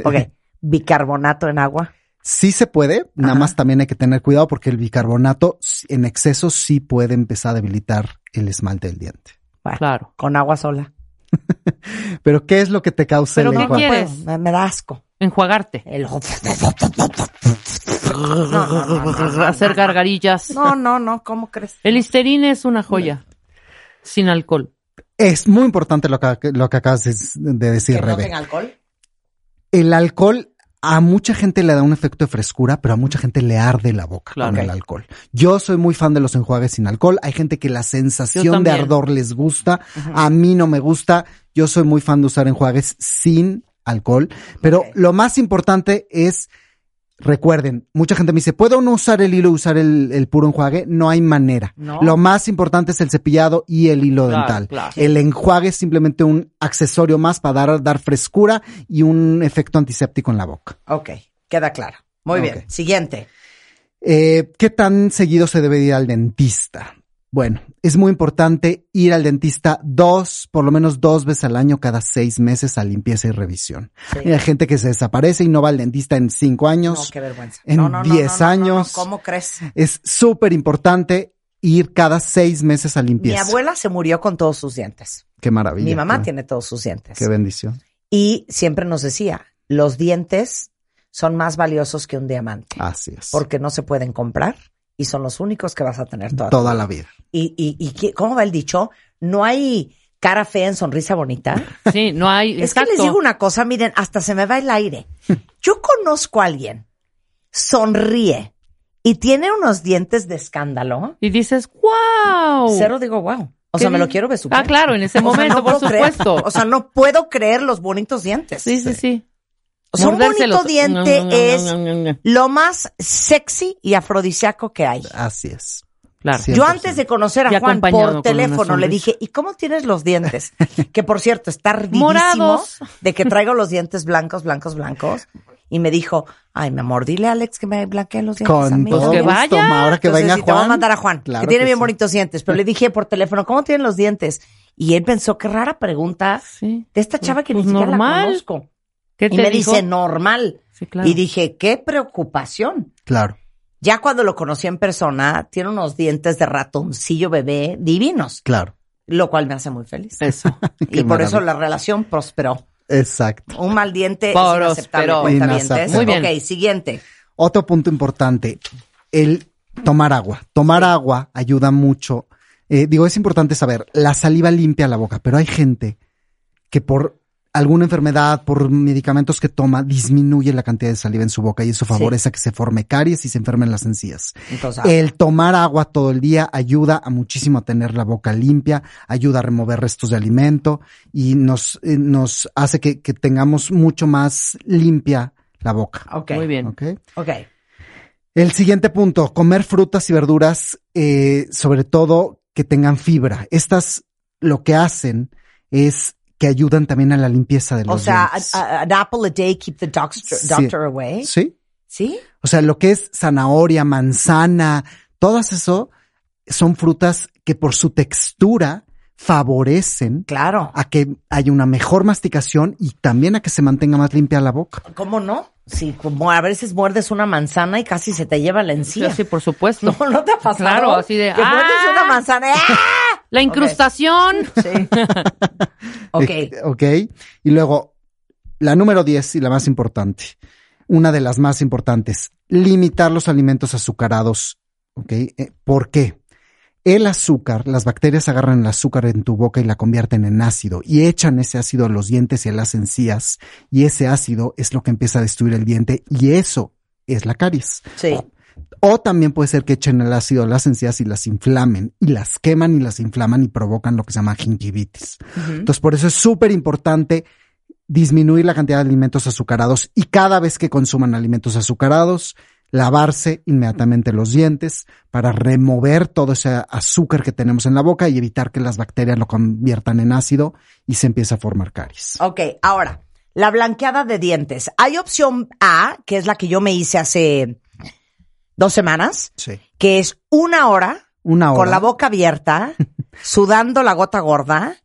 Ok. Bicarbonato en agua. Sí se puede, nada más también hay que tener cuidado porque el bicarbonato en exceso sí puede empezar a debilitar el esmalte del diente. Bueno, Claro. Con agua sola. Pero ¿qué es lo que te causa ¿Pero el qué enjuague? quieres? Me, me da asco. Enjuagarte. El... No, no, no, no, no, Hacer no. gargarillas. No, no, no, ¿cómo crees? El Listerine es una joya. Sin alcohol. Es muy importante lo que, lo que acabas de, de decir, ¿Que no Rebe. tenga alcohol? El alcohol a mucha gente le da un efecto de frescura, pero a mucha gente le arde la boca Claro. con el alcohol. Yo soy muy fan de los enjuagues sin alcohol. Hay gente que la sensación de ardor les gusta. A mí no me gusta. Yo soy muy fan de usar enjuagues sin alcohol. Pero lo más importante es, recuerden, mucha gente me dice, ¿puedo no usar el hilo y usar el, el puro enjuague? No hay manera. No. Lo más importante es el cepillado y el hilo Claro, dental. claro. El enjuague es simplemente un accesorio más para dar, dar frescura y un efecto antiséptico en la boca. Ok, queda claro. Muy bien. Siguiente. Eh, ¿Qué tan seguido se debe ir al dentista? Bueno, es muy importante ir al dentista dos, por lo menos dos veces al año, cada seis meses a limpieza y revisión. Sí. Hay gente que se desaparece y no va al dentista en cinco No, años. qué vergüenza. en No, no, no, 10 no, no, no, años. no, ¿Cómo crees? Es súper importante ir cada seis meses a Mi limpieza. abuela se murió con todos sus dientes. Qué maravilla. Mi mamá qué, tiene todos sus dientes. Qué bendición. Y siempre nos decía, los dientes son más valiosos que un diamante. Así es. Porque no se pueden comprar y son los únicos que vas a tener toda, Toda la vida. Y, y, y ¿qué- ¿cómo va el dicho? No hay cara fea en sonrisa bonita. Sí, no hay. Es que les digo una cosa, miren, hasta se me va el aire. Yo conozco a alguien, sonríe y tiene unos dientes de escándalo. Y dices, wow. Cero digo, wow. O sea, me lo quiero besuquear. Ah, claro, en ese O sea, momento, no por creer. supuesto. O sea, no puedo creer los bonitos dientes. sí, sí, sí. O sea, un bonito diente es lo más sexy y afrodisíaco que hay. Así es. Claro. Yo 100%. antes de conocer Y a Juan por teléfono le dije, ¿y cómo tienes los dientes? que por cierto, está ardidísimo Morados. de que traigo los dientes blancos, blancos, blancos. Y me dijo, ay, mi amor, dile a Alex que me blanqueen los dientes. a Con mí todo también". que vaya. Ahora que Entonces, venga sí, te voy a Juan. mandar a Juan, Claro que tiene que bien sí. bonitos dientes. Pero le dije por teléfono, ¿cómo tienen los dientes? Y él pensó, qué rara pregunta Sí. de esta chava que Pues ni siquiera normal. la conozco. ¿Qué Y me dijo? dice, normal. Sí, claro. Y dije, qué preocupación. Claro. Ya cuando lo conocí en persona, tiene unos dientes de ratoncillo bebé divinos, Claro. lo cual me hace muy feliz. Eso. y por eso la relación prosperó. Exacto. Un mal diente es Prosperó. inaceptable. Inaceptable. Muy bien. Ok, siguiente. Otro punto importante, el tomar agua. Tomar agua ayuda mucho. Eh, digo, es importante saber, la saliva limpia la boca, pero hay gente que por alguna enfermedad, por medicamentos que toma, disminuye la cantidad de saliva en su boca y eso favorece a que se forme caries y se enfermen las encías. Entonces, El tomar agua todo el día ayuda a muchísimo a tener la boca limpia, ayuda a remover restos de alimento y nos, eh, nos hace que, que tengamos mucho más limpia la boca. ok. Muy bien. ¿ok? Ok. El siguiente punto, comer frutas y verduras, eh, sobre todo que tengan fibra. Estas lo que hacen es que ayudan también a la limpieza de los O sea, dientes. a- a- an apple a day keep the doctor, Sí. away. sí. ¿Sí? O sea, lo que es zanahoria, manzana, todas eso son frutas que por su textura favorecen Claro. a que haya una mejor masticación y también a que se mantenga más limpia la boca. ¿Cómo no? Sí, como a veces muerdes una manzana y casi se te lleva la encía. sí, por supuesto. No, no te ha pasado. Claro, así de, Que muerdes ¡ah! una manzana. y ¡ah! La incrustación. Sí. ok. Eh, ok. Y luego, la número 10 y la más importante, una de las más importantes, limitar los alimentos azucarados. Ok. Eh, ¿Por qué? El azúcar, las bacterias agarran el azúcar en tu boca y la convierten en ácido y echan ese ácido a los dientes y a las encías y ese ácido es lo que empieza a destruir el diente y eso es la caries. Sí. O también puede ser que echen el ácido a las encías y las inflamen y las queman y las inflaman y provocan lo que se llama gingivitis. Entonces, por eso es súper importante disminuir la cantidad de alimentos azucarados y cada vez que consuman alimentos azucarados, lavarse inmediatamente los dientes para remover todo ese azúcar que tenemos en la boca y evitar que las bacterias lo conviertan en ácido y se empiece a formar caries. Ok, ahora, la blanqueada de dientes. Hay opción A, que es la que yo me hice hace dos semanas, Sí. que es una hora Una hora. con la boca abierta, sudando la gota gorda,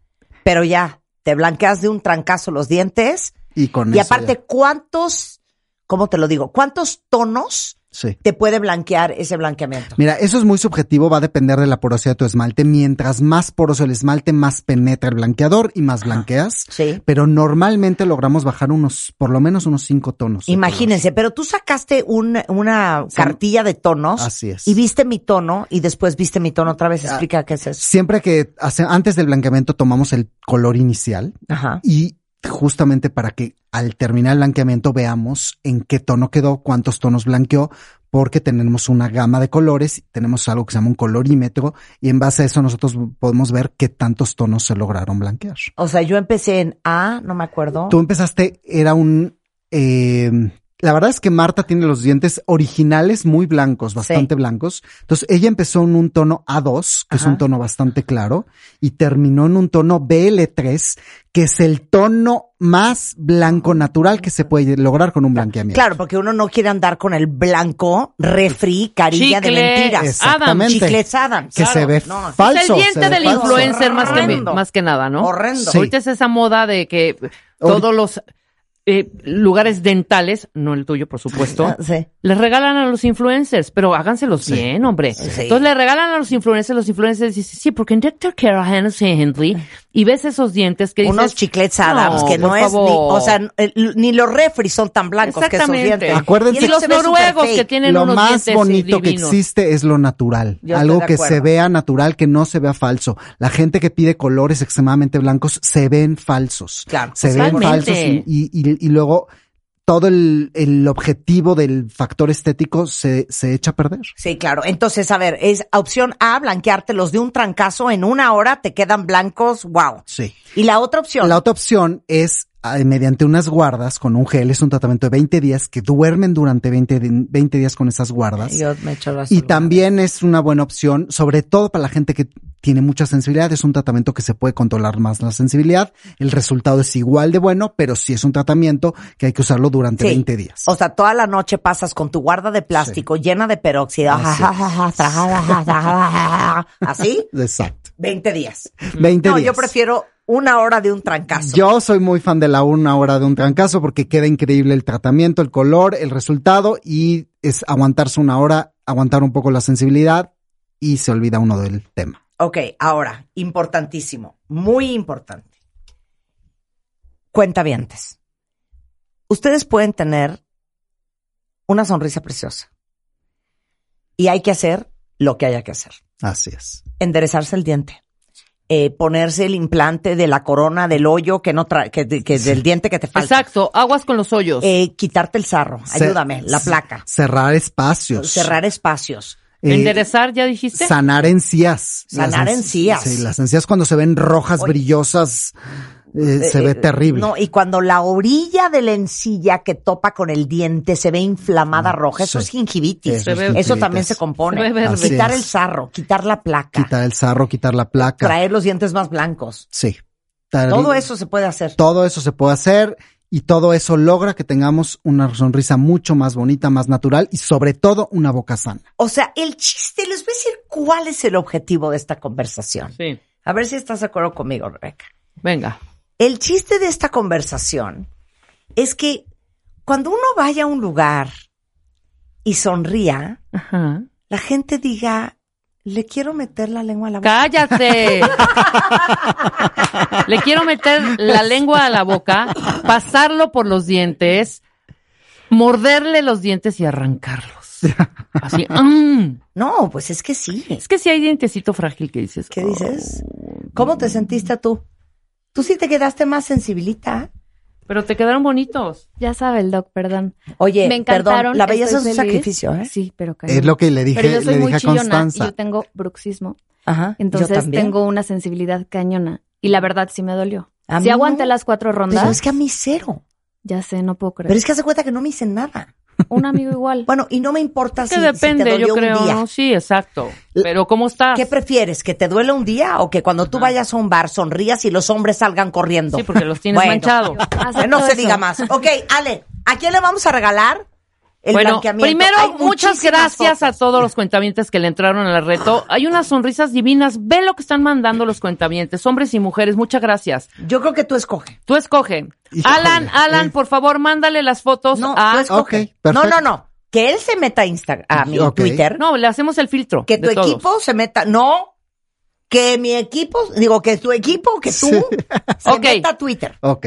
pero ya, te blanqueas de un trancazo los dientes. y con Y eso aparte, ya. ¿cuántos, cómo te lo digo? ¿Cuántos tonos Sí. te puede blanquear ese blanqueamiento? Mira, eso es muy subjetivo, va a depender de la porosidad de tu esmalte. Mientras más poroso el esmalte, más penetra el blanqueador y más blanqueas. Sí. Pero normalmente logramos bajar unos, por lo menos unos cinco tonos. Imagínense, pero tú sacaste un- una cartilla de tonos. Así es. Y viste mi tono y después viste mi tono otra vez. Ah. Explica qué es eso. Siempre que hace, antes del blanqueamiento tomamos el color inicial Ajá. y justamente para que al terminar el blanqueamiento veamos en qué tono quedó, cuántos tonos blanqueó, porque tenemos una gama de colores, tenemos algo que se llama un colorímetro y en base a eso nosotros podemos ver qué tantos tonos se lograron blanquear. O sea, yo empecé en A, no me acuerdo. Tú empezaste, era un... eh, la verdad es que Marta tiene los dientes originales muy blancos, bastante blancos. Entonces ella empezó en un tono A2, que es un tono bastante claro, y terminó en un tono BL3, que es el tono más blanco natural que se puede lograr con un blanqueamiento. Claro, porque uno no quiere andar con el blanco refri, carilla de Chicle. mentiras. Exactamente. Chicles Adams. Que Claro, se ve no. falso. es el diente del influencer más que, más que nada, ¿no? Horrendo. Sí. Ahorita es esa moda de que todos los eh, lugares dentales, no el tuyo, por supuesto, Ah, Sí. les regalan a los influencers, pero háganselos bien, hombre. Sí. Entonces le regalan a los influencers, los influencers dicen, sí, porque en Dr. Caroline Henry, y ves esos dientes que dices, Unos chiclets Adams que no es ni, o sea, ni los refri son tan blancos que esos Exactamente. dientes. Acuérdense- Y los noruegos que tienen Lo unos más dientes bonito que existe es lo natural. Yo Algo que se vea natural, que no se vea falso. La gente que pide colores extremadamente blancos se ven falsos. Claro, se ven falsos y, y, y- y luego todo el, el objetivo del factor estético se, se echa a perder. Sí, claro. Entonces, a ver, es opción A, blanqueártelos de un trancazo en una hora, te quedan blancos, wow. Sí. Y la otra opción. La otra opción es mediante unas guardas con un gel, es un tratamiento de 20 días que duermen durante 20, di- 20 días con esas guardas. Yo me echo las Y también es una buena opción, sobre todo para la gente que tiene mucha sensibilidad. Es un tratamiento que se puede controlar más la sensibilidad. El resultado es igual de bueno, pero sí es un tratamiento que hay que usarlo durante Sí. 20 días. O sea, toda la noche pasas con tu guarda de plástico llena de peróxido. Así ¿Así? Exacto. 20 días. 20 No, días. yo prefiero una hora de un trancazo. Yo soy muy fan de la una hora de un trancazo porque queda increíble el tratamiento, el color, el resultado y es aguantarse una hora, aguantar un poco la sensibilidad y se olvida uno del tema. Ok, ahora, importantísimo, muy importante. Cuentavientes. Ustedes pueden tener una sonrisa preciosa. Y hay que hacer lo que haya que hacer. Así es. Enderezarse el diente. Eh, ponerse el implante de la corona del hoyo que no trae, que, que del diente que te falta. Exacto, aguas con los hoyos. Eh, quitarte el sarro. Ayúdame, la placa. Cerrar espacios. Cerrar espacios. Eh, Enderezar, ¿ya dijiste? Sanar encías. Sanar Las encías. Sí, las encías cuando se ven rojas, Oye. brillosas, eh, se Eh, ve eh, terrible. No, y cuando la orilla de la encilla que topa con el diente se ve inflamada roja, eso sí. es gingivitis. Eso es Eso gingivitis. también se compone. Se quitar el sarro, quitar la placa, Quitar el sarro, quitar la placa. traer los dientes más blancos. Sí. Tar- Todo eso se puede hacer. Todo eso se puede hacer y todo eso logra que tengamos una sonrisa mucho más bonita, más natural y sobre todo una boca sana. O sea, el chiste, les voy a decir cuál es el objetivo de esta conversación. Sí. A ver si estás de acuerdo conmigo, Rebeca. Venga. El chiste de esta conversación es que cuando uno vaya a un lugar y sonría, Ajá. la gente diga, le quiero meter la lengua a la boca. ¡Cállate! Le quiero meter la lengua a la boca, pasarlo por los dientes, morderle los dientes y arrancarlos. Así. ¡mm! No, pues es que sí. Es que si hay dientecito frágil que dices. ¿Qué dices? ¿Cómo te sentiste tú? Tú sí te quedaste más sensibilita. Pero te quedaron bonitos. Ya sabe el doc, perdón. Oye, Me encantaron. perdón, la belleza es un feliz. sacrificio, ¿eh? Sí, pero Es lo que le dije, Pero yo soy le muy dije a chillona y Constanza. yo tengo bruxismo. Ajá. Entonces yo tengo una sensibilidad cañona. Y la verdad sí me dolió. A Si aguanté no. las cuatro rondas, Pero es que a mí cero. ya sé, no puedo creer. Pero es que hace cuenta que no me hice nada. Un amigo igual. Bueno, y no me importa Es si, que si depende, te dolió yo creo. un día. ¿no? Sí, exacto. Pero ¿cómo estás? ¿Qué prefieres? ¿Que te duele un día o que cuando tú vayas a un bar sonrías y los hombres salgan corriendo? Sí, porque los tienes Bueno. Que no se eso. diga más. Ok, Ale, ¿a quién le vamos a regalar el bueno, blanqueamiento? primero, Hay muchas gracias a todos los cuentavientes que le entraron al reto. Hay unas sonrisas divinas. Ve lo que están mandando los cuentavientes, hombres y mujeres. Muchas gracias. Yo creo que tú escoge. Tú escoge. Híjole, Alan, Alan, eh. por favor, mándale las fotos No, a... tú escoge. Ok, no, no, no. Que él se meta a Instagram, a mi. Twitter. No, le hacemos el filtro. que tu de todos. equipo se meta. No. Que mi equipo, digo, que tu equipo, que tú, Sí. se meta a Twitter. Ok,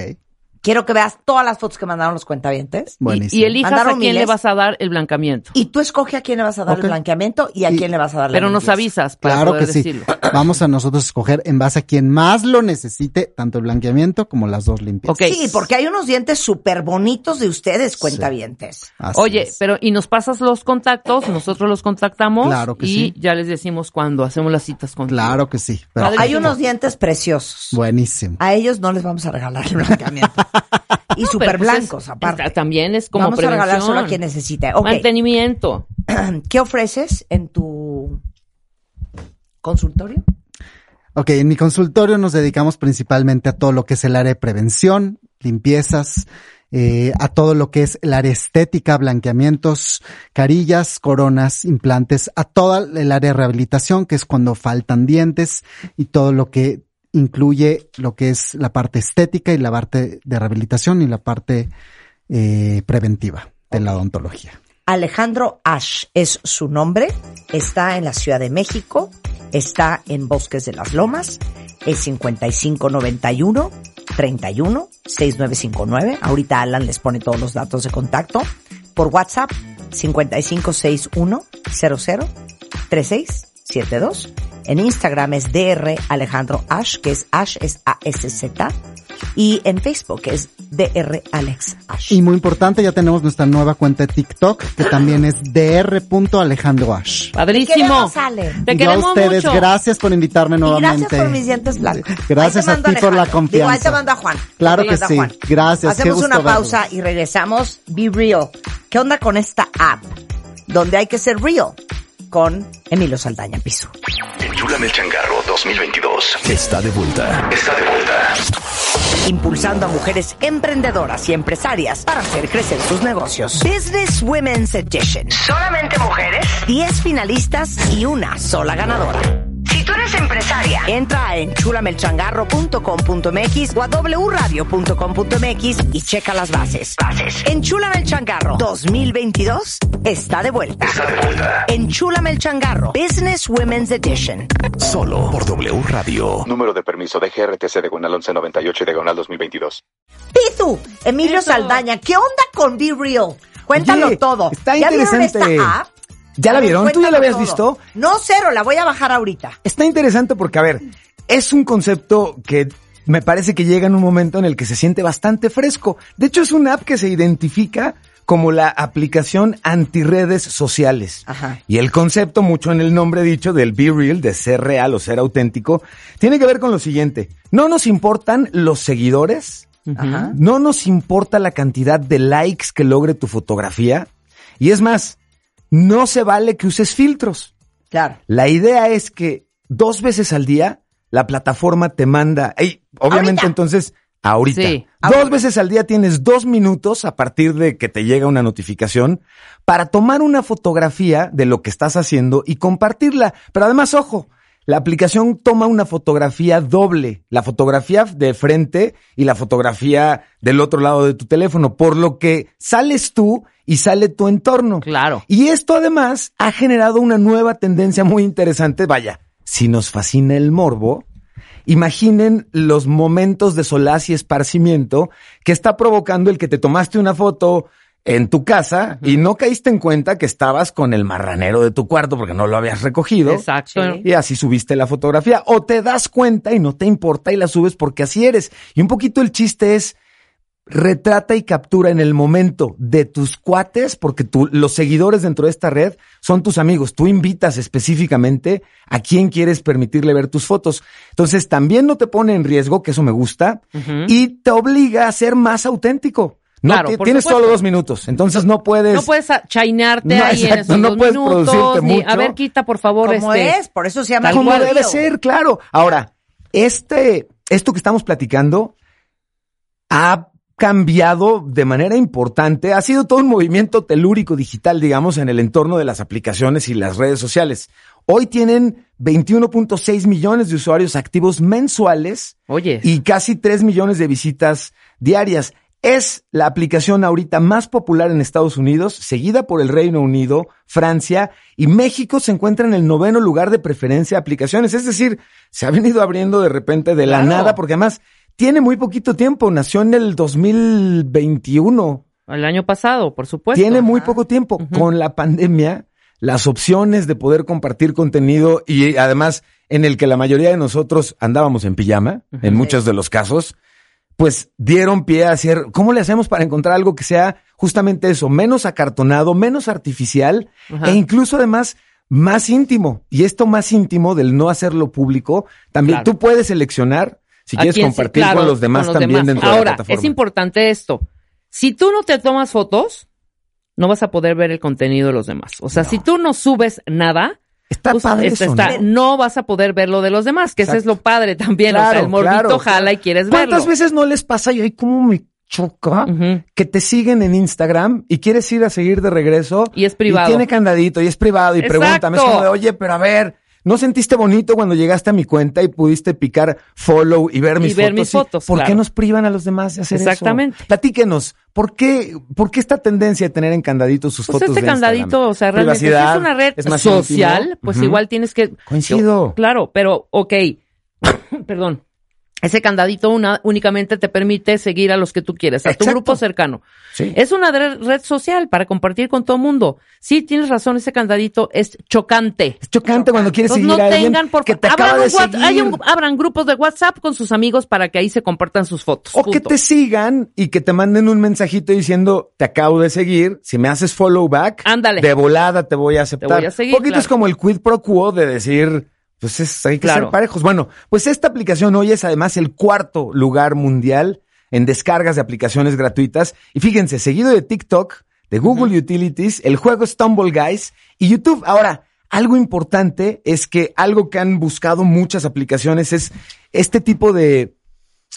Quiero que veas todas las fotos que mandaron los cuentavientes. Y, buenísimo. y elijas a quién le vas a dar el blancamiento. Y tú escoge a quién le vas a dar el blanqueamiento y a Y- quién le vas a dar la Pero nos avisas para Claro poder que sí. decirlo. Vamos a nosotros escoger en base a quien más lo necesite, tanto el blanqueamiento como las dos limpias. Ok. Sí, porque hay unos dientes súper bonitos de ustedes, cuentavientes. Así Oye, es. pero y nos pasas los contactos, nosotros los contactamos Claro que y sí. ya les decimos cuando hacemos las citas con Claro que sí. Hay unos dientes preciosos. Buenísimo. A ellos no les vamos a regalar el blanqueamiento. y súper blancos, aparte. pues También es como vamos a prevención. regalar solo a quien necesite. Ok. Mantenimiento. ¿Qué ofreces en tu consultorio? Ok, en mi consultorio nos dedicamos principalmente a todo lo que es el área de prevención, limpiezas, eh, a todo lo que es el área estética, blanqueamientos, carillas, coronas, implantes, a toda el área de rehabilitación, que es cuando faltan dientes y todo lo que incluye lo que es la parte estética y la parte de rehabilitación y la parte eh, preventiva de la odontología. Alejandro Ash es su nombre, está en la Ciudad de México, está en Bosques de las Lomas, es 5591 31 6959. Ahorita Alan les pone todos los datos de contacto. Por WhatsApp 5561 00 3672. En Instagram es DR Alejandro Ash, que es Ash es A S Z Y en Facebook es DR Alex Ash. Y muy importante, ya tenemos nuestra nueva cuenta de TikTok, que también es dr.alejandroash. Padrísimo. queremos, Ale. Te a ustedes, mucho. gracias por invitarme Y nuevamente. gracias por mis dientes blancos. Gracias te a ti por la Alejandro. Digo, ahí te confianza. mando a Juan. Claro te que sí. Gracias, qué Hacemos gusto una verlos. pausa y regresamos. Be Real. ¿Qué onda con esta app? Donde hay que ser real. Con Emilio Saldaña Piso. Enchúlame el changarro 2022. Está de vuelta. Está de vuelta. Impulsando a mujeres emprendedoras y empresarias para hacer crecer sus negocios. Business Women's Edition. Solamente mujeres. 10 finalistas y una sola ganadora. Eres empresaria, entra a enchulamelchangarro.com.mx o a wradio.com.mx y checa las bases. Bases. Enchúlame el changarro 2022 está de vuelta. Está de vuelta. Enchúlame el changarro Business Women's Edition. Solo por W Radio. Número de permiso de GRTC diagonal 1198 y diagonal 2022. Pitu, Emilio Eso. Saldaña, ¿qué onda con Be Real? Cuéntalo Oye, todo. está ¿Ya vieron interesante. esta app? ¿Ya la vieron? ¿Tú ya la habías todo. visto? No, cero, la voy a bajar ahorita. Está interesante porque, a ver, es un concepto que me parece que llega en un momento en el que se siente bastante fresco. De hecho, es una app que se identifica como la aplicación antirredes sociales. Ajá. Y el concepto, mucho en el nombre dicho del Be Real, de ser real o ser auténtico, tiene que ver con lo siguiente. No nos importan los seguidores, Ajá. no nos importa la cantidad de likes que logre tu fotografía. Y es más, no se vale que uses filtros. Claro. La idea es que dos veces al día la plataforma te manda, ey, obviamente Ahorita. entonces, ahorita, Sí. dos veces al día tienes dos minutos a partir de que te llega una notificación para tomar una fotografía de lo que estás haciendo y compartirla. Pero además, ojo, la aplicación toma una fotografía doble, la fotografía de frente y la fotografía del otro lado de tu teléfono, por lo que sales tú y sale tu entorno. Claro. Y esto además ha generado una nueva tendencia muy interesante. Vaya, si nos fascina el morbo, imaginen los momentos de solaz y esparcimiento que está provocando el que te tomaste una foto en tu casa y no caíste en cuenta que estabas con el marranero de tu cuarto porque no lo habías recogido. Exacto. Sí. Y así subiste la fotografía. O te das cuenta y no te importa y la subes porque así eres. Y un poquito el chiste es retrata y captura en el momento de tus cuates, porque tú, los seguidores dentro de esta red son tus amigos. Tú invitas específicamente a quién quieres permitirle ver tus fotos. Entonces también no te pone en riesgo, que eso me gusta, y te obliga a ser más auténtico. No, Claro, tienes supuesto. solo dos minutos, entonces no puedes. No puedes No, ahí en esos no dos puedes minutos. producirte ni- mucho. a ver, quita por favor Como este. es, por eso se llama como cual. Debe ser, claro. Ahora, este, esto que estamos platicando ha cambiado de manera importante. Ha sido todo un movimiento telúrico digital, digamos, en el entorno de las aplicaciones y las redes sociales. Hoy tienen 21.6 millones de usuarios activos mensuales Oye. y casi 3 millones de visitas diarias. Es la aplicación ahorita más popular en Estados Unidos, seguida por el Reino Unido, Francia y México se encuentra en el noveno lugar de preferencia de aplicaciones. Es decir, se ha venido abriendo de repente de la Claro. nada porque además tiene muy poquito tiempo. Nació en el 2021. El año pasado, por supuesto. Tiene muy poco tiempo. Con la pandemia, las opciones de poder compartir contenido y además en el que la mayoría de nosotros andábamos en pijama, en muchos de los casos, pues dieron pie a hacer, ¿cómo le hacemos para encontrar algo que sea justamente eso, menos acartonado, menos artificial Ajá. e incluso además más íntimo? Y esto más íntimo del no hacerlo público, también Claro. tú puedes seleccionar si ¿A quieres sí? compartir Claro, con los demás con los también demás. dentro de la plataforma. es importante esto. Si tú no te tomas fotos, no vas a poder ver el contenido de los demás. O sea, si tú no subes nada, Está pues, padre este, eso, está- ¿no? no vas a poder ver lo de los demás, que ese es Exacto. lo padre también. o sea, el morbito claro, jala y quieres ¿Cuántas verlo. veces no les pasa y ay, cómo me choca que te siguen en Instagram y quieres ir a seguir de regreso? Y es privado. Y tiene candadito y es privado y Exacto. pregúntame, es como de, oye, pero a ver, ¿no sentiste bonito cuando llegaste a mi cuenta y pudiste picar follow y ver Y mis ver fotos? mis Sí, fotos, ¿Por qué nos privan a los demás de hacer Exactamente. eso? Platíquenos, ¿por qué, ¿por qué esta tendencia de tener en candadito sus Pues fotos este de Instagram? candadito, o sea, realmente si es una red es social, íntimo. pues Ujú. igual tienes que... Coincido. Claro, pero, ok. Perdón. Ese candadito una- únicamente te permite seguir a los que tú quieres, a tu grupo cercano. Sí. Es una red social para compartir con todo el mundo. Sí, tienes razón, ese candadito es chocante. Es chocante cuando quieres Entonces, seguir no a alguien tengan, por que te abran, acaba de seguir. hay un- abran grupos de WhatsApp con sus amigos para que ahí se compartan sus fotos. O que te sigan y que te manden un mensajito diciendo, te acabo de seguir, si me haces follow back, Ándale. de volada te voy a aceptar. Te voy a seguir, Poquito claro. es como el quid pro quo de decir, pues es, hay que Claro. ser parejos. Bueno, pues esta aplicación hoy es además el cuarto lugar mundial en descargas de aplicaciones gratuitas. Y fíjense, seguido de TikTok, de Google Utilities, el juego Stumble Guys y YouTube. Ahora, algo importante es que algo que han buscado muchas aplicaciones es este tipo de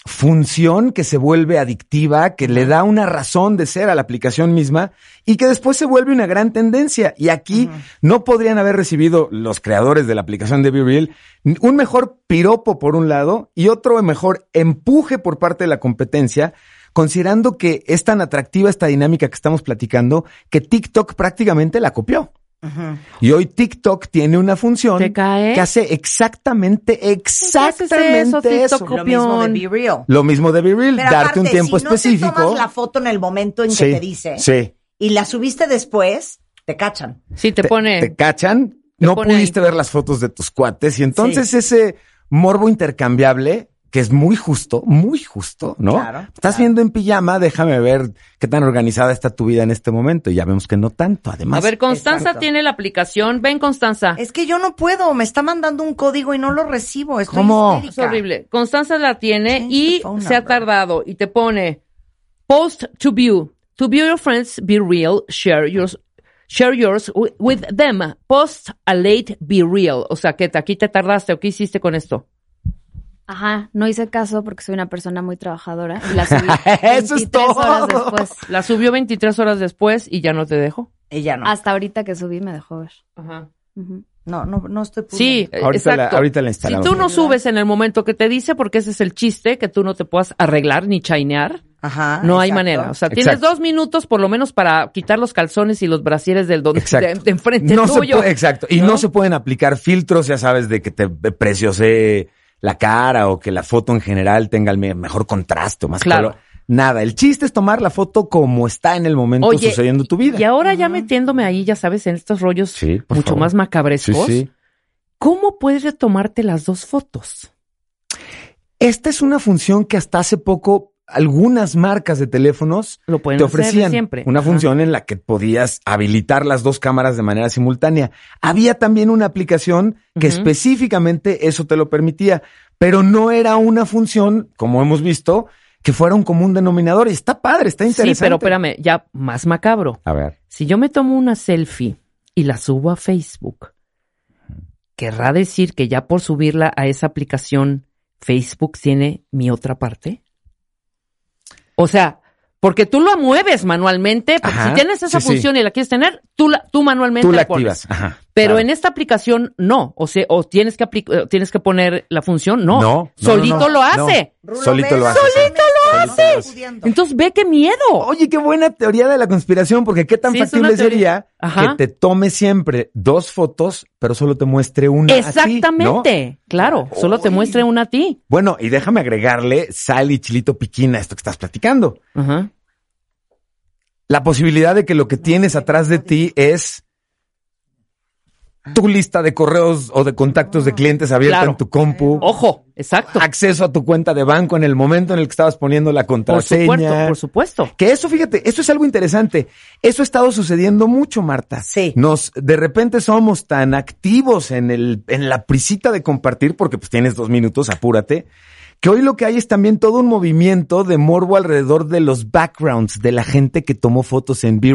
función que se vuelve adictiva, que le da una razón de ser a la aplicación misma y que después se vuelve una gran tendencia. Y aquí no podrían haber recibido los creadores de la aplicación de BeReal un mejor piropo por un lado y otro mejor empuje por parte de la competencia, considerando que es tan atractiva esta dinámica que estamos platicando que TikTok prácticamente la copió. Y hoy TikTok tiene una función ¿Te cae? que hace exactamente, haces eso, exactmente eso. TikTok? Lo mismo de. Be Real. Lo mismo de Viril, Pero darte un tiempo si no te específico. tomas la foto en el momento en que Sí, te dice sí. y la subiste después, te cachan. Sí, te, te, pone. te cachan, no pudiste ver las fotos de tus cuates y entonces Sí. ese morbo intercambiable que es muy justo, muy justo, ¿no? Claro, Estás claro. viendo en pijama, déjame ver qué tan organizada está tu vida en este momento y ya vemos que no tanto, además. a ver, Constanza Exacto. tiene la aplicación. Ven, Constanza. Es que yo no puedo, me está mandando un código y no lo recibo. Estoy ¿Cómo? Es histérica. horrible. Constanza la tiene Change y phone se ha tardado y te pone post to view. To view your friends, be real, share yours. Share yours wi- with them. Post a late, be real. O sea, que te- aquí te tardaste o qué hiciste con esto. Ajá, no hice caso porque soy una persona muy trabajadora y la subí Eso es 23 todo. horas después. La subió 23 horas después y ya no te dejó. Ella no. Hasta ahorita que subí me dejó ver. Ajá. Ujú. No, no, no estoy Sí, pudiendo. Ahorita la- exacto. ahorita la si instalamos. tú no subes en el momento que te dice, porque ese es el chiste, que tú no te puedas arreglar ni chainear, Ajá. no hay exacto. manera. O sea, tienes Exacto. dos minutos por lo menos para quitar los calzones y los brasieres del don Exacto. de, de enfrente no se tuyo. puede, exacto. Y ¿no? ¿no? se pueden aplicar filtros, ya sabes, de que te preciose la cara o que la foto en general tenga el me- mejor contraste o más Claro. color. Nada. El chiste es tomar la foto como está en el momento Oye, sucediendo tu vida. Y ahora ya metiéndome ahí, ya sabes, en estos rollos Sí, mucho favor. más macabrescos. Sí, sí. ¿Cómo puedes tomarte las dos fotos? Esta es una función que hasta hace poco algunas marcas de teléfonos Lo pueden te hacer ofrecían siempre. una Ajá. función en la que podías habilitar las dos cámaras de manera simultánea. Había también una aplicación que específicamente eso te lo permitía, pero no era una función, como hemos visto, que fuera un común denominador. Y está padre, está interesante. Sí, pero espérame, ya más macabro. A ver. Si yo me tomo una selfie y la subo a Facebook, ¿querrá decir que ya por subirla a esa aplicación, Facebook tiene mi otra parte? O sea, porque tú lo mueves manualmente, porque Ajá, si tienes esa sí, sí. función y la quieres tener, tú, la, tú manualmente Tú la la pones. activas. Ajá, Pero claro. en esta aplicación no, o sea, o tienes que tienes que poner la función, no, No, no, solito no, no, lo hace. no. Solito lo hace. Solito lo hace. Entonces ve qué miedo. Oye, qué buena teoría de la conspiración, porque qué tan Sí, factible sería Ajá. que te tome siempre dos fotos, pero solo te muestre una. a ti, ¿no? Exactamente, claro, solo te muestre una a ti. Bueno, y déjame agregarle sal y chilito piquín a esto que estás platicando. Ajá. La posibilidad de que lo que tienes atrás de ti es tu lista de correos o de contactos de clientes abierta Claro. en tu compu. Ojo, exacto. Acceso a tu cuenta de banco en el momento en el que estabas poniendo la Por supuesto, contraseña. por supuesto. Que eso, fíjate, eso es algo interesante. Eso ha estado sucediendo mucho, Marta. Sí. Nos, de repente somos tan activos en el, en la prisita de compartir, porque pues tienes dos minutos, apúrate, que hoy lo que hay es también todo un movimiento de morbo alrededor de los backgrounds de la gente que tomó fotos en Be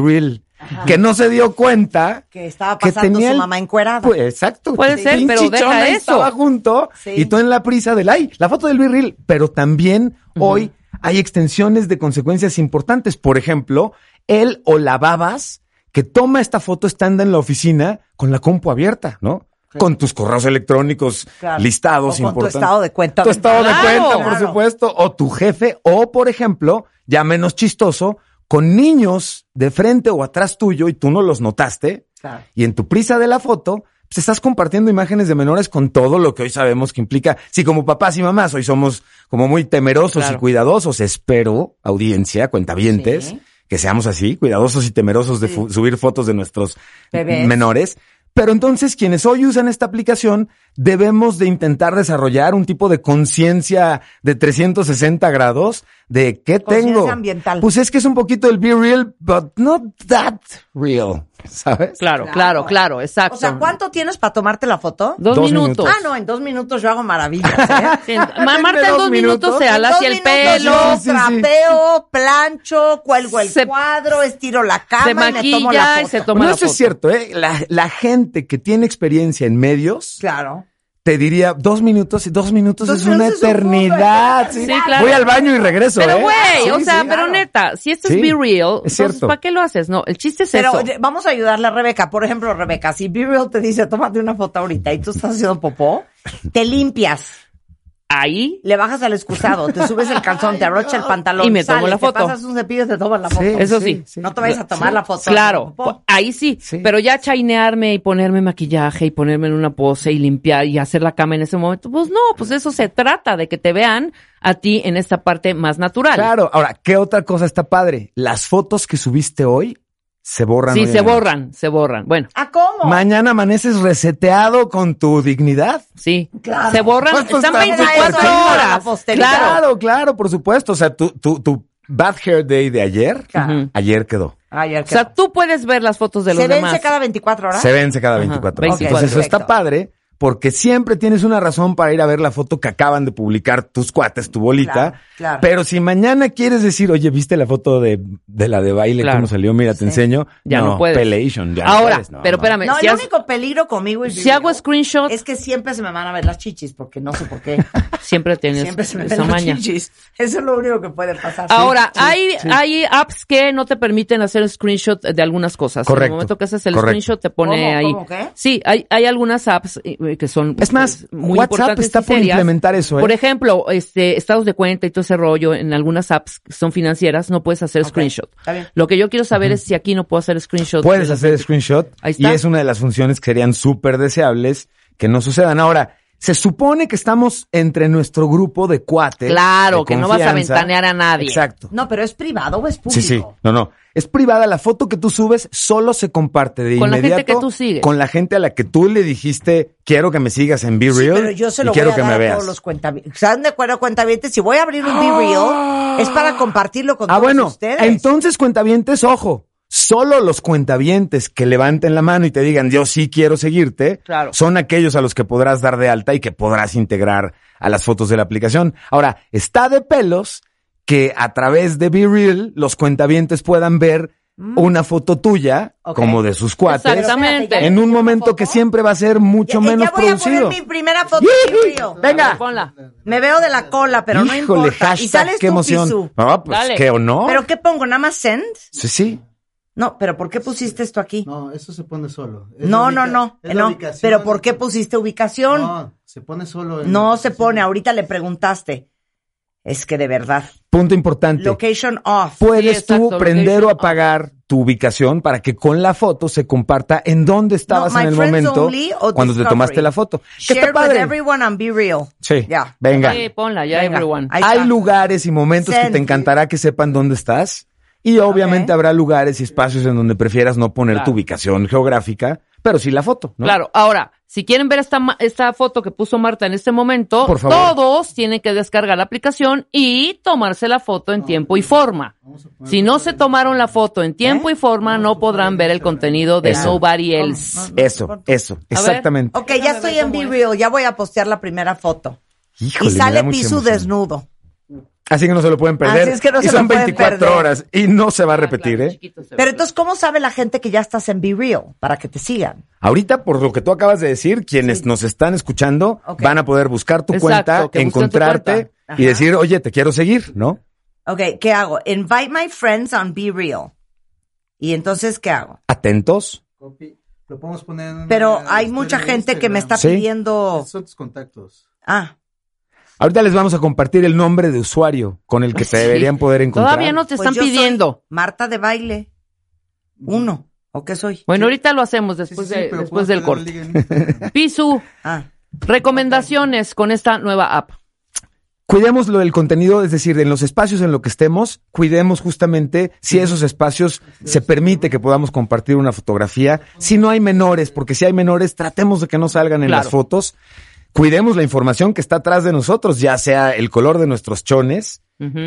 Que no se dio cuenta Que estaba que pasando tenía su el- mamá encuerada. Pues exacto. Puede Sí. ser, Pinche pero deja eso. Estaba junto Sí. y tú en la prisa del ay, la foto del virril. Pero también hoy hay extensiones de consecuencias importantes. Por ejemplo, él o la babas que toma esta foto estando en la oficina con la compu abierta, ¿no? Con tus correos electrónicos Claro. listados O con tu importantes. estado de cuenta. Tu estado de cuenta, por Claro. supuesto. O tu jefe. O, por ejemplo, ya menos chistoso, con niños de frente o atrás tuyo y tú no los notaste. Claro. Y en tu prisa de la foto, pues estás compartiendo imágenes de menores con todo lo que hoy sabemos que implica. Si como papás y mamás hoy somos como muy temerosos Claro. y cuidadosos, espero, audiencia, cuentavientes, Sí. que seamos así, cuidadosos y temerosos de subir fotos de nuestros Bebés. menores. Pero entonces quienes hoy usan esta aplicación debemos de intentar desarrollar un tipo de conciencia de 360 grados de qué Conciencia tengo. ambiental. Pues es que es un poquito el be real, but not that real, ¿sabes? Claro, claro, claro, exacto. O sea, ¿cuánto tienes para tomarte la foto? Dos, Dos minutos. minutos. Ah, no, en dos minutos yo hago maravillas, ¿eh? Sí, Marta en dos minutos, se ala hacia el pelo, Sí, sí, sí. trapeo, plancho, cuelgo el Se- cuadro, estiro la cama se y me tomo la maquilla y foto. se toma Bueno, la eso es cierto, ¿eh? La, la gente que tiene experiencia en medios Claro. Te diría dos minutos y dos minutos Dos es una minutos es un eternidad. sí. Sí, claro. Voy al baño y regreso. Pero ¿eh? güey, Sí, o sea, sí. pero neta, si esto Sí, es Be Real, es entonces. ¿para qué lo haces? No, el chiste es Pero eso. oye, vamos a ayudarle a Rebeca. Por ejemplo, Rebeca, si Be Real te dice, tómate una foto ahorita y tú estás haciendo popó, te limpias, Ahí, le bajas al excusado, te subes el calzón, te abrochas el pantalón, Y me tomo sales, la foto. te pasas un cepillo y te tomas la foto. Sí, Eso sí. No te vayas a tomar la foto. claro, ahí sí, Sí. pero ya chainearme y ponerme maquillaje y ponerme en una pose y limpiar y hacer la cama en ese momento, pues no, pues eso se trata de que te vean a ti en esta parte más natural. Claro, ahora, ¿qué otra cosa está padre? Las fotos que subiste hoy se borran. Sí, se borran, se borran. Bueno, ¿Ah, cómo? Mañana amaneces reseteado con tu dignidad. sí, Claro. se borran, están está 24 súper chido la horas. Claro. Claro, claro, por supuesto. O sea, tu, tu, tu bad hair day de ayer, Claro. Ayer quedó. Ay, ya O sea, quedó. tú puedes ver las fotos de los ¿Se demás. vence cada 24 horas? Se vence cada Ajá, 24 horas. 24. Entonces, eso está padre porque siempre tienes una razón para ir a ver la foto que acaban de publicar tus cuates, tu bolita. Claro, claro. Pero si mañana quieres decir, oye, ¿viste la foto de, de la de baile? Claro. ¿Cómo salió? Mira, te Sí. enseño. Ya no puedes. Pelation, ya no Ahora, puedes, no, pero espérame, No, si, el has- único peligro conmigo es si hago screenshot, es que siempre se me van a ver las chichis, porque no sé por qué. siempre tienes Siempre se me esa ven las maña. chichis. Eso es lo único que puede pasar. Ahora, Sí, hay, sí. hay apps que no te permiten hacer screenshot de algunas cosas. En Correcto, el momento que haces el correcto. screenshot te pone ¿Cómo? ahí. ¿Cómo qué? Sí, hay, hay algunas apps que son Es más, pues, muy WhatsApp está y por serias. implementar eso, ¿eh? Por ejemplo, este, estados de cuenta y todo ese rollo en algunas apps que son financieras no puedes hacer screenshot. Lo que yo quiero saber es si aquí no puedo hacer screenshot. Puedes de- hacer screenshot Ahí y está. es una de las funciones que serían súper deseables que no sucedan. Ahora, se supone que estamos entre nuestro grupo de cuates. Claro, de que no vas a ventanear a nadie. Exacto. No, pero ¿es privado o es público? Sí, sí. No, no. Es privada. La foto que tú subes solo se comparte de Con la gente inmediato que tú sigues. con la gente a la que tú le dijiste, quiero que me sigas en Be Sí, Real pero yo se y lo voy quiero a que dar me a veas. todos los cuentavientes. ¿Están de acuerdo, cuentavientes? Si voy a abrir un Be Real, es para compartirlo con Ah, todos bueno. ustedes. Entonces, cuentavientes, ojo. Solo los cuentavientes que levanten la mano y te digan, yo sí quiero seguirte, Claro. son aquellos a los que podrás dar de alta y que podrás integrar a las fotos de la aplicación. Ahora, está de pelos que a través de Be Real los cuentavientes puedan ver una foto tuya como de sus cuates Exactamente. en un momento que siempre va a ser mucho Ya- menos ya voy a producido. poner mi primera foto Real. Venga. Ponla. Me veo de la cola, pero no Híjole, importa. hashtag, y sales qué tú, emoción. Pisu. Ah, pues Dale. qué honor. ¿Pero qué pongo? ¿Nada más send? Sí, sí. No, pero ¿por qué pusiste esto aquí? No, eso se pone solo. Es No, no, no. es no. Pero ¿por qué pusiste ubicación? No, No, se pone solo. en la se pone. Ahorita le preguntaste. Es que de verdad. Punto importante. Location off. Puedes Sí, exacto, tú prender o apagar tu ubicación para que con la foto se comparta en dónde estabas No, en el momento cuando te tomaste la foto. Share está with everyone on Be Real. Sí. Ya. Venga. Sí, ponla, ya Venga. everyone. Hay lugares y momentos que te encantará que sepan dónde estás. Y obviamente habrá lugares y espacios en donde prefieras no poner Claro. tu ubicación geográfica, pero sí la foto, ¿no? Claro, ahora, si quieren ver esta, ma- esta foto que puso Marta en este momento, Por favor. todos tienen que descargar la aplicación y tomarse la foto en tiempo y forma. Si no se tomaron la foto en tiempo y forma, no podrán ver el contenido de Eso. Nobody Else. Eso, eso, exactamente. Ok, ya estoy en Be Real. Ya voy a postear la primera foto. Híjole, y sale Pisu emoción. desnudo. Así que no se lo pueden perder. Así es que no y se lo son pueden 24 perder. horas y no se va a Ah, repetir, claro, ¿eh? ve. Pero entonces, ¿cómo sabe la gente que ya estás en Be Real? Para que te sigan. Ahorita, por lo que tú acabas de decir, quienes nos están escuchando van a poder buscar tu Exacto, cuenta, tu encontrarte cuenta. Y decir, oye, te quiero seguir, ¿no? Ok, ¿qué hago? Invite my friends on Be Real. Y entonces, ¿qué hago? Atentos. Copy. Lo podemos poner en una Pero hay mucha gente que me está. Sí. pidiendo... Son tus contactos. Ah, Ahorita les vamos a compartir el nombre de usuario con el que Sí. deberían poder encontrar. Todavía no te pues están yo soy pidiendo. Marta de baile. Uno. ¿O qué soy? Bueno, ahorita lo hacemos después, Sí, sí, de- pero después ¿puedo del corte. Pisu, Ah, recomendaciones con esta nueva app. Cuidemos lo del contenido, es decir, en los espacios en los que estemos, cuidemos justamente si esos espacios se permite que podamos compartir una fotografía. Si no hay menores, porque si hay menores, tratemos de que no salgan en Claro. las fotos. Cuidemos la información que está atrás de nosotros, ya sea el color de nuestros chones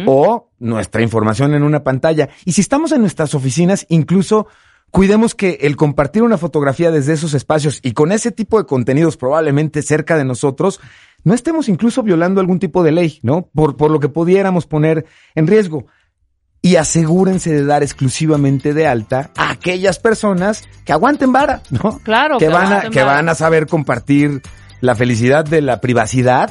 o nuestra información en una pantalla. Y si estamos en nuestras oficinas, incluso cuidemos que el compartir una fotografía desde esos espacios y con ese tipo de contenidos probablemente cerca de nosotros, no estemos incluso violando algún tipo de ley, ¿no? Por, por lo que pudiéramos poner en riesgo. Y asegúrense de dar exclusivamente de alta a aquellas personas que aguanten vara, ¿no? Claro, que que van a, que van a saber compartir la felicidad de la privacidad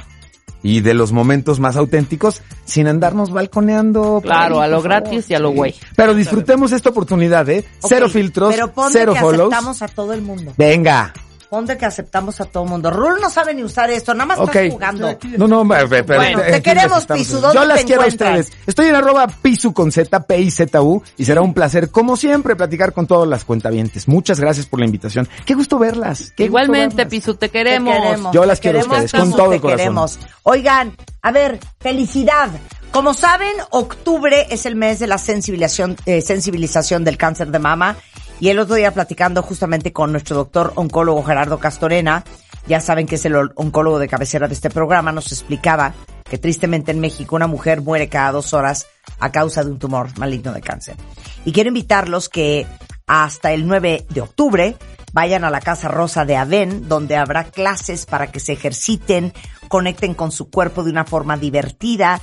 y de los momentos más auténticos sin andarnos balconeando. Claro, ahí, a lo gratis y a lo güey. Pero disfrutemos esta oportunidad, ¿eh? ok, Cero filtros, Pero ponte cero que follows. a todo el mundo. Venga. Ponte que aceptamos a todo mundo. Rul no sabe ni usar esto, nada más Ok. estás jugando. No, no, pe- pe- pero Bueno, te queremos, Pisu, ¿dónde Yo las te quiero a ustedes. Estoy en arroba Pisu con Z, P-I-Z-U, y será un placer, como siempre, platicar con todas las cuentavientes. Muchas gracias por la invitación. Qué gusto verlas. Qué gusto Igualmente, verlas. Pisu, te Te queremos. Yo las te quiero a ustedes, con todo te el corazón. queremos. Oigan, a ver, felicidad. Como saben, octubre es el mes de la sensibilización, eh, sensibilización del cáncer de mama. Y el otro día platicando justamente con nuestro doctor oncólogo Gerardo Castorena, ya saben que es el oncólogo de cabecera de este programa, nos explicaba que tristemente en México una mujer muere cada dos horas a causa de un tumor maligno de cáncer. Y quiero invitarlos que hasta el 9 de octubre vayan a la Casa Rosa de Aven, donde habrá clases para que se ejerciten, conecten con su cuerpo de una forma divertida.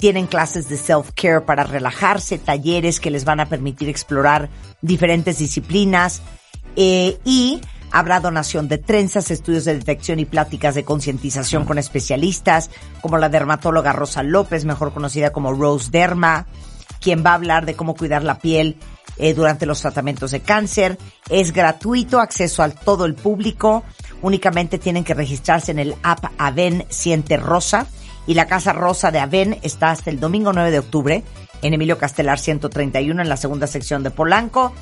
Tienen clases de self-care para relajarse, talleres que les van a permitir explorar diferentes disciplinas eh, y habrá donación de trenzas, estudios de detección y pláticas de concientización con especialistas, como la dermatóloga Rosa López, mejor conocida como Rose Derma, quien va a hablar de cómo cuidar la piel eh, durante los tratamientos de cáncer. Es gratuito, acceso a todo el público. Únicamente tienen que registrarse en el app Aven Siente Rosa. Y la Casa Rosa de Aven está hasta el domingo 9 de octubre en Emilio Castelar 131 en la segunda sección de Polanco.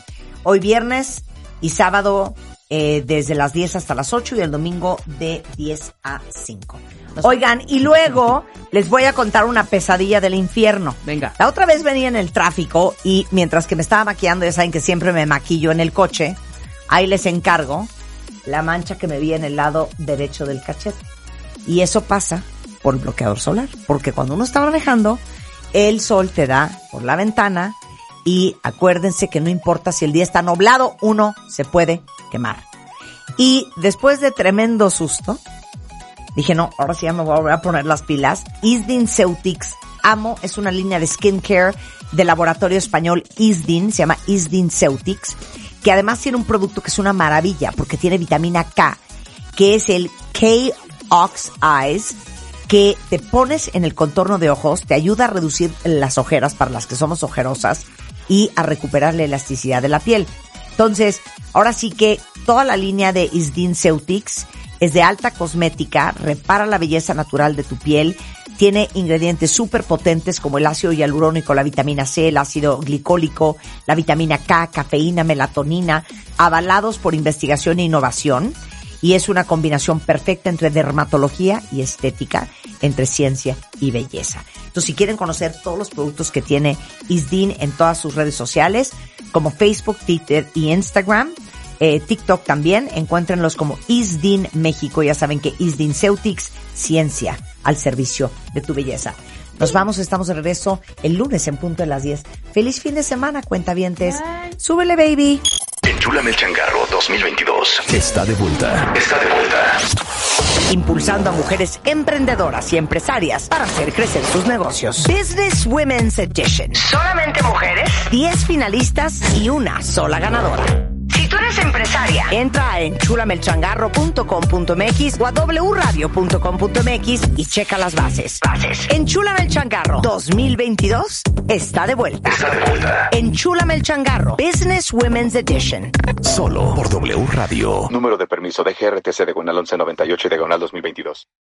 Hoy viernes y sábado eh, desde las 10 hasta las 8 y el domingo de 10 a 5. Oigan, y luego les voy a contar una pesadilla del infierno. Venga. La otra vez venía en el tráfico y mientras que me estaba maquillando, ya saben que siempre me maquillo en el coche, ahí les encargo la mancha que me vi en el lado derecho del cachete. Y eso pasa por el bloqueador solar, porque cuando uno está manejando, el sol te da por la ventana y acuérdense que no importa si el día está nublado, uno se puede quemar. Y después de tremendo susto, dije, no, ahora sí ya me voy a poner las pilas. Isdin Ceutics, amo, es una línea de skincare del laboratorio español Isdin, se llama Isdin Ceutics, que además tiene un producto que es una maravilla porque tiene vitamina K, que es el K-Ox Eyes, que te pones en el contorno de ojos, te ayuda a reducir las ojeras para las que somos ojerosas y a recuperar la elasticidad de la piel. Entonces, ahora sí que toda la línea de Isdin Ceutics es de alta cosmética, repara la belleza natural de tu piel, tiene ingredientes súper potentes como el ácido hialurónico, la vitamina C, el ácido glicólico, la vitamina K, cafeína, melatonina, avalados por investigación e innovación. Y es una combinación perfecta entre dermatología y estética, entre ciencia y belleza. Entonces, si quieren conocer todos los productos que tiene Isdin en todas sus redes sociales, como Facebook, Twitter y Instagram, eh, TikTok también, encuéntrenlos como Isdin México. Ya saben que Isdin Ceutics, ciencia al servicio de tu belleza. Nos vamos, estamos de regreso el lunes en punto de las 10. Feliz fin de semana, cuentavientes. Súbele, baby. Enchúlame el changarro 2022. Está de vuelta. Está de vuelta. Impulsando a mujeres emprendedoras y empresarias para hacer crecer sus negocios. Business Women's Edition. Solamente mujeres, 10 finalistas y una sola ganadora. Eres empresaria, entra a enchulamelchangarro.com.mx o a wradio.com.mx y checa las bases. Bases. Enchúlame el changarro 2022 está de vuelta. Está de vuelta. Enchúlame el changarro Business Women's Edition. Solo por W Radio. Número de permiso de GRTC diagonal 1198 y diagonal 2022.